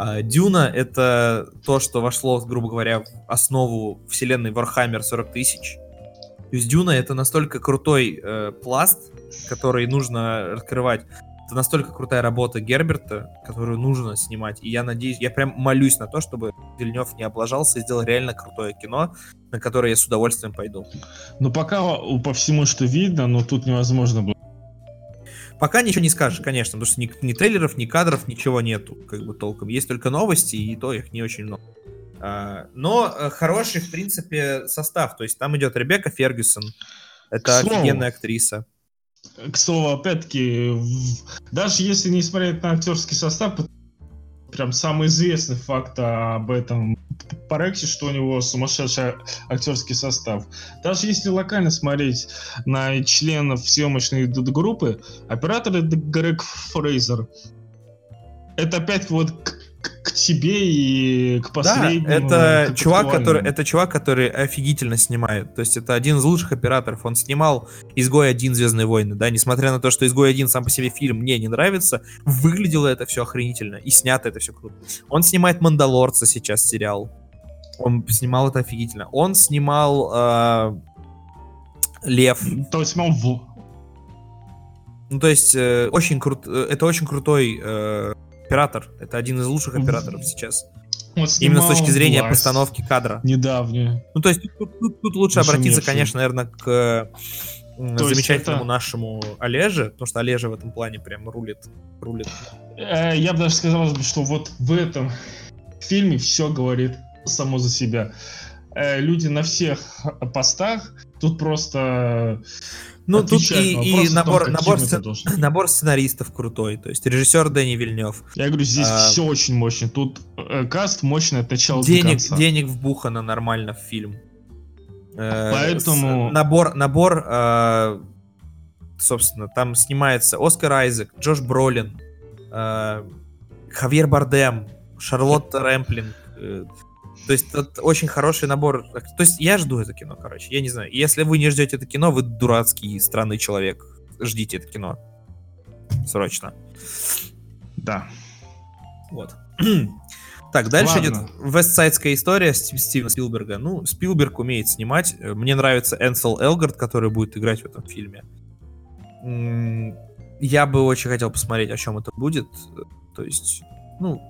А Дюна — это то, что вошло, грубо говоря, в основу вселенной Warhammer 40 тысяч. То есть Дюна — это настолько крутой э, пласт, который нужно раскрывать. Это настолько крутая работа Герберта, которую нужно снимать. И я надеюсь, я прям молюсь на то, чтобы Вильнев не облажался и сделал реально крутое кино, на которое я с удовольствием пойду. Ну, пока по всему, что видно, но тут невозможно было Пока ничего не скажешь, конечно, потому что ни, ни трейлеров, ни кадров, ничего нету, как бы толком. Есть только новости, и то их не очень много. А, но э, хороший, в принципе, состав. То есть там идет Ребекка Фергюсон. Это офигенная актриса. К слову, опять-таки, даже если не смотреть на актерский состав, прям самый известный факт об этом проекте, что у него сумасшедший актерский состав. Даже если локально смотреть на членов съемочной группы, оператор это Грег Фрейзер. Это опять вот к тебе и к последнему. Да, это чувак, который, это чувак, который офигительно снимает. То есть это один из лучших операторов. Он снимал «Изгой один Звездные войны», да, несмотря на то, что «Изгой один сам по себе фильм мне не нравится, выглядело это все охренительно и снято это все круто. Он снимает «Мандалорца» сейчас сериал. Он снимал это офигительно. Он снимал э, «Лев». То есть снимал в... Ну, то есть, э, очень крут, э, это очень крутой э, оператор. Это один из лучших операторов сейчас. Именно с точки зрения власть. постановки кадра. Недавнее. Ну, то есть тут, тут, тут лучше обратиться, конечно, наверное, к то замечательному это... нашему Олеже, потому что Олежа в этом плане прям рулит. рулит. Э, я бы даже сказал, что вот в этом фильме все говорит само за себя. Э, люди на всех постах, тут просто ну, тут и, и набор, том, набор, сцен... набор сценаристов крутой, то есть режиссер Дэнни Вильнев. Я говорю, здесь а... все очень мощно. Тут э, каст мощный от начала денег, до конца. Денег вбухано нормально в фильм. Э, Поэтому... С, набор, набор э, собственно, там снимается Оскар Айзек, Джош Бролин, э, Хавьер Бардем, Шарлотта Рэмплинг, э, то есть это очень хороший набор. То есть я жду это кино, короче. Я не знаю. Если вы не ждете это кино, вы дурацкий, странный человек. Ждите это кино. Срочно. Да. Вот. Так, дальше Ладно. идет вестсайдская история Стив- Стивена Спилберга. Ну, Спилберг умеет снимать. Э, Мне нравится Энсел Элгард, который будет играть в этом фильме. Я бы очень хотел посмотреть, о чем это будет. Э, То есть, ну,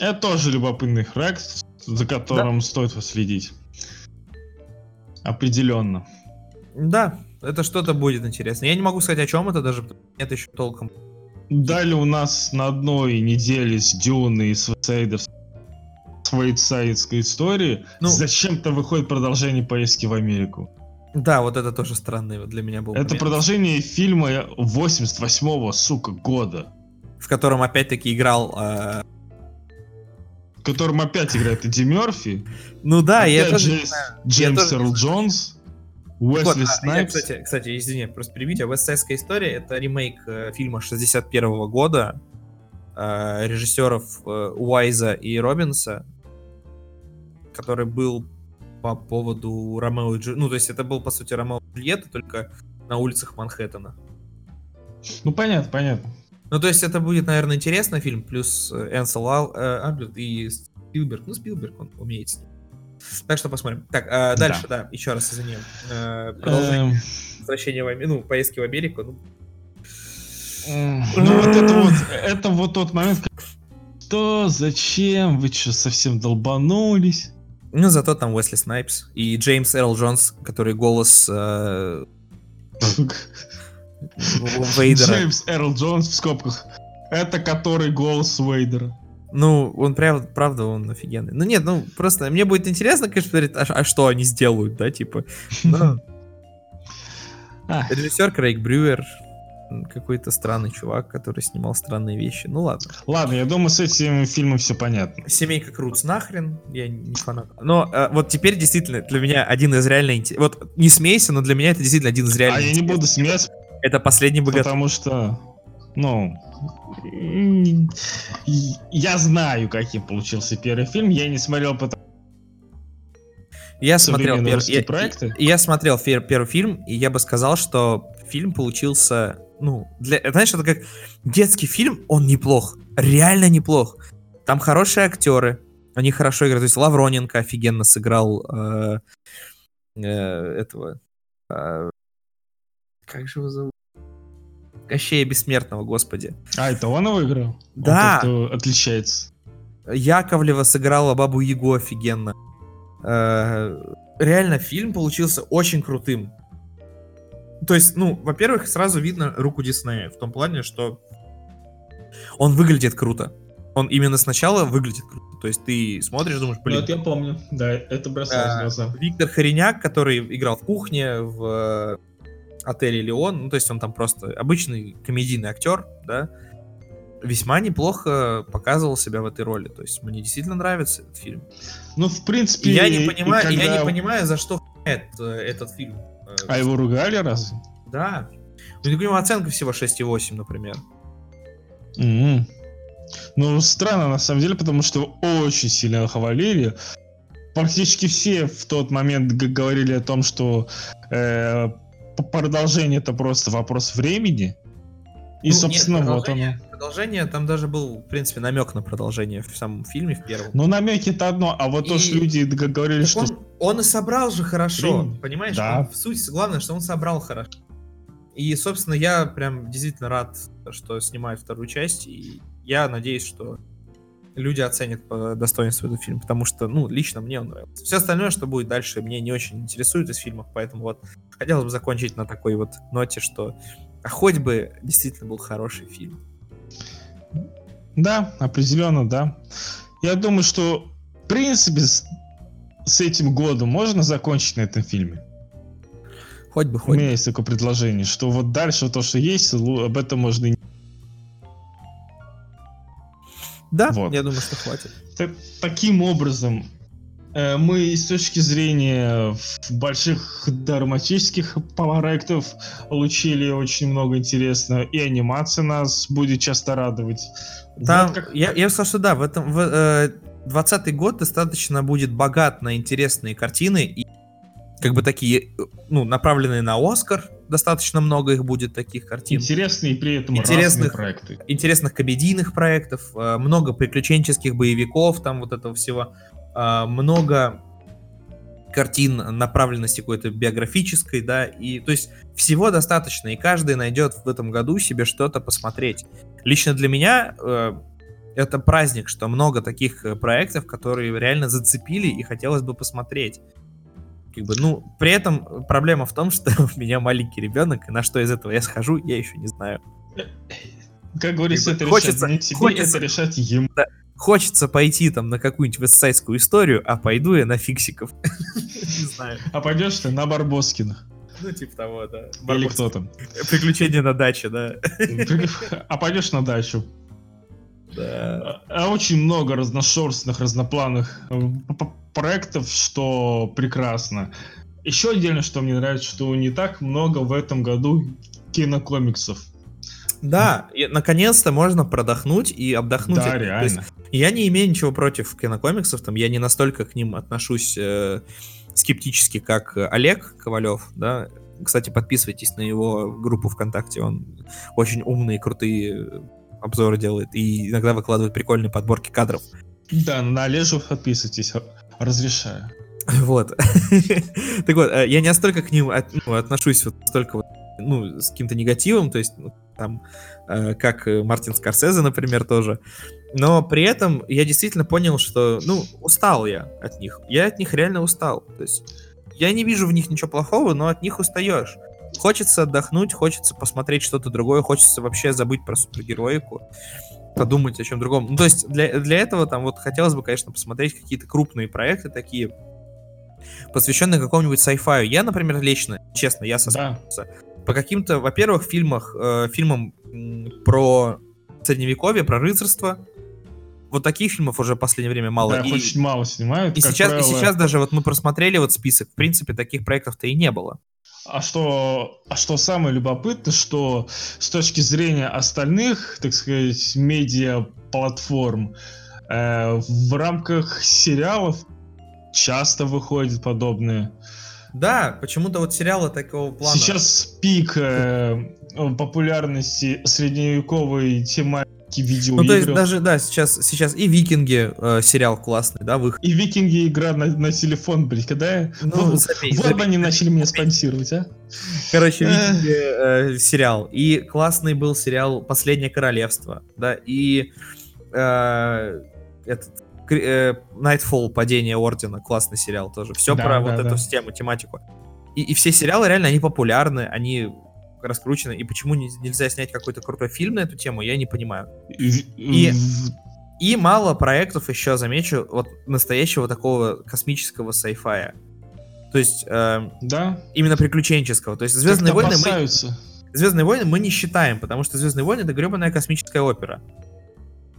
Это тоже любопытный проект, за которым стоит последить. Определенно. да, это что-то будет интересно. Я не могу сказать, о чем это даже, нет еще толком. Далее у нас на одной неделе с Дюны и с Вейдер Вейдсайдской истории Ну- зачем-то выходит продолжение поездки в Америку. Да, вот это тоже странный для меня был Это момент, продолжение фильма 88-го, сука, года. в котором опять-таки играл... э, котором опять играет Эдди Мерфи, Ну да, я опять тоже... не Джейс-. Джеймс тоже Эрл Джонс, Уэсли Вот, а, я, Снайпс. кстати, кстати, извини, просто перебить. Вестсайдская история это ремейк э, фильма 61 года э, режиссеров э, Уайза и Робинса, который был по поводу Ромео и Джу... Ну, то есть это был, по сути, Ромео и Джульетта, только на улицах Манхэттена. Ну понятно, понятно. Ну, то есть это будет, наверное, интересный фильм, плюс э, Энсел Ал- э, и Спилберг. Ну, Спилберг, он умеет. Так что посмотрим. Так, э, дальше, да, еще раз извини. Э, продолжение Эм, возвращения в Америку, ну, поездки в Америку. Ну, м, Ну вот это вот, это вот тот момент, что, зачем, вы что, совсем долбанулись? ну, зато там Уэсли Снайпс и Джеймс Эрл Джонс, который голос э, Вейдера. Джеймс Эрл Джонс в скобках. Это который голос Вейдера. Ну, он прям, правда, он офигенный. Ну нет, ну просто мне будет интересно, конечно, посмотреть, а, а что они сделают, да, типа. Ну, А, режиссер Крейг Брюер, какой-то странный чувак, который снимал странные вещи. Ну ладно. Ладно, я думаю, с этим фильмом все понятно. Семейка Крутс нахрен, я не фанат. Но э, вот теперь действительно для меня один из реально Вот не смейся, но для меня это действительно один из реально А я не интересных. буду смеяться, Это последний богатырь. потому что, ну, я знаю, каким получился первый фильм. Я не смотрел потому Я смотрел, пер- я, проекты. я смотрел фер- первый фильм, и я бы сказал, что фильм получился, ну, для, знаешь, это как детский фильм, он неплох, реально неплох. Там хорошие актеры, они хорошо играют. То есть Лавроненко офигенно сыграл э, э, этого. э, как же его зовут? Кощея Бессмертного, господи. А, это он его играл? Он Да. как-то отличается. Яковлева сыграла Бабу Ягу офигенно. Э, Реально, фильм получился очень крутым. То есть, ну, во-первых, сразу видно руку Диснея в том плане, что он выглядит круто. Он именно сначала выглядит круто. То есть ты смотришь, думаешь, блин, я помню. Да, это бросалось в А, глаза. Виктор Хореняк, который играл в кухне в э, отеле Леон, ну, то есть он там просто обычный комедийный актер, да, весьма неплохо показывал себя в этой роли. То есть мне действительно нравится этот фильм. Ну, в принципе... И я не понимаю, я когда- не понимаю, за что хуяет, э, этот фильм. А его ругали разве? Да. Ну, у него оценка всего 6,8, например. Мгм. Ну, странно, на самом деле, потому что очень сильно хвалили. Практически все в тот момент говорили о том, что э, продолжение это просто вопрос времени. И, Ну, нет, собственно, вот продолжение- оно. Продолжение, там даже был, в принципе, намек на продолжение в самом фильме, в первом. Ну, намеки это одно, а вот то, И- что люди говорили, Так что... он, он и собрал же хорошо, Блин, понимаешь? да. Он- в суть, главное, что он собрал хорошо. И, собственно, я прям действительно рад, что снимают вторую часть, и я надеюсь, что люди оценят по достоинству этот фильм, потому что, ну, лично мне он нравится. Все остальное, что будет дальше, мне не очень интересует из фильмов, поэтому вот хотелось бы закончить на такой вот ноте, что а хоть бы действительно был хороший фильм. Да, определенно, да. Я думаю, что, в принципе, с, с этим годом можно закончить на этом фильме. Хоть бы, У хоть бы. меня есть такое предложение, что вот дальше то, что есть, об этом можно и не Да, Вот. я думаю, что хватит. Так- таким образом, э, мы с точки зрения больших драматических проектов получили очень много интересного, и анимация нас будет часто радовать. Там, Вот как- я, я сказал, что да, в этом в, э, 20 год достаточно будет богат на интересные картины и как бы такие, э, ну, направленные на Оскар, достаточно много их будет таких картин. Интересные при этом интересных, проекты. Интересных комедийных проектов, э, много приключенческих боевиков, там вот этого всего, э, много картин направленности какой-то биографической, да, и то есть всего достаточно, и каждый найдет в этом году себе что-то посмотреть. Лично для меня э, это праздник, что много таких проектов, которые реально зацепили и хотелось бы посмотреть. Как бы, ну, при этом проблема в том, что у меня маленький ребенок, и на что из этого я схожу, я еще не знаю. Как говорится, это хочется, решать не тебе, хочется, это решать ему. Да, хочется пойти там на какую-нибудь вестсайдскую историю, а пойду я на фиксиков. Не знаю. А пойдешь ты на Барбоскина. Ну, типа того, да. Или кто там. Приключения на даче, да. А пойдешь на дачу. Да. А Очень много разношерстных, разнопланных э, проектов, что прекрасно. Еще отдельно, что мне нравится, что не так много в этом году кинокомиксов. Да, и наконец-то можно продохнуть и отдохнуть. Да. То есть реально. Я не имею ничего против кинокомиксов, там я не настолько к ним отношусь э, скептически, как Олег Ковалев, да. Кстати, подписывайтесь на его группу ВКонтакте, он очень умные, крутые обзоры делает и иногда выкладывает прикольные подборки кадров. Да, на Олежу подписывайтесь, разрешаю. Вот. Так вот, э, я не настолько к ним от- ну, отношусь вот столько вот, ну, с каким-то негативом, то есть, ну, там, э, как э, Мартин Скорсезе, например, тоже. Но при этом я действительно понял, что, ну, устал я от них. Я от них реально устал. То есть, я не вижу в них ничего плохого, но от них устаешь. Хочется отдохнуть, хочется посмотреть что-то другое, хочется вообще забыть про супергероику, подумать о чем другом. Ну, то есть для, для этого там вот хотелось бы, конечно, посмотреть какие-то крупные проекты такие, посвященные какому-нибудь sci-fi. Я, например, лично, честно, я соскучился по каким-то, во-первых, фильмах, э, фильмам про средневековье, про рыцарство. Вот таких фильмов уже в последнее время мало. Да, И- очень мало снимают. и сейчас, правило. и сейчас даже вот мы просмотрели вот список, в принципе, таких проектов-то и не было. А что, а что самое любопытное, что с точки зрения остальных, так сказать, медиа-платформ, э, в рамках сериалов часто выходят подобные. Да, почему-то вот сериалы такого плана. Сейчас пик э, популярности средневековой тематики видеоигр. Ну, то есть даже, да, сейчас, сейчас и Викинги э, сериал классный, да, выход. И викинги игра на, на телефон, блядь, когда я... Ну, вот, забей, вот забей. они начали меня спонсировать, а? Короче. Викинги э, сериал. И классный был сериал Последнее королевство, да, и э, этот Nightfall, Падение Ордена, классный сериал тоже. Все Да, про да, вот да. эту тему, тематику. И, и все сериалы реально, они популярны, они раскручены. И почему не- нельзя снять какой-то крутой фильм на эту тему, я не понимаю. И- И- мало проектов еще, замечу, вот настоящего такого космического сайфая. То есть э, Да, именно приключенческого. То есть Звездные войны мы. Звездные войны мы не считаем, потому что Звездные войны это гребаная космическая опера.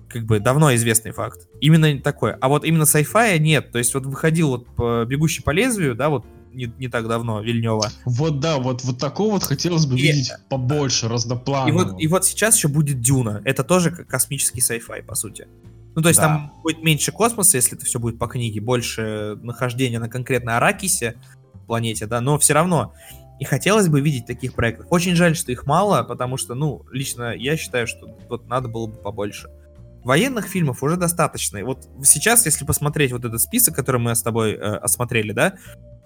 Как бы давно известный факт. Именно такое. А вот именно сайфая нет. То есть вот выходил вот по бегущий по лезвию, да, вот не, не так давно, Вильнева. Вот да, вот, вот такого вот хотелось бы И- видеть побольше, И разнопланового. вот, и вот сейчас еще будет Дюна. Это тоже космический сайфай, по сути. Ну, то есть Да. там будет меньше космоса, если это все будет по книге, больше нахождения на конкретно Аракисе, планете, да, но все равно. И хотелось бы видеть таких проектов. Очень жаль, что их мало, потому что, ну, лично я считаю, что вот надо было бы побольше. Военных фильмов уже достаточно. И вот сейчас, если посмотреть вот этот список, который мы с тобой э, осмотрели, да,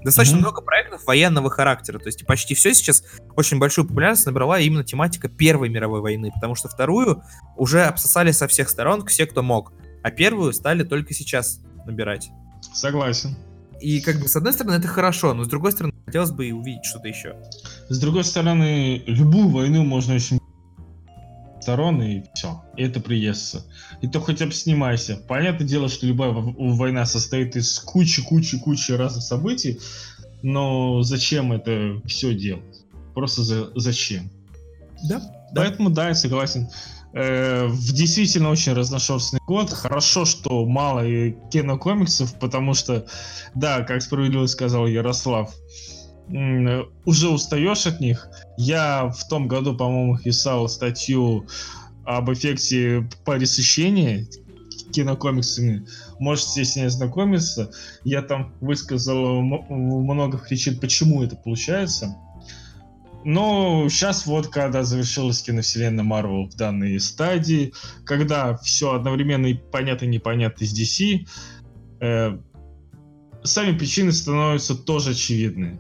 достаточно Мгм. много проектов военного характера. То есть почти все сейчас очень большую популярность набрала именно тематика Первой мировой войны, потому что вторую уже обсосали со всех сторон все, кто мог, а первую стали только сейчас набирать. Согласен. И как бы с одной стороны это хорошо, но с другой стороны хотелось бы и увидеть что-то еще. С другой стороны, любую войну можно очень сторон и все. И это приестся. И то хотя бы снимайся. Понятное дело, что любая война состоит из кучи-кучи-кучи разных событий, но зачем это все делать? Просто за, зачем? Да. Поэтому да, я согласен. Э, в действительно очень разношерстный год. Хорошо, что мало и кинокомиксов, потому что, да, как справедливо сказал Ярослав, э, уже устаешь от них. Я в том году, по-моему, писал статью об эффекте пересыщения кинокомиксами. Можете с ней ознакомиться. Я там высказал много причин, почему это получается. Но сейчас вот, когда завершилась киновселенная Марвел в данной стадии, когда все одновременно и понятно и непонятно из DC, э, сами причины становятся тоже очевидны.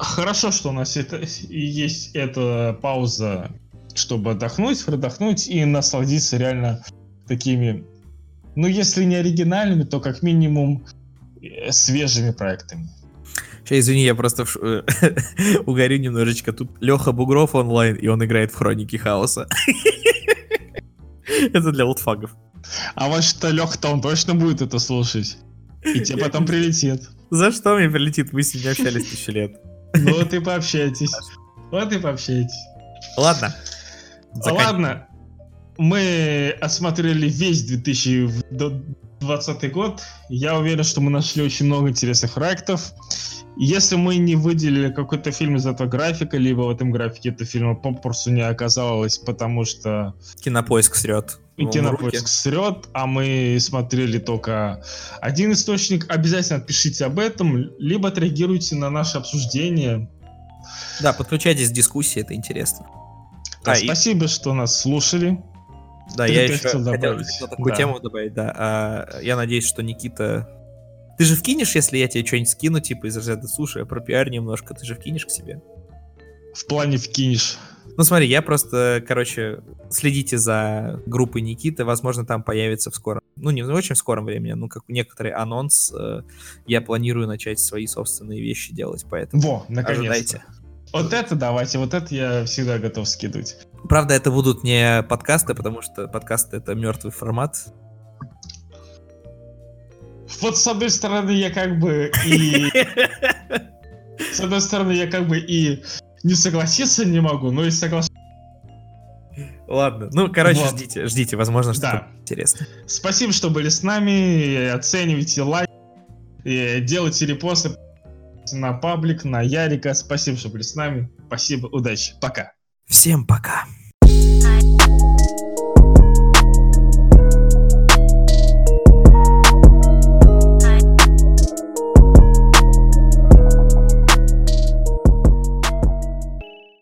Хорошо, что у нас это, есть эта пауза, чтобы отдохнуть, продохнуть и насладиться реально такими, ну если не оригинальными, то как минимум э, свежими проектами. Сейчас, извини, я просто в... Э, угорю немножечко. Тут Леха Бугров онлайн, и он играет в Хроники Хаоса. Это для олдфагов. А вот что Леха-то он точно будет это слушать. И тебе потом прилетит. За что мне прилетит? Мы с ним не общались тысячу лет. Ну вот и пообщайтесь. Вот и пообщайтесь. Ладно. Ладно. Мы осмотрели весь 2020 год. Я уверен, что мы нашли очень много интересных проектов. Если мы не выделили какой-то фильм из этого графика, либо в этом графике этого фильма попросту не оказалось, потому что... Кинопоиск срет. И кинопоиск срет, а мы смотрели только один источник. Обязательно пишите об этом, либо отреагируйте на наше обсуждение. Да, подключайтесь к дискуссии, это интересно. Да, а, спасибо, и... что нас слушали. Да, Ты я еще хотел, хотел такую да. тему добавить, да. А, я надеюсь, что Никита ты же вкинешь, если я тебе что-нибудь скину, типа из разряда, слушай, про пиар немножко, ты же вкинешь к себе? В плане вкинешь. Ну смотри, я просто, короче, следите за группой Никиты, возможно, там появится в скором, ну не в очень скором времени, ну как некоторый анонс, э, я планирую начать свои собственные вещи делать, поэтому Во, наконец-то. Вот это давайте, вот это я всегда готов скидывать. Правда, это будут не подкасты, потому что подкасты это мертвый формат, вот с одной стороны я как бы и... С одной стороны я как бы и не согласиться не могу, но и согласиться. Ладно, ну, короче, вот. ждите, ждите, возможно, что-то да. интересное. Спасибо, что были с нами, оценивайте лайк, делайте репосты на паблик, на Ярика. Спасибо, что были с нами. Спасибо, удачи, пока. Всем пока.